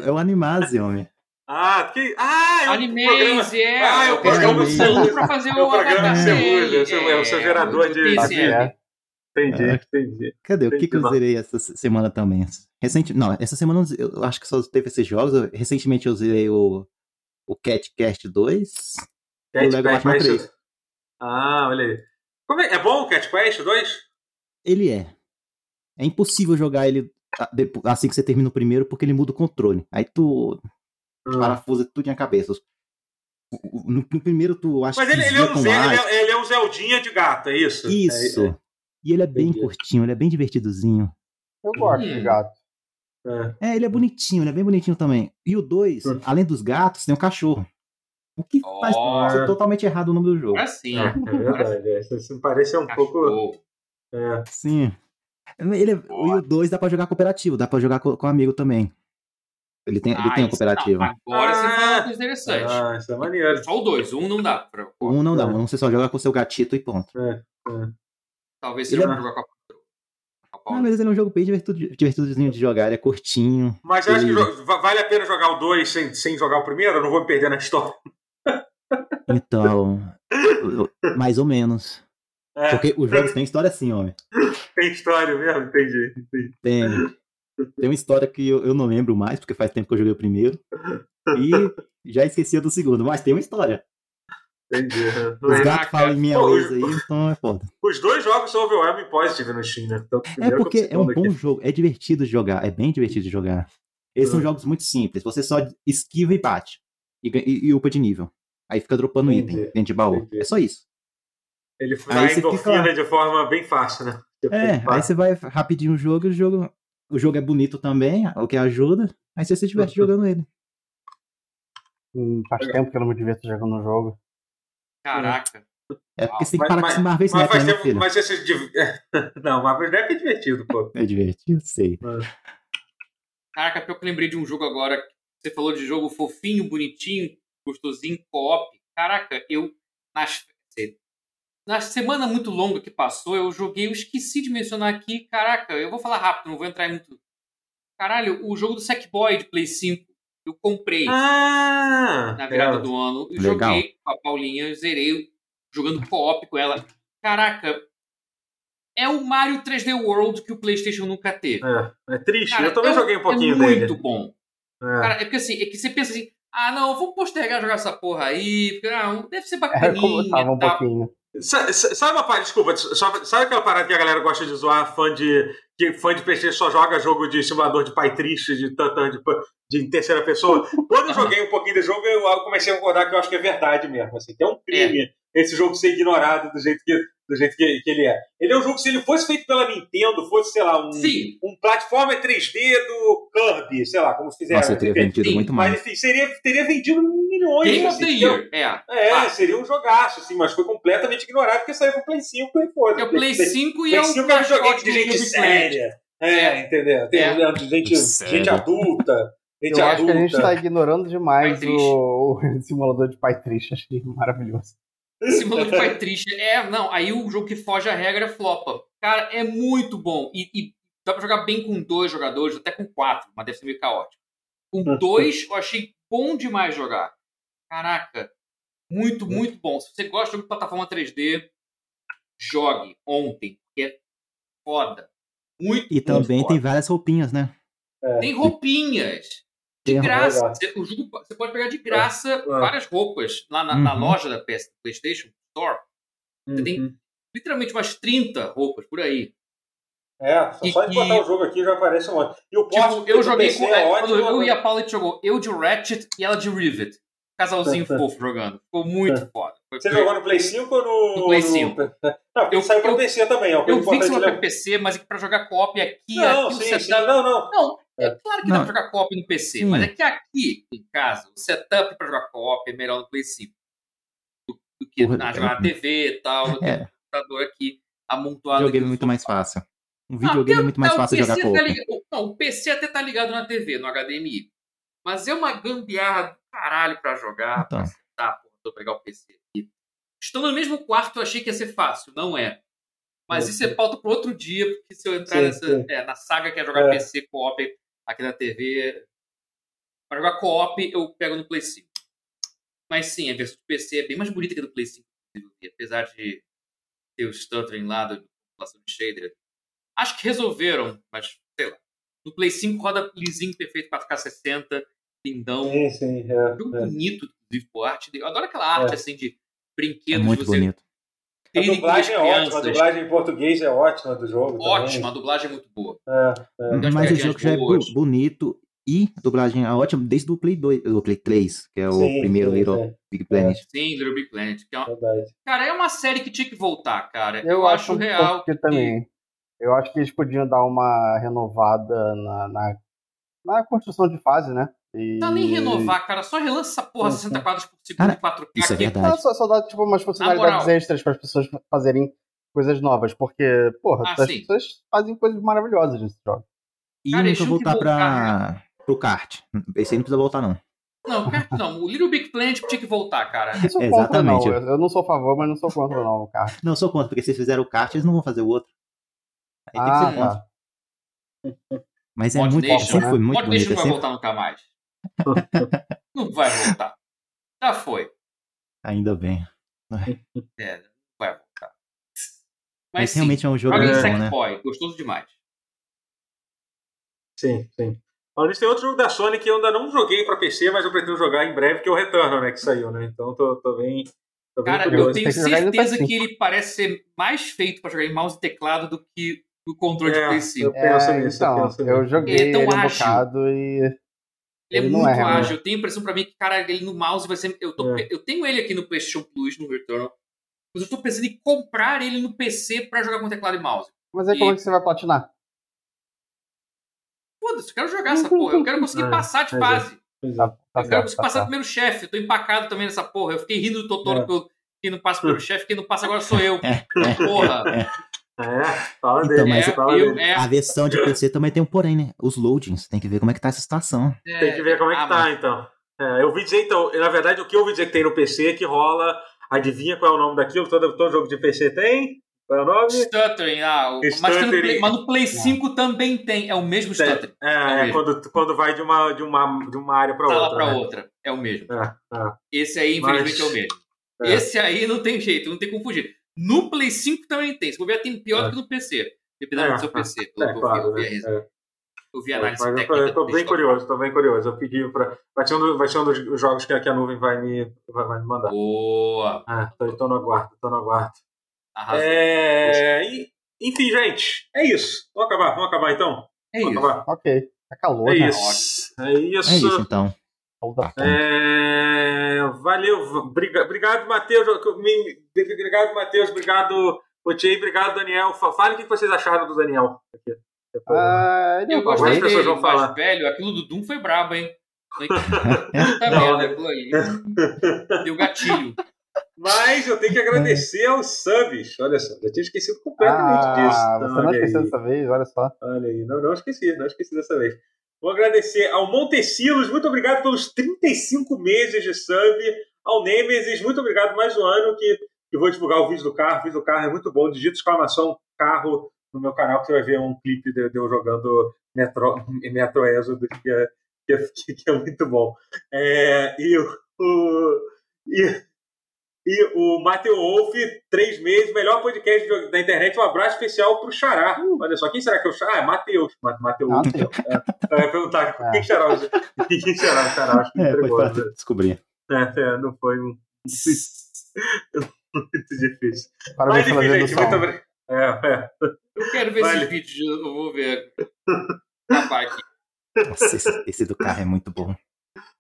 é o Animase, homem. Ah, porque. Ah, é. Animaze, é. Ah, é o programa que você pra fazer É o o programa que usa, é o seu- é o seu gerador do de-. É. Entendi, É. entendi. Cadê? O que, que eu Entendi. zerei essa se- semana também? Recente, não, essa semana eu acho que só teve esses jogos. Recentemente eu zerei o, o Cat Cast 2 e o Cat Lego Batman mas 3. Ah, olha aí. Como é, é bom o Cat Quest 2? Ele é. É impossível jogar ele assim que você termina o primeiro, porque ele muda o controle. Aí tu Ah. parafusa tudo em cabeça. No, no primeiro tu acha Mas que ele, ele, é um Zé- ele, é, ele é um Zeldinha de gato, é isso? Isso. É, E ele é bem Entendi. curtinho, ele é bem divertidozinho. Eu gosto de Hum. gato. é. É, ele é bonitinho, ele é bem bonitinho também. E o 2, Hum. além dos gatos, tem um cachorro. O que faz Ó. ser totalmente errado o nome do jogo. Agora sim. É, é verdade. é. Isso, me parece um pouco. Cachorro. É. Sim. Ele, é- e o 2 dá pra jogar cooperativo, dá pra jogar com, com amigo também. Ele tem, ele Ah, tem um isso- cooperativo. não, agora você Ah. fala uma coisa interessante. Ah, isso é maneiro. Só o dois, um não dá. Pra... Um não dá, É. um você só joga com o seu gatito e ponto. Talvez Ele seja é- pra jogar com a Ah, mas ele é um jogo bem divertido, divertidozinho de jogar, ele é curtinho. Mas eu acho que Ele- vale a pena jogar o 2 sem, sem jogar o primeiro? Eu não vou me perder na história. Então, mais ou menos. É, Porque os jogos têm história assim, homem. tem história mesmo, entendi. entendi. Tem. Tem uma história que eu, eu não lembro mais, porque faz tempo que eu joguei o primeiro. E já esqueci a do segundo, mas tem uma história. entendi. Os É. gatos falam em minha Pô, vez aí, então é foda. Os dois jogos são overwhelming positive no Steam, né? É porque é um bom jogo, é divertido de jogar, é bem divertido de jogar. Eles são Hum. jogos muito simples, você só esquiva e bate. E, e, e upa de nível. Aí fica dropando Entendi, item dentro de baú. entendi. É só isso. Ele Aí dá endorfina fica- de forma bem fácil, né? É, aí você vai rapidinho o jogo, e o jogo. O jogo é bonito também, o que ajuda. Aí você se diverte Uhum. jogando ele. Hum, faz tempo que eu não me divirto jogando um jogo. Caraca. É porque você tem que Mas- parar mas- com esse Marvel Mas Snap, faz né, tempo. Mas você se div- Não, Marvel Snap é divertido, pô. É divertido, sei. Caraca, pior que eu lembrei de um jogo agora. Você falou de jogo fofinho, bonitinho, gostosinho, co-op. Caraca, eu. Nas, na semana muito longa que passou, eu joguei, eu esqueci de mencionar aqui. Caraca, eu vou falar rápido, não vou entrar em muito. Caralho, o jogo do Sackboy de Play 5. Eu comprei Ah! na virada é. do ano. Eu Legal. joguei com a Paulinha, eu zerei jogando co-op com ela. Caraca, é o Mario 3D World que o PlayStation nunca teve. É, é triste. Cara, eu também é- joguei um pouquinho é dele. muito bom. É. Cara, é porque assim, é que você pensa assim, ah, não, eu vou postergar jogar essa porra aí, porque ah, deve ser É bacaninha como eu tava um pouquinho. Sa- sa- Sabe uma parada, desculpa, sabe aquela parada que a galera gosta de zoar, fã de, que fã de PC só joga jogo de simulador de pai triste, de tantan, de, de em terceira pessoa? Quando eu joguei um pouquinho do jogo, eu comecei a concordar que eu acho que é verdade mesmo, assim, que é um crime esse jogo ser ignorado do jeito que, do jeito que, que ele é. Ele é um jogo, se ele fosse feito pela Nintendo, fosse, sei lá, um, Sim, um platformer 3D do Kirby, sei lá, como fizeram. Nossa, eu teria vendido sim, muito Mas, mais. enfim, seria, teria vendido milhões. Game of assim, the então- Year, é. é, Ah, seria um jogaço, assim, mas foi completamente ignorado porque saiu pro Play 5 e foda. é o Play 5 e Play é o 5 é um videogame mascote de gente séria. É, entendeu? Tem É. de gente, gente adulta. Gente Eu acho que a gente tá ignorando demais o, o simulador de pai triste. Achei maravilhoso. Simulador de pai triste. É, não, aí o jogo que foge à regra flopa. Cara, é muito bom. E, e dá pra jogar bem com dois jogadores, até com quatro, mas deve ser meio caótico. Com dois, eu achei bom demais jogar. Caraca, muito, muito bom. Se você gosta de jogo de plataforma 3D, jogue ontem, porque é foda. Muito, E muito também foda. tem várias roupinhas, né? Tem roupinhas. De Tem graça. o jogo, você pode pegar de graça É. várias roupas lá na, na Uhum. loja da PS PlayStation Store. Você tem Uhum. literalmente umas 30 roupas por aí. É, só, E- só de botar e- o jogo aqui já aparece um monte. E o Tipo, porte eu do joguei PC com. é é, ótimo. quando eu e a Paula a gente jogou, eu de Ratchet e ela de Rivet. Casalzinho fofo jogando. Ficou muito foda. Foi- Você jogou no Play 5 ou no... No Play 5. Não, porque Eu- saiu pra eu- PC também. É uma coisa Eu vi que vai pra. PC, mas é que pra jogar co-op aqui, Não, aqui o sim, sim. setup. Não, não. Não, é É. claro que Não. dá pra jogar co-op no PC, Sim. mas é que aqui em casa, o setup pra jogar co-op é melhor no Play 5 do, do que Porra, na, é. jogar na TV e tal, que É. no computador aqui Um amontoado. videogame aqui é no muito mais fácil. Um Ah, videogame é muito mais fácil de PC jogar tá co-op. ligado- Não, o PC até tá ligado na TV, no HDMI. Mas é uma gambiarra do caralho pra jogar, Então. pra porra, pra pegar o PC aqui. Estando no mesmo quarto, eu achei que ia ser fácil. Não é. Mas isso é pauta pro outro dia, porque se eu entrar Sim, nessa, sim. é, na saga que é jogar É. PC co-op aqui na TV. Pra jogar co-op, eu pego no Play 5. Mas sim, a versão do PC é bem mais bonita que a do Play 5, inclusive, apesar de ter o stuttering lá da população de shader. Acho que resolveram, mas sei lá. No Play 5 roda lisinho, perfeito, 4K60, lindão. Sim, sim. É, Jogo é. bonito, inclusive, por arte. Eu adoro aquela arte É. assim de É brinquedos. muito você bonito. As dublagem é ótima, a crianças. dublagem em português é ótima do jogo. Ótima, a dublagem é muito boa. É, é. Mas o jogo já é boas. bonito e a dublagem é ótima desde o Play 2, o Play 3, que é o Sim, primeiro sim, Little sim. Big Planet. Sim, Little Big Planet. Que é uma... Verdade. Cara, é uma série que tinha que voltar, cara. Eu, Eu, acho acho real. que também. Eu acho que eles podiam dar uma renovada na, na, na construção de fase, né? E... Não tá nem renovar, cara. Só relança essa porra Sim, 60 sim. quadros por segundo Cara, em 4K. isso é verdade. Não, só, só dá tipo, umas funcionalidades moral. extras para as pessoas fazerem coisas novas, porque, porra, Ah, as sim. pessoas fazem coisas maravilhosas nesse jogo. E Cara, nunca que voltar pra, pro kart. Esse aí não precisa voltar, não. Não, cara, não. O Little Big Planet tinha que voltar, cara. Não sou contra, não. Exatamente. Eu, eu não sou a favor, mas não sou contra, não, cara. Não, eu sou contra, porque se eles fizeram o kart, eles não vão fazer o outro. Aí tem que Ah, ser contra. tá. Mas é Mod muito, Nation, sempre né? foi muito Mod Nation bonito. não é vai sempre- voltar nunca mais. Não vai voltar. Já foi. Ainda bem. É, não vai voltar. Mas, Mas, sim, realmente é um jogo joga bom, né? Sackboy. Gostoso demais. Sim, sim. Olha, tem outro jogo da Sony que eu ainda não joguei pra PC, mas eu pretendo jogar em breve, que é o Returnal, né? Que saiu, né? Então tô, tô bem. Tô bem Cara, eu tenho certeza PS5. que ele parece ser mais feito pra jogar em mouse e teclado do que o controle de É, Play 5. eu penso É, nisso, então, eu penso eu nisso. joguei Ele é ele, tão um bocado e. Ele é Ele não muito é, ágil. Eu tenho a impressão pra mim que, cara, ele no mouse vai ser. Eu, tô- É. eu tenho ele aqui no PlayStation Plus, no Returnal. Mas eu tô pensando em comprar ele no PC pra jogar com teclado e mouse. Mas aí como é que você vai platinar? Foda-se, eu quero jogar essa porra. Eu quero conseguir É, passar de é, fase. É. Tá, tá eu quero conseguir tá passar certo. primeiro chefe. Eu tô empacado também nessa porra. Eu fiquei rindo do Totoro É. pelo quem não passa pelo chefe, quem não passa agora sou eu. Porra. É, fala Então, dele. mas É, fala eu, dele. é, A versão de PC também tem um porém, né? Os loadings. Tem que ver como é que tá essa situação. é, Tem que ver como é que ah, tá, mas- então. É, eu ouvi dizer, então, na verdade, o que eu ouvi dizer que tem no PC é que rola. Adivinha qual é o nome daquilo? Todo, todo jogo de PC tem? Qual é o nome? Stuttering, ah, o- mas, tem no Stuttering. Play, mas no Play 5 também tem. É o mesmo Stuttering. É, É é, mesmo. quando, quando vai de uma, de uma, de uma área pra Tá outra. pra né? outra. É o mesmo. É, é. Esse aí, infelizmente, Mas- é o mesmo. É. Esse aí não tem jeito, não tem como fugir. No Play 5 também tem. Se bobear, tem pior do É. que no PC. Dependendo É, do seu PC. É, eu vi, claro, eu vi a né? resenha. É. Eu vi Mas análise eu tô, técnica. eu tô bem Desktop. curioso, tô bem curioso. Eu pedi pra. Vai ser um, vai ser um dos jogos que, a- que a nuvem vai me, vai, vai me mandar. Boa. Ah, tô, tô no aguardo, tô no aguardo. Arrasou. É, e- enfim, gente, é isso. Vamos acabar, vamos acabar então? É vamos isso. acabar. Ok. Tá calor, É né? isso. É É isso, isso. então. Da Bacana. É, valeu, briga- obrigado, Matheus. Obrigado, Matheus. Obrigado, Otiei. Obrigado, Daniel. Fa- Fale o que vocês acharam do Daniel. Ah, Eu gostei as pessoas dele, vão falar. velho, aquilo do Doom foi brabo, hein? Puta merda, aquilo ali. Deu gatilho. Mas eu tenho que agradecer aos subs. Olha só, já tinha esquecido completamente disso. Ah, Então, você não esqueceu dessa vez, olha só. Olha aí, não, não esqueci, não esqueci dessa vez. Vou agradecer ao Montecilos, muito obrigado pelos 35 meses de sub. Ao Nemesis, muito obrigado mais um ano que, que vou divulgar o vídeo do carro. O vídeo do carro é muito bom. Digita exclamação carro no meu canal que você vai ver um clipe de, de eu jogando Metro, Metro Exodus, que é, que é, que é muito bom. É, e o. e, e o Matheus Wolf, três meses, melhor podcast da internet. Um abraço especial pro Xará. Olha só, quem será que é o Xará? Ah, é Matheus. Ma- Matheus Wolf. tem. Eu ia perguntar, quem que será o Quem será o Xará? Acho que É, foi entregou. fácil né? de descobrir. É, é, não foi um- muito difícil. Parabéns Mas enfim, gente, muito obrigado. É, é. Eu quero ver Vale. esses vídeos, eu vou ver. Acabar aqui. Nossa, esse, esse do carro é muito bom.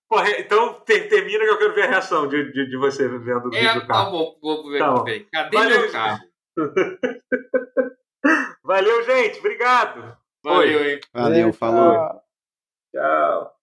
Porra, então ter- termina que eu quero ver a reação de, de, de você vendo o vídeo É, do tá carro. bom, vou ver Tá bom. peraí. Cadê Valeu, meu carro? Valeu, gente. Obrigado. Valeu, hein? Valeu, falou. Tchau. Tchau.